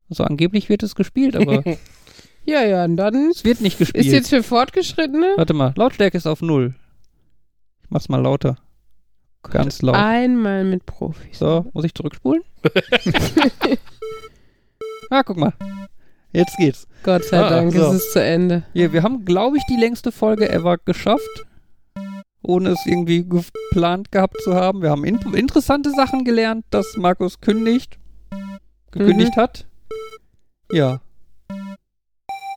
Also angeblich wird es gespielt, aber Ja, ja, und dann es wird nicht gespielt. ist jetzt für Fortgeschrittene Warte mal, Lautstärke ist auf null. Ich mach's mal lauter. Ganz laut. einmal mit Profis. So, muss ich zurückspulen? ah, guck mal. Jetzt geht's. Gott sei Ah, Dank, so. es ist zu Ende. Ja, wir haben, glaube ich, die längste Folge ever geschafft. Ohne es irgendwie geplant gehabt zu haben. Wir haben in interessante Sachen gelernt, dass Markus kündigt. Gekündigt hat. Ja.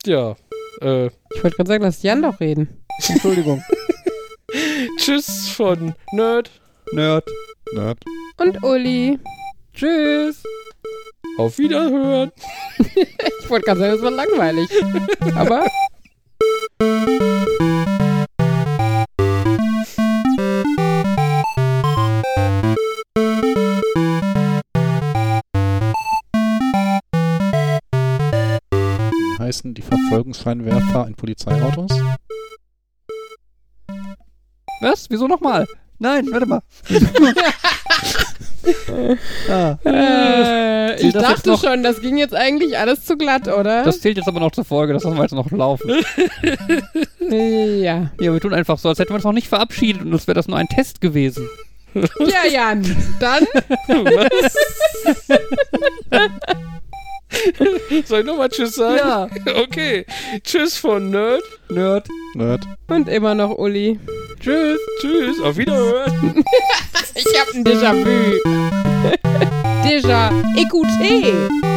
Ja. Äh, Ich wollte gerade sagen, lass Jan doch reden. Entschuldigung. tschüss von Nerd. Nerd. Nerd. Und Uli. Tschüss. Auf Wiederhören. ich wollte gerade sagen, das war langweilig. Aber. Heißen die Verfolgungsscheinwerfer in Polizeiautos? Was? Wieso nochmal? Nein, warte mal. ah, Äh, ich dachte noch? schon, das ging jetzt eigentlich alles zu glatt, oder? das zählt jetzt aber noch zur Folge, das lassen wir jetzt noch laufen. ja. Ja, wir tun einfach so, als hätten wir uns noch nicht verabschiedet und als wäre das nur ein Test gewesen. Ja, Jan, dann Soll ich nochmal Tschüss sagen? Ja. Okay. Tschüss von Nerd. Nerd. Nerd. und immer noch Uli. Tschüss. Tschüss. Auf Wiederhören. Ich hab ein Déjà-vu. Déjà, écoutez.